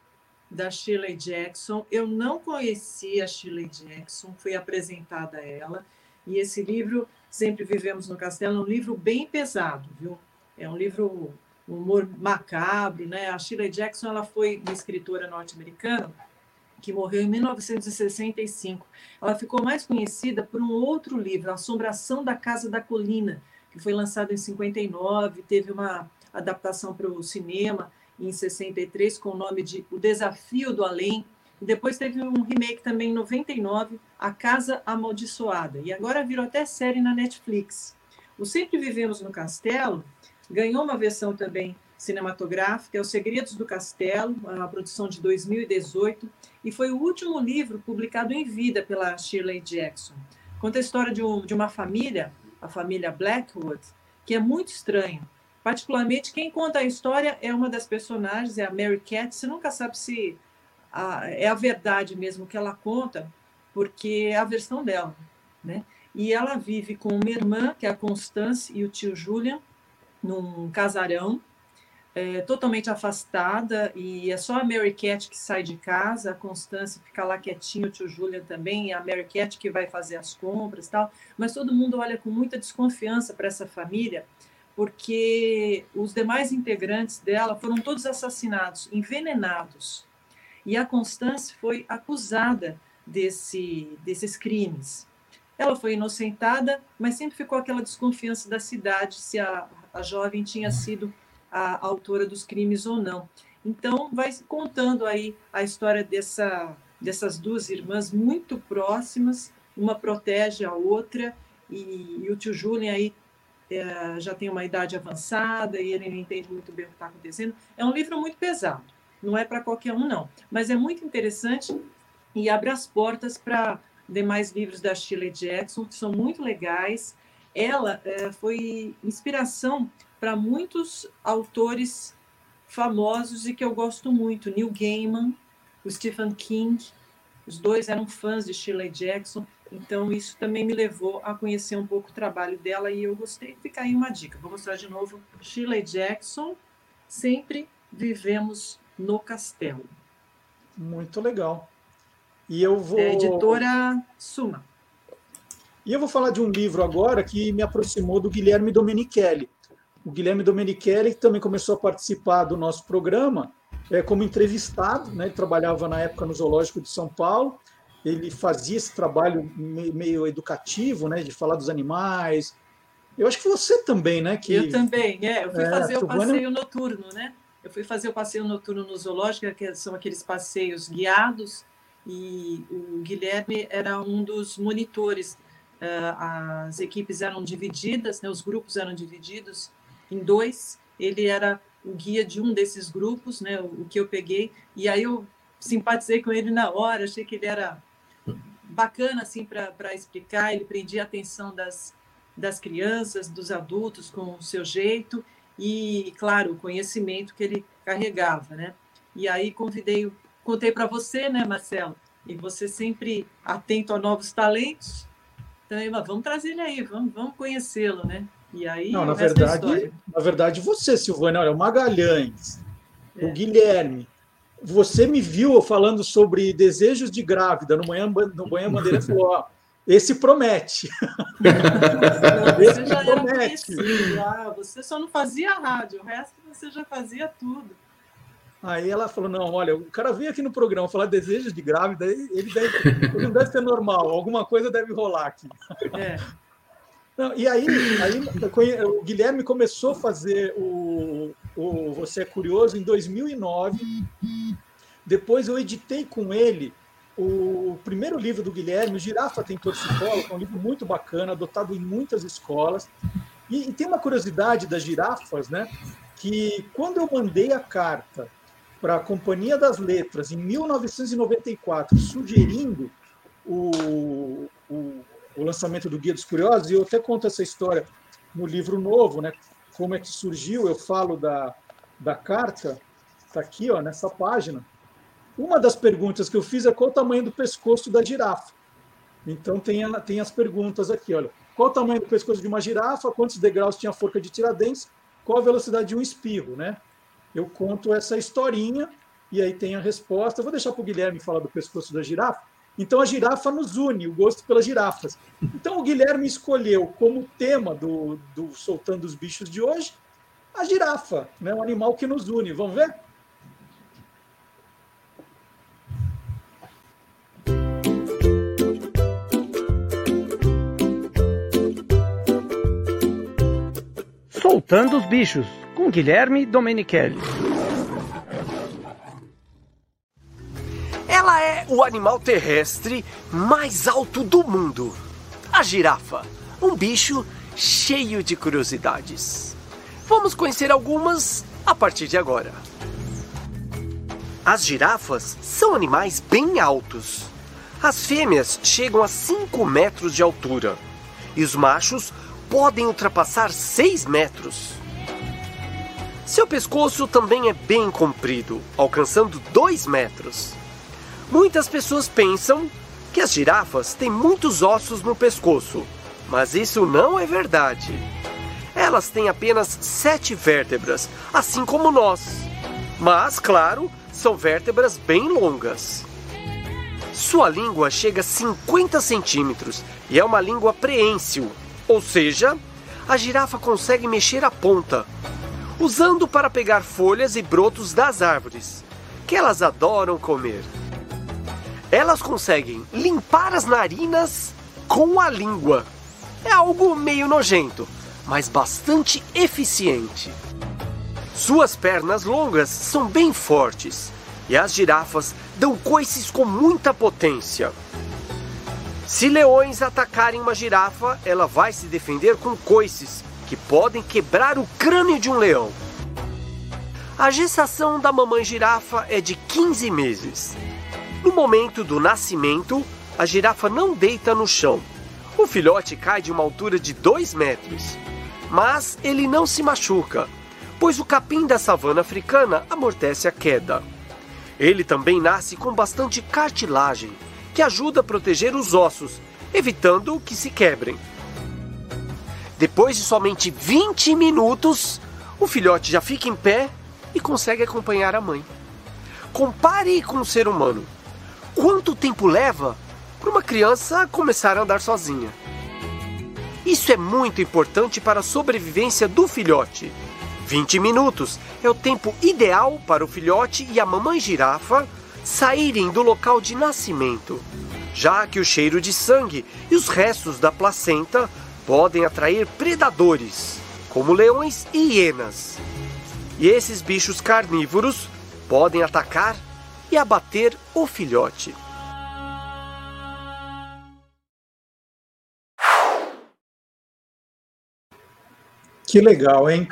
da Shirley Jackson. Eu não conhecia a Shirley Jackson, fui apresentada a ela. E esse livro, Sempre Vivemos no Castelo, é um livro bem pesado, viu? É um livro um humor macabro, né? A Shirley Jackson ela foi uma escritora norte-americana que morreu em 1965. Ela ficou mais conhecida por um outro livro, Assombração da Casa da Colina, que foi lançado em 59, teve uma adaptação para o cinema em 63 com o nome de O Desafio do Além. E depois teve um remake também em 99, A Casa Amaldiçoada. E agora virou até série na Netflix. O Sempre Vivemos no Castelo ganhou uma versão também cinematográfica, é Os Segredos do Castelo, uma produção de 2018, e foi o último livro publicado em vida pela Shirley Jackson. Conta a história de, um, de uma família, a família Blackwood, que é muito estranha. Particularmente, quem conta a história é uma das personagens, é a Mary Cat. Você nunca sabe se a, é a verdade mesmo que ela conta, porque é a versão dela. Né? E ela vive com uma irmã, que é a Constance, e o tio Julian, num casarão, é, totalmente afastada, e é só a Mary Cat que sai de casa, a Constance fica lá quietinha, o tio Julian também, a Mary Cat que vai fazer as compras tal, mas todo mundo olha com muita desconfiança para essa família, porque os demais integrantes dela foram todos assassinados, envenenados, e a Constance foi acusada desse, desses crimes. Ela foi inocentada, mas sempre ficou aquela desconfiança da cidade se a, a jovem tinha sido a autora dos crimes ou não. Então, vai contando aí a história dessa, dessas duas irmãs muito próximas, uma protege a outra, e, e o tio Julian aí é, já tem uma idade avançada e ele não entende muito bem o que está acontecendo. É um livro muito pesado, não é para qualquer um, não, mas é muito interessante e abre as portas para demais livros da Shirley Jackson, que são muito legais. Ela é, foi inspiração para muitos autores famosos e que eu gosto muito. Neil Gaiman, o Stephen King, os dois eram fãs de Shirley Jackson, então isso também me levou a conhecer um pouco o trabalho dela e eu gostei. Fica aí uma dica. Vou mostrar de novo Shirley Jackson. Sempre vivemos no castelo. Muito legal. E eu vou. É editora Suma. E eu vou falar de um livro agora que me aproximou do Guilherme Domenichelli. O Guilherme Domenichelli também começou a participar do nosso programa é, como entrevistado, né? ele trabalhava na época no Zoológico de São Paulo, ele fazia esse trabalho meio, educativo, né? de falar dos animais. Eu acho que você também, né? Que, eu também, é. Eu fui É, fazer o passeio noturno, né? Eu fui fazer o passeio noturno no zoológico, que são aqueles passeios guiados, e o Guilherme era um dos monitores. Ah, As equipes eram divididas, né? os grupos eram divididos em dois. Ele era o guia de um desses grupos, né? o que eu peguei, e aí eu simpatizei com ele na hora, achei que ele era bacana assim para explicar, ele prendia a atenção das, das crianças, dos adultos com o seu jeito e, claro, o conhecimento que ele carregava, né? E aí convidei, contei para você, né, Marcelo? E você sempre atento a novos talentos. Então, eu, "Ah, vamos trazer ele aí, vamos, vamos conhecê-lo, né? E aí, Não, na é verdade, história. na verdade, você, Silvana, olha, o Magalhães, o Guilherme, você me viu falando sobre desejos de grávida no manhã, no manhã Bandeira falou, ó, esse promete. Você já era conhecido, ah, você só não fazia rádio, o resto você já fazia tudo. Aí ela falou: não, olha, o cara veio aqui no programa falar desejos de grávida, ele, deve, ele não deve ser normal, alguma coisa deve rolar aqui. É. Não, e aí, aí o Guilherme começou a fazer o, o Você é Curioso em 2009. Depois eu editei com ele o primeiro livro do Guilherme, o Girafa tem Torcicolo, que é um livro muito bacana, adotado em muitas escolas. E, e tem uma curiosidade das girafas, né? Que quando eu mandei a carta para a Companhia das Letras em 1994, sugerindo o, o, o lançamento do Guia dos Curiosos, e eu até conto essa história no livro novo, né? Como é que surgiu, eu falo da, da carta, está aqui, ó, nessa página. Uma das perguntas que eu fiz é qual o tamanho do pescoço da girafa. Então tem, tem as perguntas aqui, olha. Qual o tamanho do pescoço de uma girafa? Quantos degraus tinha a forca de Tiradentes? Qual a velocidade de um espirro, né? Eu conto essa historinha e aí tem a resposta. Eu vou deixar para o Guilherme falar do pescoço da girafa. Então a girafa nos une, o gosto pelas girafas. Então o Guilherme escolheu como tema do, do Soltando os Bichos de hoje a girafa, né? um animal que nos une. Vamos ver? Soltando os bichos, com Guilherme Domenichelli. Ela é o animal terrestre mais alto do mundo. A girafa, um bicho cheio de curiosidades. Vamos conhecer algumas a partir de agora. As girafas são animais bem altos. As fêmeas chegam a 5 metros de altura e os machos podem ultrapassar 6 metros. Seu pescoço também é bem comprido, alcançando 2 metros. Muitas pessoas pensam que as girafas têm muitos ossos no pescoço, mas isso não é verdade. Elas têm apenas sete vértebras, assim como nós. Mas, claro, são vértebras bem longas. Sua língua chega a 50 centímetros e é uma língua preensil, ou seja, a girafa consegue mexer a ponta, usando para pegar folhas e brotos das árvores, que elas adoram comer. Elas conseguem limpar as narinas com a língua. É algo meio nojento, mas bastante eficiente. Suas pernas longas são bem fortes e as girafas dão coices com muita potência. Se leões atacarem uma girafa, ela vai se defender com coices que podem quebrar o crânio de um leão. A gestação da mamãe girafa é de 15 meses. No momento do nascimento, a girafa não deita no chão. O filhote cai de uma altura de 2 metros. Mas ele não se machuca, pois o capim da savana africana amortece a queda. Ele também nasce com bastante cartilagem, que ajuda a proteger os ossos, evitando que se quebrem. Depois de somente 20 minutos, o filhote já fica em pé e consegue acompanhar a mãe. Compare com o ser humano. Quanto tempo leva para uma criança começar a andar sozinha? Isso é muito importante para a sobrevivência do filhote. 20 minutos é o tempo ideal para o filhote e a mamãe girafa saírem do local de nascimento, já que o cheiro de sangue e os restos da placenta podem atrair predadores, como leões e hienas. E esses bichos carnívoros podem atacar e abater o filhote. Que legal, hein?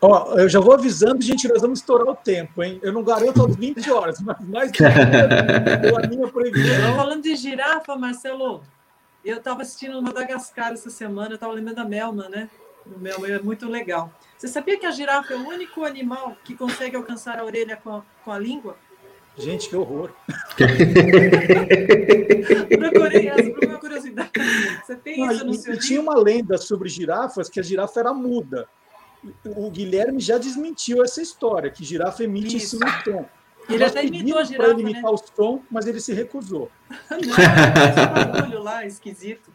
Ó, eu já vou avisando, gente, nós vamos estourar o tempo, hein? Eu não garanto às 20 horas, mas mais de a minha previsão. Falando de girafa, Marcelo, eu estava assistindo Madagascar essa semana, eu estava lembrando da Melma, né? O Melma é muito legal. Você sabia que a girafa é o único animal que consegue alcançar a orelha com a, com a língua? Gente, que horror. (laughs) Procurei essa por uma curiosidade. Você tem Não, isso no e- seu e tinha uma lenda sobre girafas que a girafa era muda. O Guilherme já desmentiu essa história, que girafa emite Isso. o som. Ele até imitou a para girafa, ele imitar né? o som, mas ele se recusou. (laughs) Esse bagulho lá, esquisito.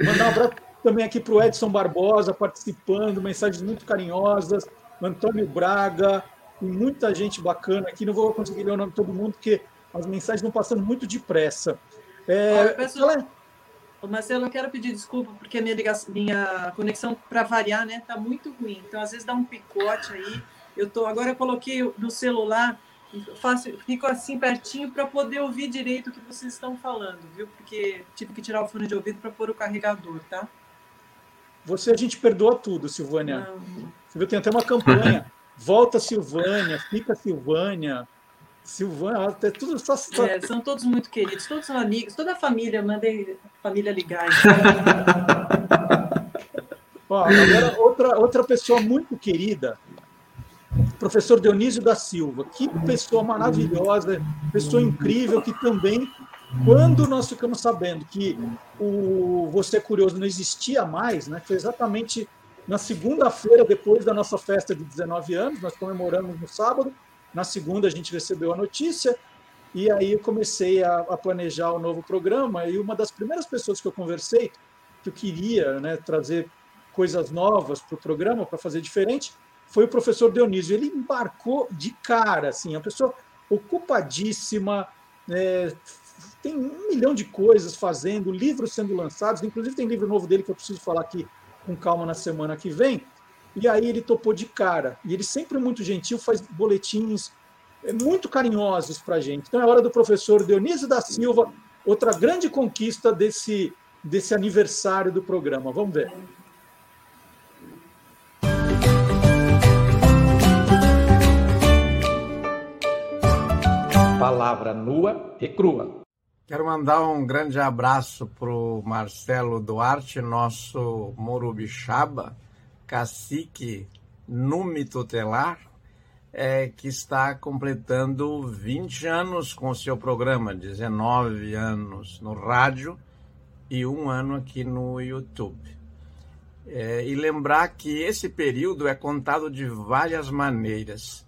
Mandar um abraço também aqui para o Edson Barbosa, participando, mensagens muito carinhosas. Antônio Braga, tem muita gente bacana aqui. Não vou conseguir ler o nome de todo mundo, porque as mensagens estão passando muito depressa. É, peço- fala- Ô, Marcelo, eu quero pedir desculpa porque minha, ligação, minha conexão, para variar, né, tá muito ruim. Então, às vezes dá um picote aí. Eu tô, agora eu coloquei no celular faço, fico assim pertinho para poder ouvir direito o que vocês estão falando, viu? Porque tive que tirar o fone de ouvido para pôr o carregador, tá? Você a gente perdoa tudo, Silvânia. Você viu, tem até uma campanha. (laughs) Volta Silvânia, fica Silvânia. Silvânia, até tudo só, só... É, são todos muito queridos, todos são amigos, toda a família, mandei a família ligar. (laughs) Ó, agora, outra, outra pessoa muito querida, professor Dionísio da Silva. Que pessoa maravilhosa, pessoa incrível, que também, quando nós ficamos sabendo que o Você é Curioso não existia mais, né, foi exatamente na segunda-feira, depois da nossa festa de 19 anos, nós comemoramos no sábado, na segunda a gente recebeu a notícia, e aí eu comecei a, a planejar o novo programa, e uma das primeiras pessoas que eu conversei, que eu queria né, trazer coisas novas para o programa, para fazer diferente, foi o professor Dionísio. Ele embarcou de cara, assim, uma pessoa ocupadíssima, é, tem um milhão de coisas fazendo, livros sendo lançados, inclusive tem livro novo dele que eu preciso falar aqui com calma na semana que vem. E aí ele topou de cara. E ele sempre muito gentil, faz boletins é, muito carinhosos para a gente. Então é hora do professor Dionísio da Silva, outra grande conquista desse, desse aniversário do programa. Vamos ver. Palavra nua e crua. Quero mandar um grande abraço para o Marcelo Duarte, nosso Morubixaba, cacique Numi Tutelar, é, que está completando 20 anos com o seu programa, 19 anos no rádio e um ano aqui no YouTube. É, e lembrar que esse período é contado de várias maneiras.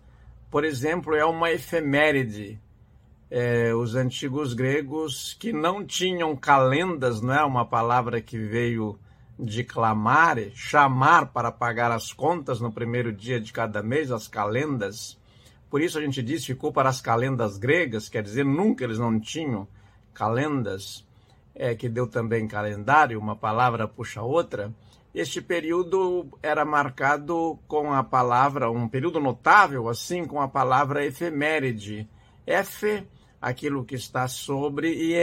Por exemplo, é uma efeméride é, os antigos gregos que não tinham calendas, não é uma palavra que veio de clamare, chamar para pagar as contas no primeiro dia de cada mês, as calendas. Por isso a gente diz ficou para as calendas gregas, quer dizer, nunca eles não tinham calendas, é, que deu também calendário, uma palavra puxa outra. Este período era marcado com a palavra, um período notável, assim, com a palavra efeméride. Efe aquilo que está sobre e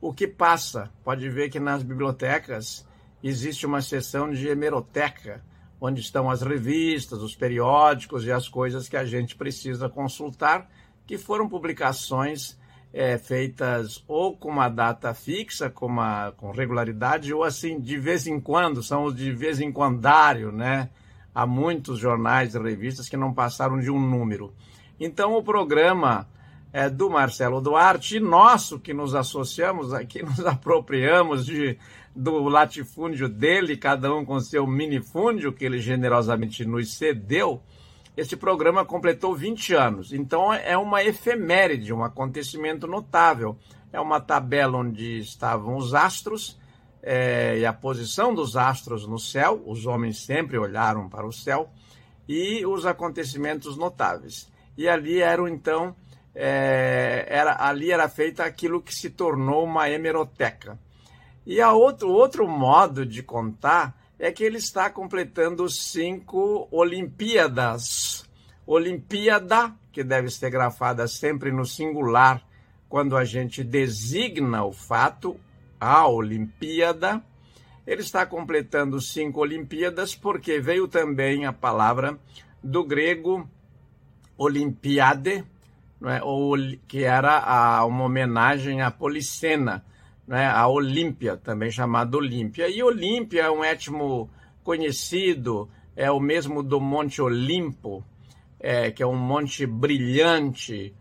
o que passa. Pode ver que nas bibliotecas existe uma seção de hemeroteca, onde estão as revistas, os periódicos e as coisas que a gente precisa consultar, que foram publicações é, feitas ou com uma data fixa, com, uma, com regularidade, ou assim, de vez em quando, são os de vez em quandário, né? Há muitos jornais e revistas que não passaram de um número. Então, o programa é, do Marcelo Duarte, e nosso que nos associamos aqui, (laughs) nos apropriamos de, do latifúndio dele, cada um com seu minifúndio, que ele generosamente nos cedeu. Este programa completou 20 anos, então é uma efeméride, um acontecimento notável. É uma tabela onde estavam os astros é, e a posição dos astros no céu, os homens sempre olharam para o céu, e os acontecimentos notáveis. E ali eram então é, era, ali era feita aquilo que se tornou uma hemeroteca. E a outro, outro modo de contar é que ele está completando cinco Olimpíadas. Olimpíada, que deve ser grafada sempre no singular, quando a gente designa o fato, a Olimpíada. Ele está completando cinco Olimpíadas porque veio também a palavra do grego Olimpiade, é? ou, que era a, uma homenagem à Policena, é? a Olímpia, também chamada Olímpia. E Olímpia é um étimo conhecido, é o mesmo do Monte Olimpo, é, que é um monte brilhante.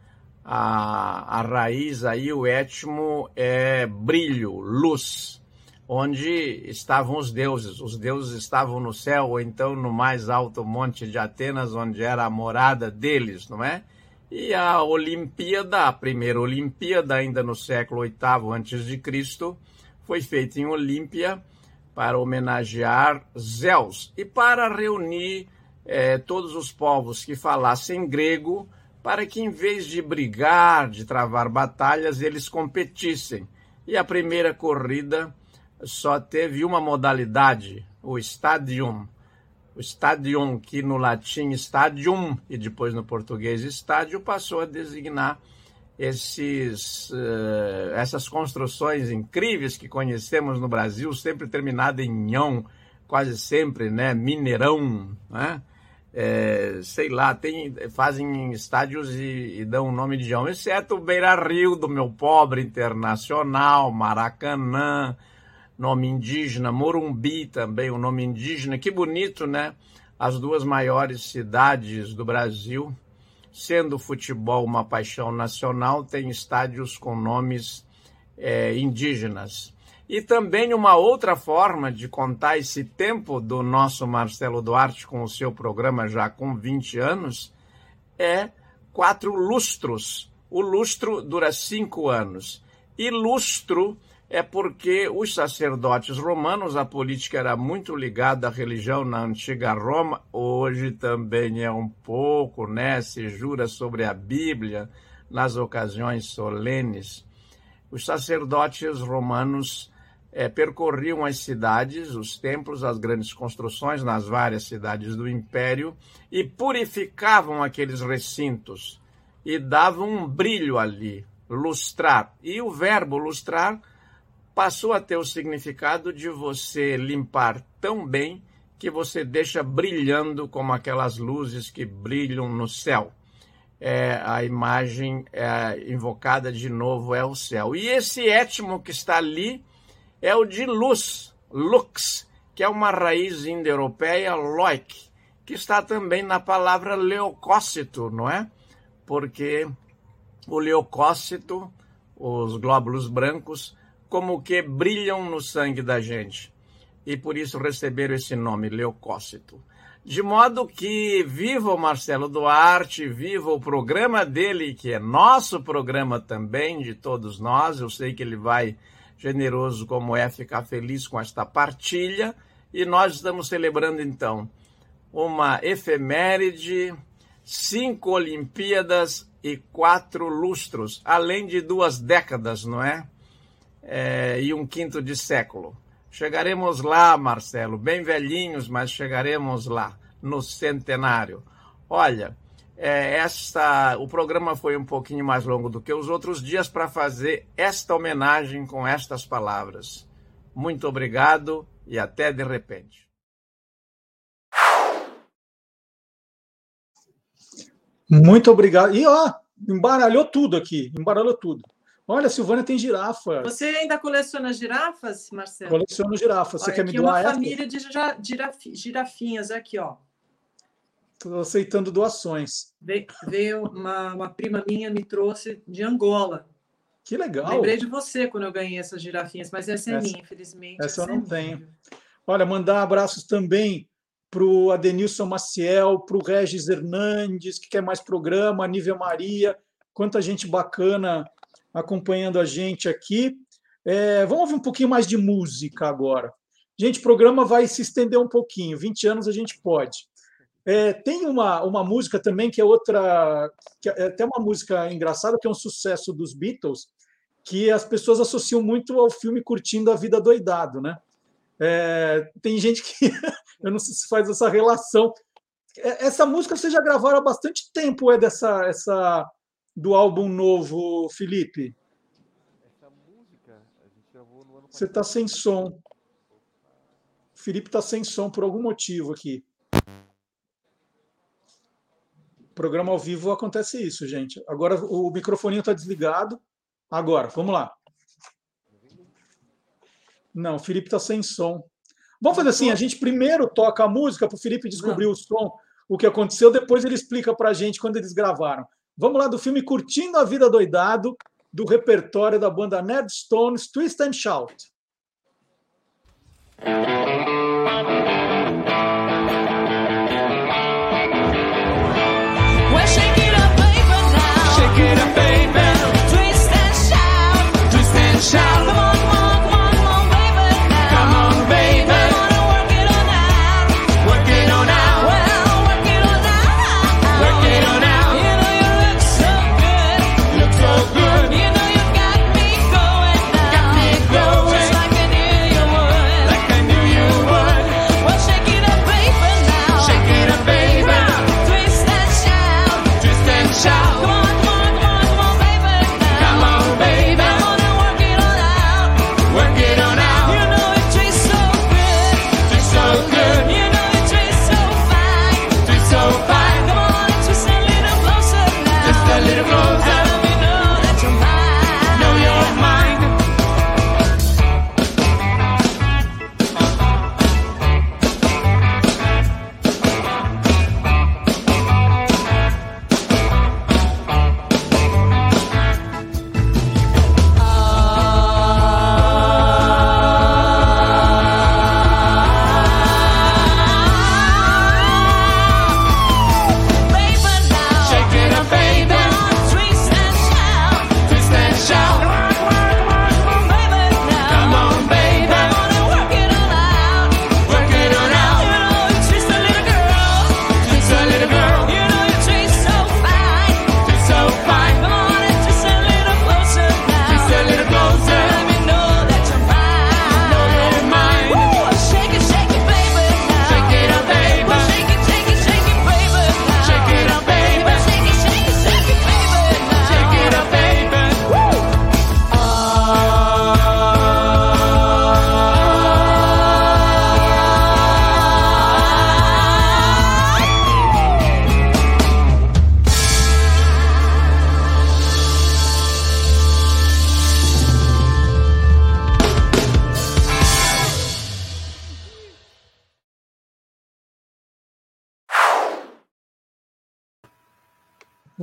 A, a raiz aí, o étimo é brilho, luz, onde estavam os deuses. Os deuses estavam no céu, ou então no mais alto monte de Atenas, onde era a morada deles, não é? E a Olimpíada, a primeira Olimpíada, ainda no século VIII a.C., foi feita em Olímpia para homenagear Zeus e para reunir eh, todos os povos que falassem grego, para que em vez de brigar, de travar batalhas, eles competissem. E a primeira corrida só teve uma modalidade, o stadium, O stadion, que no latim stadium e depois no português estádio, passou a designar esses, eh, essas construções incríveis que conhecemos no Brasil, sempre terminada em nhão, quase sempre, né? Mineirão, né? É, sei lá, tem, fazem estádios e, e dão o nome de João, exceto o Beira Rio do meu pobre internacional, Maracanã, nome indígena, Morumbi também, o nome indígena, que bonito, né? As duas maiores cidades do Brasil, sendo o futebol uma paixão nacional, tem estádios com nomes é, indígenas. E também uma outra forma de contar esse tempo do nosso Marcelo Duarte com o seu programa já com 20 anos é quatro lustros. O lustro dura cinco anos. E lustro é porque os sacerdotes romanos, a política era muito ligada à religião na antiga Roma, hoje também é um pouco, né? Se jura sobre a Bíblia nas ocasiões solenes. Os sacerdotes romanos é, percorriam as cidades, os templos, as grandes construções nas várias cidades do império e purificavam aqueles recintos e davam um brilho ali, lustrar. E o verbo lustrar passou a ter o significado de você limpar tão bem que você deixa brilhando como aquelas luzes que brilham no céu. É, a imagem é, invocada de novo é o céu. E esse étimo que está ali é o de luz, lux, que é uma raiz indo-europeia, loic, que está também na palavra leucócito, não é? Porque o leucócito, os glóbulos brancos, como que brilham no sangue da gente. E por isso receberam esse nome, leucócito. De modo que viva o Marcelo Duarte, viva o programa dele, que é nosso programa também, de todos nós. Eu sei que ele vai generoso como é ficar feliz com esta partilha. E nós estamos celebrando então uma efeméride, cinco Olimpíadas e quatro lustros, além de duas décadas, não é? É? E um quinto de século. Chegaremos lá, Marcelo, bem velhinhos, mas chegaremos lá, no centenário. Olha, é, esta, o programa foi um pouquinho mais longo do que os outros dias para fazer esta homenagem com estas palavras. Muito obrigado e até de repente. Muito obrigado. E ó, embaralhou tudo aqui, embaralhou tudo. Olha, a Silvânia tem girafa. Você ainda coleciona girafas, Marcelo? Coleciono girafas. Você Olha, quer me aqui doar uma essa? família de gira- girafi- girafinhas aqui, ó. Estou aceitando doações. Ve- Veio uma, uma prima minha me trouxe de Angola. Que legal. Lembrei de você quando eu ganhei essas girafinhas, mas essa é Essa- minha, infelizmente. Essa eu é não minha. tenho. Olha, mandar abraços também para o Adenilson Maciel, para o Regis Hernandes, que quer mais programa, a Nívia Maria, quanta gente bacana acompanhando a gente aqui. É, vamos ouvir um pouquinho mais de música agora. Gente, o programa vai se estender um pouquinho, 20 anos a gente pode. É, tem uma, uma música também que é outra, que é até uma música engraçada, que é um sucesso dos Beatles, que as pessoas associam muito ao filme Curtindo a Vida Doidado, né? É, tem gente que (laughs) eu não sei se faz essa relação. É, Essa música vocês já gravaram há bastante tempo, é dessa essa do álbum novo, Felipe? Você está sem som. O Felipe está sem som por algum motivo aqui. Programa ao vivo acontece isso, gente. Agora o microfoninho está desligado. Agora, vamos lá. Não, o Felipe está sem som. Vamos fazer assim: a gente primeiro toca a música para o Felipe descobrir o som, o que aconteceu, depois ele explica para a gente quando eles gravaram. Vamos lá do filme Curtindo a Vida Doidado, do repertório da banda Ned Stones, Twist and Shout.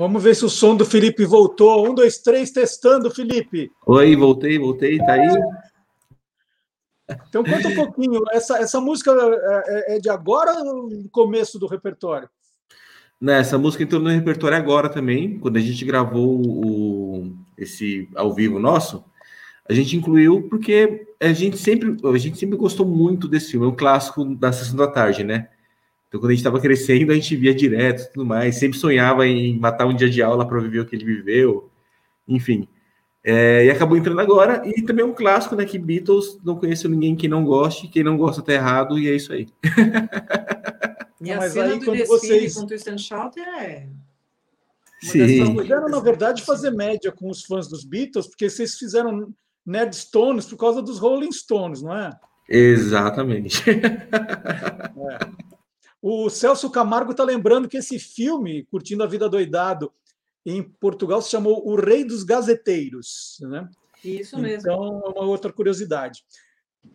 Vamos ver se o som do Felipe voltou. Um, dois, três, testando, Felipe. Oi, voltei, voltei, tá aí? Então conta um pouquinho. Essa, essa música é, é de agora ou no começo do repertório? Né, essa música entrou no repertório agora também, quando a gente gravou o, esse ao vivo nosso, a gente incluiu porque a gente sempre a gente sempre gostou muito desse filme, é um clássico da sessão da tarde, né? Então quando a gente estava crescendo, a gente via direto e tudo mais, sempre sonhava em matar um dia de aula para viver o que ele viveu, enfim. É, e acabou entrando agora, e também é um clássico, né? Que Beatles não conheço ninguém que não goste, quem não gosta tá errado, e é isso aí. (laughs) E a Mas cena aí, do quando desfile vocês- com Twist and Shout é... Sim. Cuidaram, na verdade, de fazer média com os fãs dos Beatles, porque vocês fizeram Nerd Stones por causa dos Rolling Stones, não é? Exatamente. (laughs) (laughs) O Celso Camargo está lembrando que esse filme, Curtindo a Vida Doidado, em Portugal se chamou O Rei dos Gazeteiros. Né? Isso mesmo. Então, é uma outra curiosidade.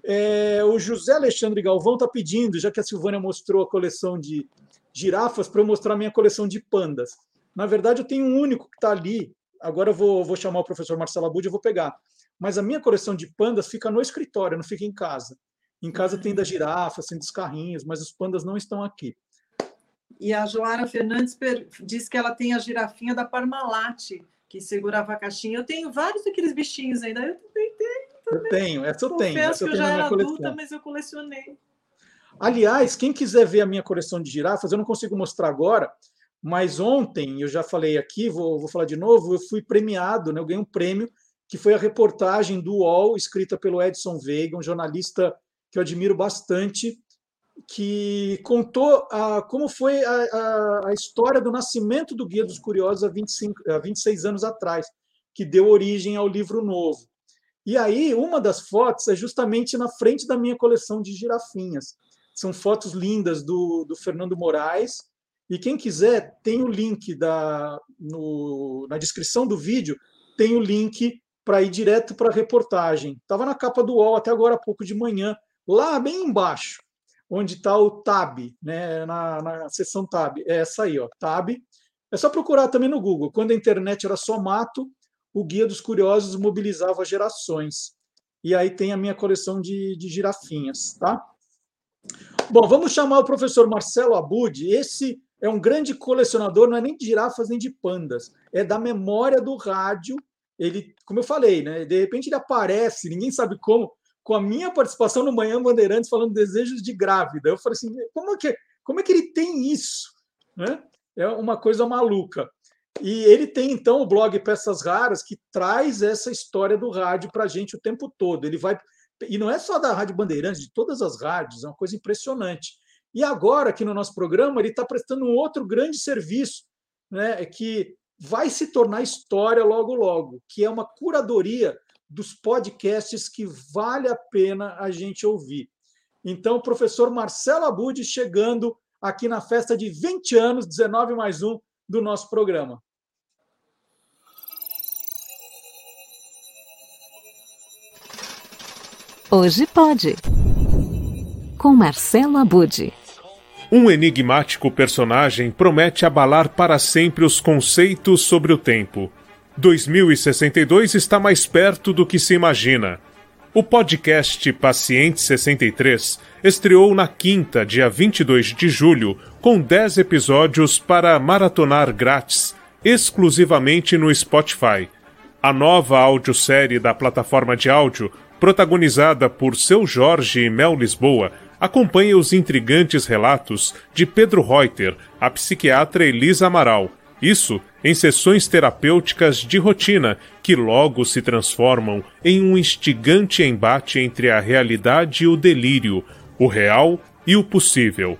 É, o José Alexandre Galvão está pedindo, já que a Silvânia mostrou a coleção de girafas, para eu mostrar a minha coleção de pandas. Na verdade, eu tenho um único que está ali. Agora eu vou, vou chamar o professor Marcelo Abud e vou pegar. Mas a minha coleção de pandas fica no escritório, não fica em casa. Em casa tem da girafa, tem dos carrinhos, mas os pandas não estão aqui. E a Joara Fernandes diz que ela tem a girafinha da Parmalat, que segurava a caixinha. Eu tenho vários daqueles bichinhos ainda. Eu também tenho. Eu tenho, essa eu tenho. Confesso Essa eu que eu tenho já era coleção. adulta, mas eu colecionei. Aliás, quem quiser ver a minha coleção de girafas, eu não consigo mostrar agora, mas ontem, eu já falei aqui, vou, vou falar de novo, eu fui premiado, né, eu ganhei um prêmio, que foi a reportagem do UOL, escrita pelo Edson Veiga, um jornalista que eu admiro bastante, que contou a, como foi a, a, a história do nascimento do Guia dos Curiosos há, 25, há 26 anos atrás, que deu origem ao livro novo. E aí, uma das fotos é justamente na frente da minha coleção de girafinhas. São fotos lindas do, do Fernando Moraes. E quem quiser, tem o link da, no, na descrição do vídeo, tem o link para ir direto para a reportagem. Estava na capa do UOL até agora há pouco de manhã, lá bem embaixo, onde está o Tab, né, na, na seção Tab. É essa aí, ó, Tab. É só procurar também no Google. Quando a internet era só mato, o Guia dos Curiosos mobilizava gerações. E aí tem a minha coleção de, de girafinhas, tá? Bom, vamos chamar o professor Marcelo Abud. Esse é um grande colecionador, não é nem de girafas nem de pandas, é da memória do rádio. Ele, como eu falei, né? De repente ele aparece, ninguém sabe como, com a minha participação no Manhã Bandeirantes falando desejos de grávida. Eu falei assim, como é que, como é que ele tem isso? Né? É uma coisa maluca. E ele tem, então, o blog Peças Raras, que traz essa história do rádio para a gente o tempo todo. Ele vai. E não é só da Rádio Bandeirantes, de todas as rádios, é uma coisa impressionante. E agora, aqui no nosso programa, ele está prestando um outro grande serviço, né, que vai se tornar história logo, logo, que é uma curadoria dos podcasts que vale a pena a gente ouvir. Então, o professor Marcelo Abud chegando aqui na festa de 20 anos, 19 mais um, do nosso programa. Hoje pode. Com Marcelo Abude. Um enigmático personagem promete abalar para sempre os conceitos sobre o tempo. 2062 está mais perto do que se imagina. O podcast Paciente 63 estreou na quinta, dia 22 de julho, com 10 episódios para maratonar grátis, exclusivamente no Spotify. A nova audiosérie da plataforma de áudio, protagonizada por Seu Jorge e Mel Lisboa, acompanha os intrigantes relatos de Pedro Reuter, a psiquiatra Elisa Amaral. Isso em sessões terapêuticas de rotina que logo se transformam em um instigante embate entre a realidade e o delírio, o real e o possível.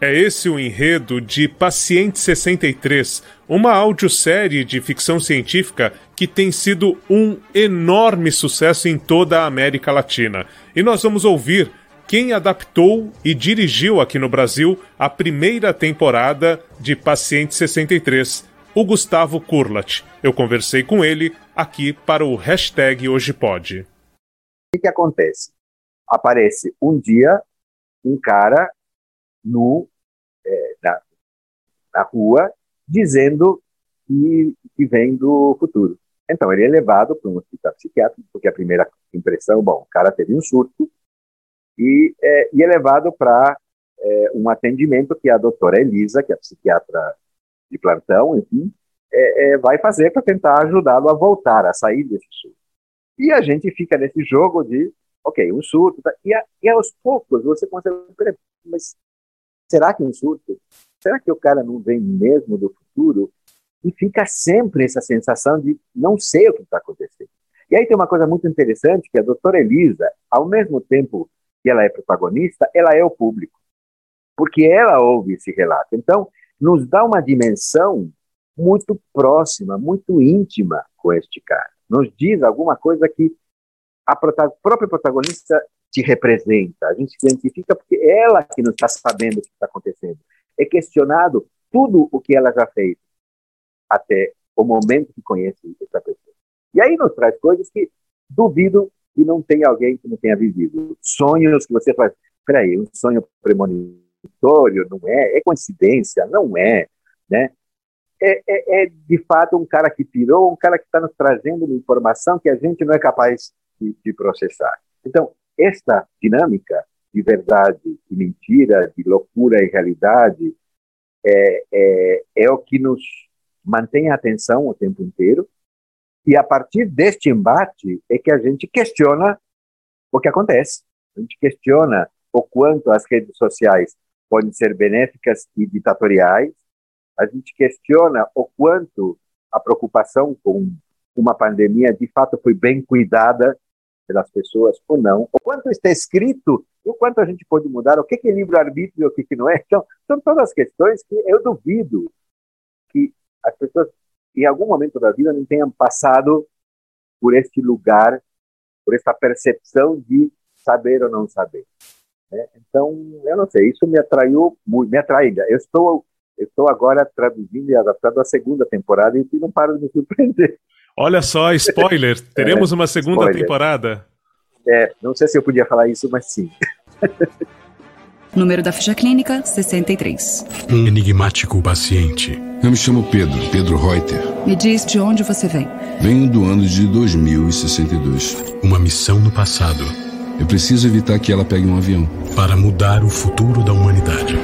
É esse o enredo de Paciente 63, uma audiosérie de ficção científica que tem sido um enorme sucesso em toda a América Latina. E nós vamos ouvir quem adaptou e dirigiu aqui no Brasil a primeira temporada de Paciente 63, o Gustavo Kurlat. Eu conversei com ele aqui para o hashtag Hoje Pode. O que, acontece? Aparece um dia um cara no, é, na, na rua dizendo que, que vem do futuro. Então, ele é levado para um hospital psiquiátrico, porque a primeira impressão, bom, o cara teve um surto, e, é, e é levado para é, um atendimento que a doutora Elisa, que é a psiquiatra de plantão, enfim, é, é, vai fazer para tentar ajudá-lo a voltar, a sair desse surto. E a gente fica nesse jogo de, ok, um surto, tá? e, a, e aos poucos você consegue, mas será que um surto? Será que o cara não vem mesmo do futuro? E fica sempre essa sensação de não sei o que está acontecendo. E aí tem uma coisa muito interessante, que a doutora Elisa, ao mesmo tempo que ela é protagonista, ela é o público. Porque ela ouve esse relato. Então, nos dá uma dimensão muito próxima, muito íntima com este cara. Nos diz alguma coisa que a própria protagonista te representa. A gente se identifica porque é ela que não está sabendo o que está acontecendo. É questionado tudo o que ela já fez até o momento que conhece essa pessoa. E aí nos traz coisas que duvido que não tenha alguém que não tenha vivido. Sonhos que você faz. Peraí, um sonho premonitório, não é? É coincidência? Não é, né? É, é, é de fato um cara que pirou, um cara que está nos trazendo uma informação que a gente não é capaz de, de processar. Então, esta dinâmica de verdade e mentira, de loucura e realidade, é, é, é o que nos mantém a atenção o tempo inteiro. E a partir deste embate é que a gente questiona o que acontece. A gente questiona o quanto as redes sociais podem ser benéficas e ditatoriais. A gente questiona o quanto a preocupação com uma pandemia de fato foi bem cuidada pelas pessoas ou não. O quanto está escrito o quanto a gente pode mudar, o que é livre-arbítrio e o que, não é. Então, são todas questões que eu duvido que as pessoas, em algum momento da vida, não tenham passado por este lugar, por essa percepção de saber ou não saber. Né? Então, eu não sei, isso me atraiu muito, me atrai ainda. Eu estou, eu estou agora traduzindo e adaptando a segunda temporada e não paro de me surpreender. Olha só, spoiler, (laughs) teremos é, uma segunda spoiler. temporada. É, não sei se eu podia falar isso, mas sim. Número da ficha clínica 63. Um enigmático paciente. Eu me chamo Pedro, Pedro Reuter. Me diz de onde você vem. Venho do ano de 2062. Uma missão no passado. Eu preciso evitar que ela pegue um avião. Para mudar o futuro da humanidade.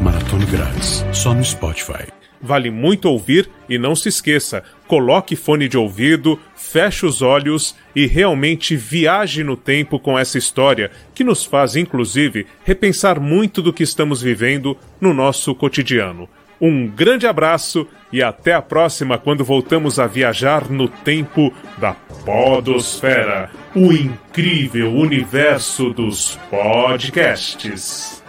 Maratona Grátis, só no Spotify. Vale muito ouvir e não se esqueça, coloque fone de ouvido, feche os olhos e realmente viaje no tempo com essa história, que nos faz, inclusive, repensar muito do que estamos vivendo no nosso cotidiano. Um grande abraço e até a próxima quando voltamos a viajar no tempo da Podosfera, o incrível universo dos podcasts.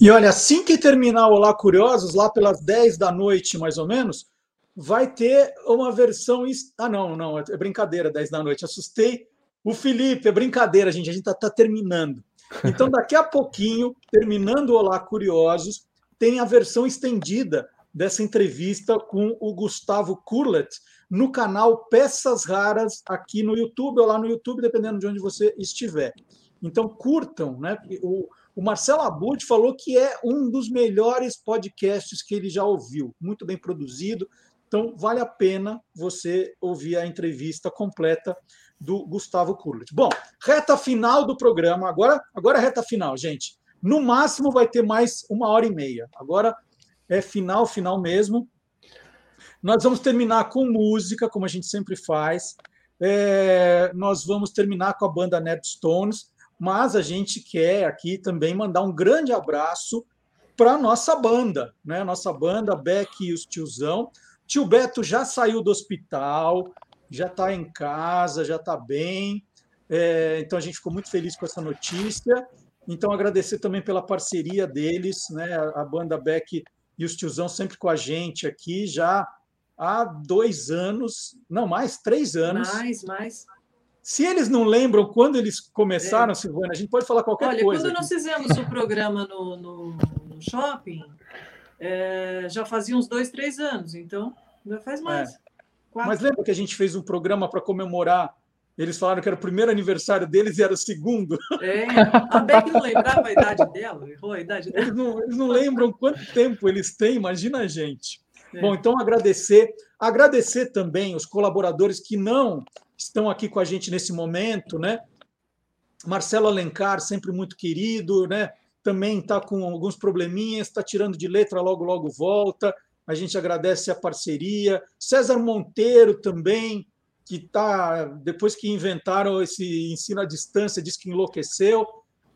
E olha, assim que terminar o Olá Curiosos, lá pelas 10 da noite, mais ou menos, vai ter uma versão. Ah, não, não, é brincadeira, 10 da noite. Assustei o Felipe, é brincadeira, gente, a gente está tá terminando. Então, (laughs) daqui a pouquinho, terminando o Olá Curiosos, tem a versão estendida dessa entrevista com o Gustavo Kurlet no canal Peças Raras aqui no YouTube ou lá no YouTube, dependendo de onde você estiver. Então curtam, né? O, o Marcelo Abud falou que é um dos melhores podcasts que ele já ouviu, muito bem produzido. Então, vale a pena você ouvir a entrevista completa do Gustavo Kurlet. Bom, reta final do programa. Agora, agora é reta final, gente. No máximo vai ter mais uma hora e meia. Agora é final, final mesmo. Nós vamos terminar com música, como a gente sempre faz. É, nós vamos terminar com a banda Ned Stones mas a gente quer aqui também mandar um grande abraço para a nossa banda, né? Nossa banda, Beck e os tiozão. Tio Beto já saiu do hospital, já está em casa, já está bem. É, então a gente ficou muito feliz com essa notícia. Então agradecer também pela parceria deles, né? A banda Beck e os tiozão sempre com a gente aqui já há dois anos, não mais, três anos. Mais, mais. Se eles não lembram quando eles começaram, é. Silvana, a gente pode falar qualquer Olha, coisa. Olha, quando aqui. nós fizemos o programa no, no, no shopping, é, já fazia uns dois, três anos, então já faz mais. É. Mas lembra que a gente fez um programa para comemorar Eles falaram que era o primeiro aniversário deles e era o segundo. É, a Beck não lembrava a idade dela, errou a idade dela. Eles não, eles não lembram quanto tempo eles têm, imagina a gente. É. Bom, então agradecer, agradecer também os colaboradores que não estão aqui com a gente nesse momento, né? Marcelo Alencar, sempre muito querido, né? Também está com alguns probleminhas, está tirando de letra, logo, logo volta. A gente agradece a parceria. César Monteiro também, que está, depois que inventaram esse ensino à distância, diz que enlouqueceu,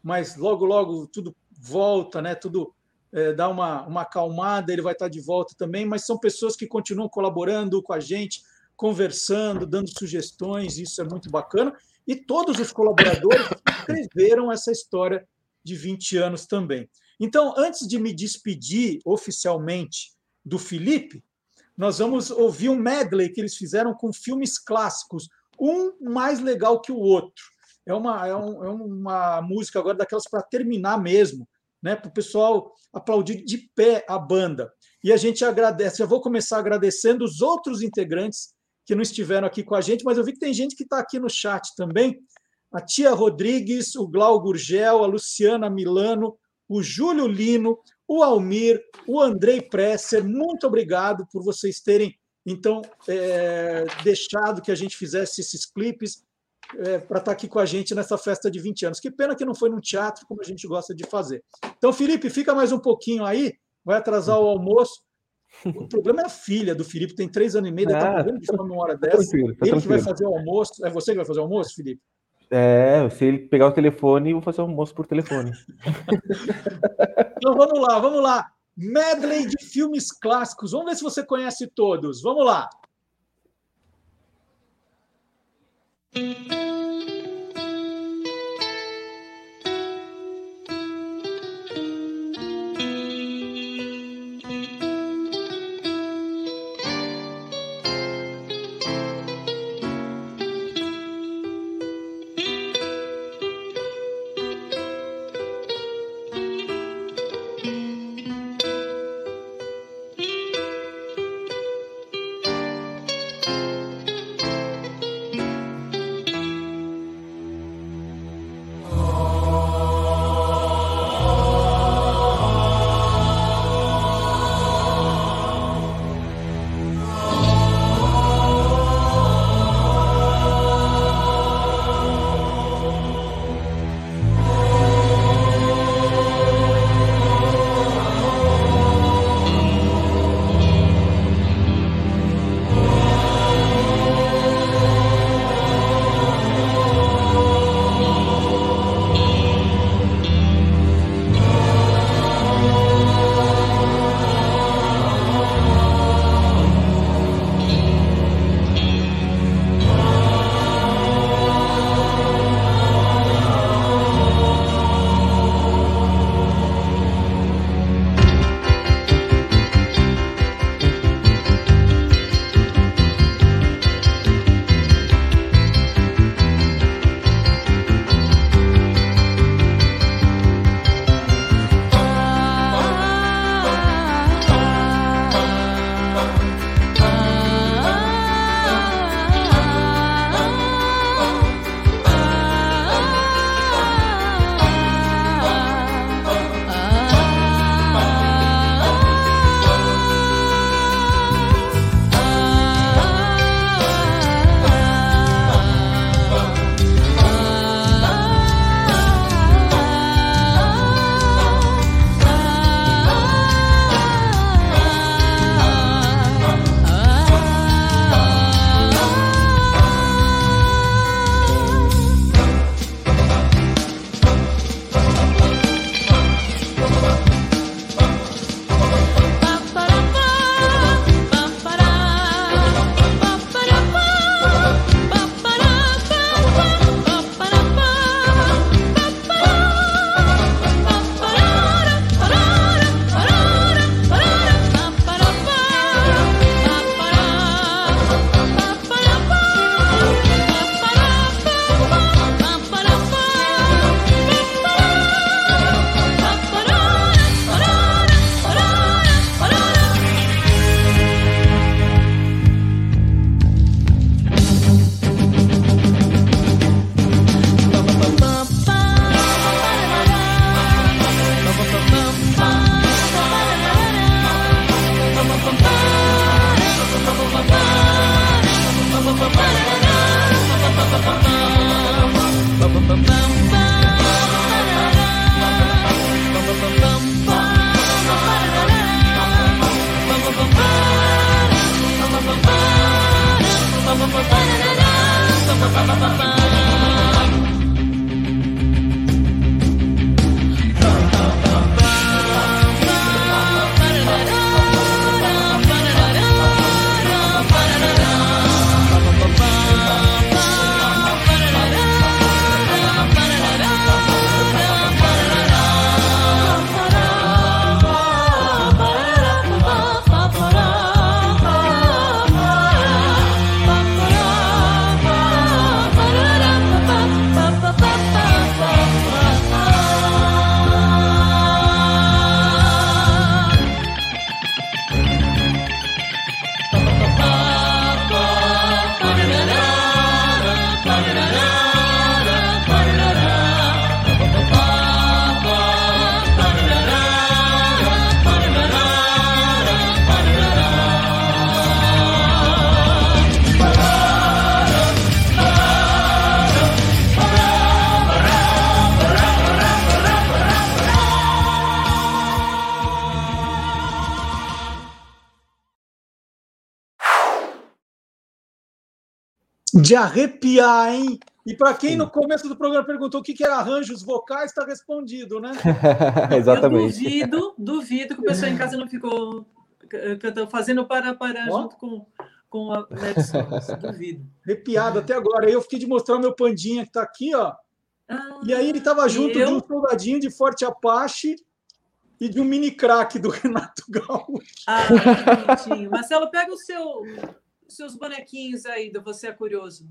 mas logo, logo tudo volta, né? Tudo é, dá uma, uma acalmada, ele vai estar de volta também, mas são pessoas que continuam colaborando com a gente, conversando, dando sugestões, isso é muito bacana. E todos os colaboradores (laughs) escreveram essa história de 20 anos também. Então, antes de me despedir oficialmente do Felipe, nós vamos ouvir um medley que eles fizeram com filmes clássicos, um mais legal que o outro. É uma, é um, é uma música agora daquelas para terminar mesmo, né? Para o pessoal aplaudir de pé a banda. E a gente agradece. Já vou começar agradecendo os outros integrantes que não estiveram aqui com a gente, mas eu vi que tem gente que está aqui no chat também. A Tia Rodrigues, o Glau Gurgel, a Luciana Milano, o Júlio Lino, o Almir, o Andrei Presser. Muito obrigado por vocês terem, então, é, deixado que a gente fizesse esses clipes é, para estar aqui com a gente nessa festa de 20 anos. Que pena que não foi no teatro, como a gente gosta de fazer. Então, Felipe, fica mais um pouquinho aí, vai atrasar o almoço. O problema é a filha do Felipe, tem três anos e meio, está Ah, morrendo de fome uma hora tá dessa. tranquilo, tá ele que vai fazer o almoço. É você que vai fazer o almoço, Felipe? É, se ele pegar o telefone, eu vou fazer um almoço por telefone. (laughs) Então vamos lá, vamos lá. Medley de filmes clássicos. Vamos ver se você conhece todos. Vamos lá. De arrepiar, hein? E para quem no começo do programa perguntou o que, que era arranjos vocais, está respondido, né? (laughs) Exatamente. Eu duvido, duvido que o pessoal em casa não ficou c- cantando, fazendo para para Ó. junto com, com a Songs. Duvido. Arrepiado até agora. Aí eu fiquei de mostrar o meu pandinha que está aqui, ó. e aí ele estava junto eu? de um soldadinho de Forte Apache e de um mini crack do (laughs) Renato Gaúcho. Ah, que bonitinho. Marcelo, pega o seu, seus bonequinhos aí do Você é Curioso.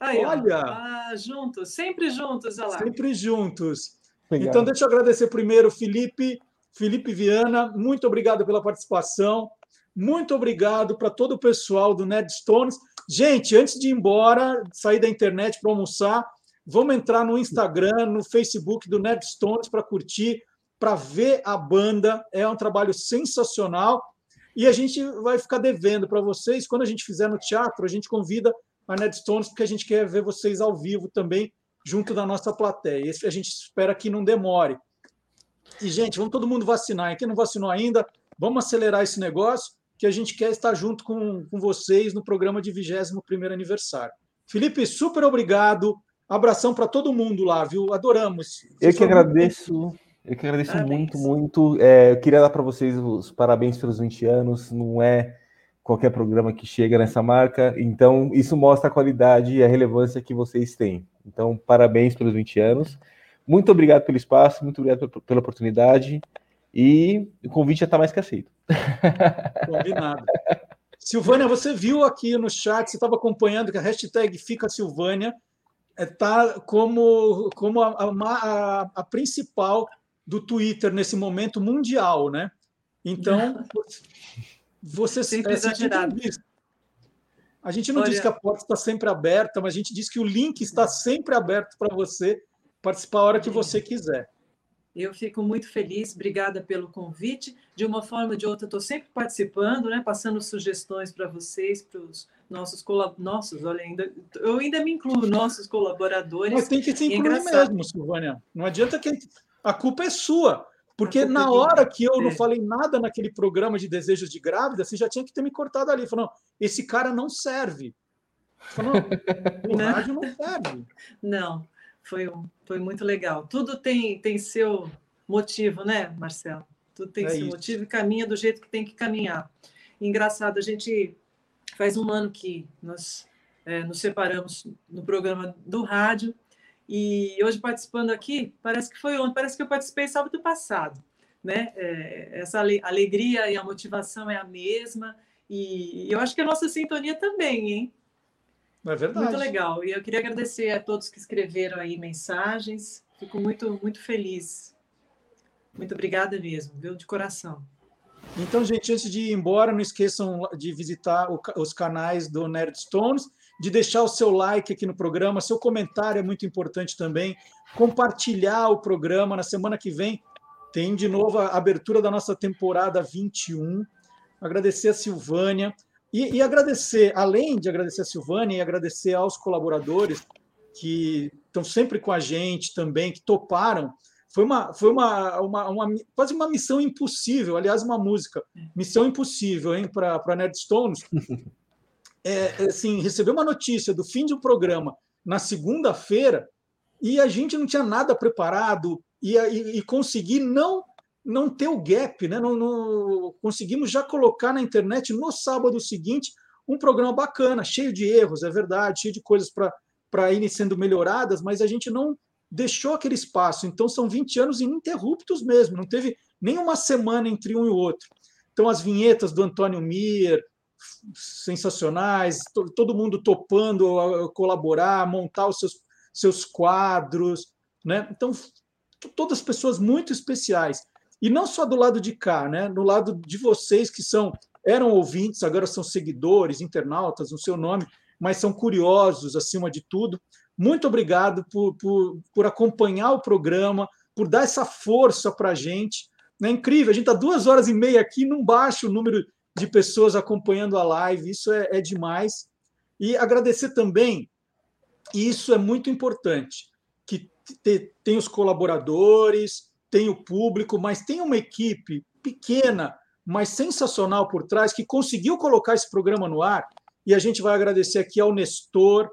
Aí. Olha! Ah, juntos, sempre juntos, olha lá. Sempre juntos. Legal. Então, deixa eu agradecer primeiro, Felipe, Felipe Viana, muito obrigado pela participação. Muito obrigado para todo o pessoal do Nerd Stones. Gente, antes de ir embora, sair da internet para almoçar, vamos entrar no Instagram, no Facebook do Nerd Stones para curtir, para ver a banda. É um trabalho sensacional. E a gente vai ficar devendo para vocês. Quando a gente fizer no teatro, a gente convida a Nerd Stones, porque a gente quer ver vocês ao vivo também, junto da nossa plateia. Esse a gente espera que não demore. E, gente, vamos todo mundo vacinar. E quem não vacinou ainda, vamos acelerar esse negócio, que a gente quer estar junto com, com vocês no programa de 21º aniversário. Felipe, super obrigado. Abração para todo mundo lá, viu? Adoramos. Eu Vocês que foram muito agradeço, eu que agradeço muito, muito. É, eu queria dar para vocês os parabéns pelos 20 anos. Não é qualquer programa que chega nessa marca, então isso mostra a qualidade e a relevância que vocês têm. Então, parabéns pelos 20 anos. Muito obrigado pelo espaço, muito obrigado pe- pela oportunidade. E o convite já está mais que aceito. (laughs) Combinado. Silvânia, você viu aqui no chat, você estava acompanhando que a hashtag Fica Silvânia está como, como a, a- a principal do Twitter nesse momento mundial, né? Então, (laughs) você Sempre é, a gente não exagerado. diz- a gente não Olha- diz que a porta está sempre aberta, mas a gente diz que o link está sempre aberto para você participar a hora que você quiser. Eu fico muito feliz, obrigada pelo convite. De uma forma ou de outra, estou sempre participando, né? passando sugestões para vocês, para os nossos nossos, olha, ainda, eu ainda me incluo, nossos colaboradores. Mas tem que se é incluir engraçado. mesmo, Silvânia. Não adianta que a culpa é sua. Porque na é hora que eu não É. falei nada naquele programa de desejos de grávida, você já tinha que ter me cortado ali. Falou, esse cara não serve. Falou, o (laughs) Não. rádio não serve. Não, foi, foi muito legal. Tudo tem, tem seu motivo, né, Marcelo? Tudo tem É seu isso. motivo e caminha do jeito que tem que caminhar. Engraçado, a gente faz um ano que nós eh, nos separamos no programa do rádio e hoje participando aqui, parece que foi ontem, parece que eu participei sábado passado, né? Eh, essa ale- alegria e a motivação é a mesma e eu acho que a nossa sintonia também, hein? É verdade. Muito legal. E eu queria agradecer a todos que escreveram aí mensagens. Fico muito, muito feliz. Muito obrigada mesmo, viu? De coração. Então, gente, antes de ir embora, não esqueçam de visitar os canais do Nerd Stones, de deixar o seu like aqui no programa, seu comentário é muito importante também, compartilhar o programa. Na semana que vem tem de novo a abertura da nossa temporada 21. Agradecer a Silvânia e, e agradecer, além de agradecer a Silvânia e agradecer aos colaboradores que estão sempre com a gente também, que toparam foi uma, foi uma, uma, uma- quase uma missão impossível, aliás, uma música, missão impossível, hein, para Nerd Stones. (laughs) É, assim, receber uma notícia do fim de um programa na segunda-feira e a gente não tinha nada preparado e, e, e conseguir não não ter o gap, né? Não, não- conseguimos já colocar na internet no sábado seguinte um programa bacana, cheio de erros, é verdade, cheio de coisas para irem sendo melhoradas, mas a gente não deixou aquele espaço. Então, são 20 anos ininterruptos mesmo, não teve nenhuma semana entre um e o outro. Então, as vinhetas do Antônio Mir, sensacionais, to- todo mundo topando colaborar, montar os seus, seus quadros. Né? Então, todas as pessoas muito especiais. E não só do lado de cá, né? no lado de vocês que são eram ouvintes, agora são seguidores, internautas, no seu nome, mas são curiosos acima de tudo. Muito obrigado por, por, por acompanhar o programa, por dar essa força para a gente. É incrível, a gente está duas horas e meia aqui, não baixa o número de pessoas acompanhando a live, isso é, é demais. E agradecer também, e isso é muito importante, que te- tem os colaboradores, tem o público, mas tem uma equipe pequena, mas sensacional por trás, que conseguiu colocar esse programa no ar E a gente vai agradecer aqui ao Nestor,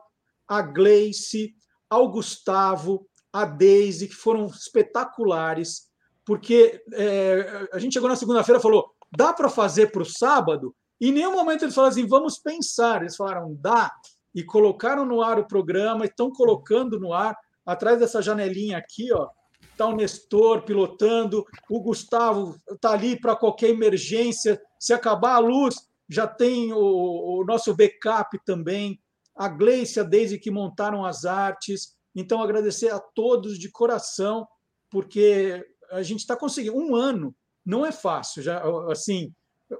a Gleice, ao Gustavo, a Deise, que foram espetaculares, porque é, a gente chegou na segunda-feira e falou: dá para fazer para o sábado? Em nenhum momento eles falaram assim: vamos pensar. Eles falaram: dá. E colocaram no ar o programa, estão colocando no ar, atrás dessa janelinha aqui, ó. Está o Nestor pilotando, o Gustavo está ali para qualquer emergência. Se acabar a luz, já tem o, o nosso backup também. A Gleice, a Deise que montaram as artes. Então, agradecer a todos de coração, porque a gente está conseguindo. Um ano não é fácil, já assim,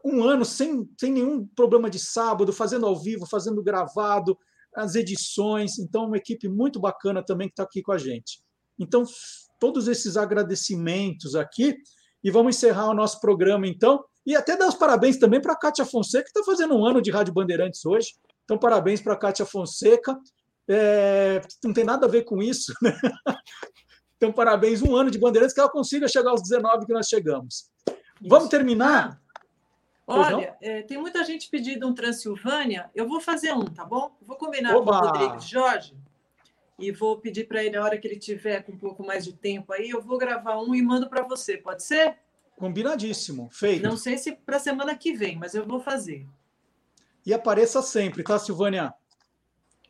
um ano sem, sem nenhum problema de sábado, fazendo ao vivo, fazendo gravado, as edições. Então, uma equipe muito bacana também que está aqui com a gente. Então, todos esses agradecimentos aqui, e vamos encerrar o nosso programa, então, e até dar os parabéns também para a Kátia Fonseca, que está fazendo um ano de Rádio Bandeirantes hoje. Então, parabéns para a Kátia Fonseca. É, não tem nada a ver com isso, né? (laughs) Então, parabéns, um ano de Bandeirantes, que ela consiga chegar aos 19 que nós chegamos. Vamos terminar? Olha, é, tem muita gente pedindo um Transilvânia. Eu vou fazer um, tá bom? Vou combinar Oba! com o Rodrigues Jorge e vou pedir para ele, a hora que ele tiver com um pouco mais de tempo aí, eu vou gravar um e mando para você. Pode ser? Combinadíssimo, feito. Não sei se para semana que vem, mas eu vou fazer. E apareça sempre, tá, Silvânia?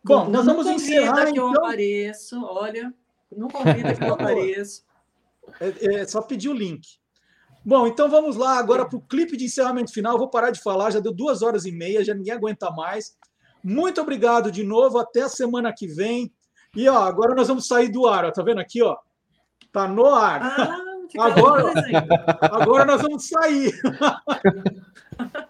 Bom, nós vamos não encerrar, que eu então. apareço, olha, não convida que eu (laughs) apareço. É, é só pedir o link. Bom, então vamos lá agora para o clipe de encerramento final. Eu vou parar de falar, já deu duas horas e meia, já ninguém aguenta mais. Muito obrigado de novo, até a semana que vem. E ó, agora nós vamos sair do ar, ó, tá vendo aqui, ó? Tá no ar. Ah, agora, desenho. agora nós vamos sair. (laughs)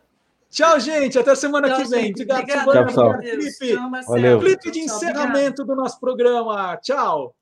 Tchau, gente. Até semana Tchau, que vem. gente. Obrigado, pessoal. Obrigado. Tchau, Marcelo. Valeu. Clipe de encerramento do nosso programa. Tchau.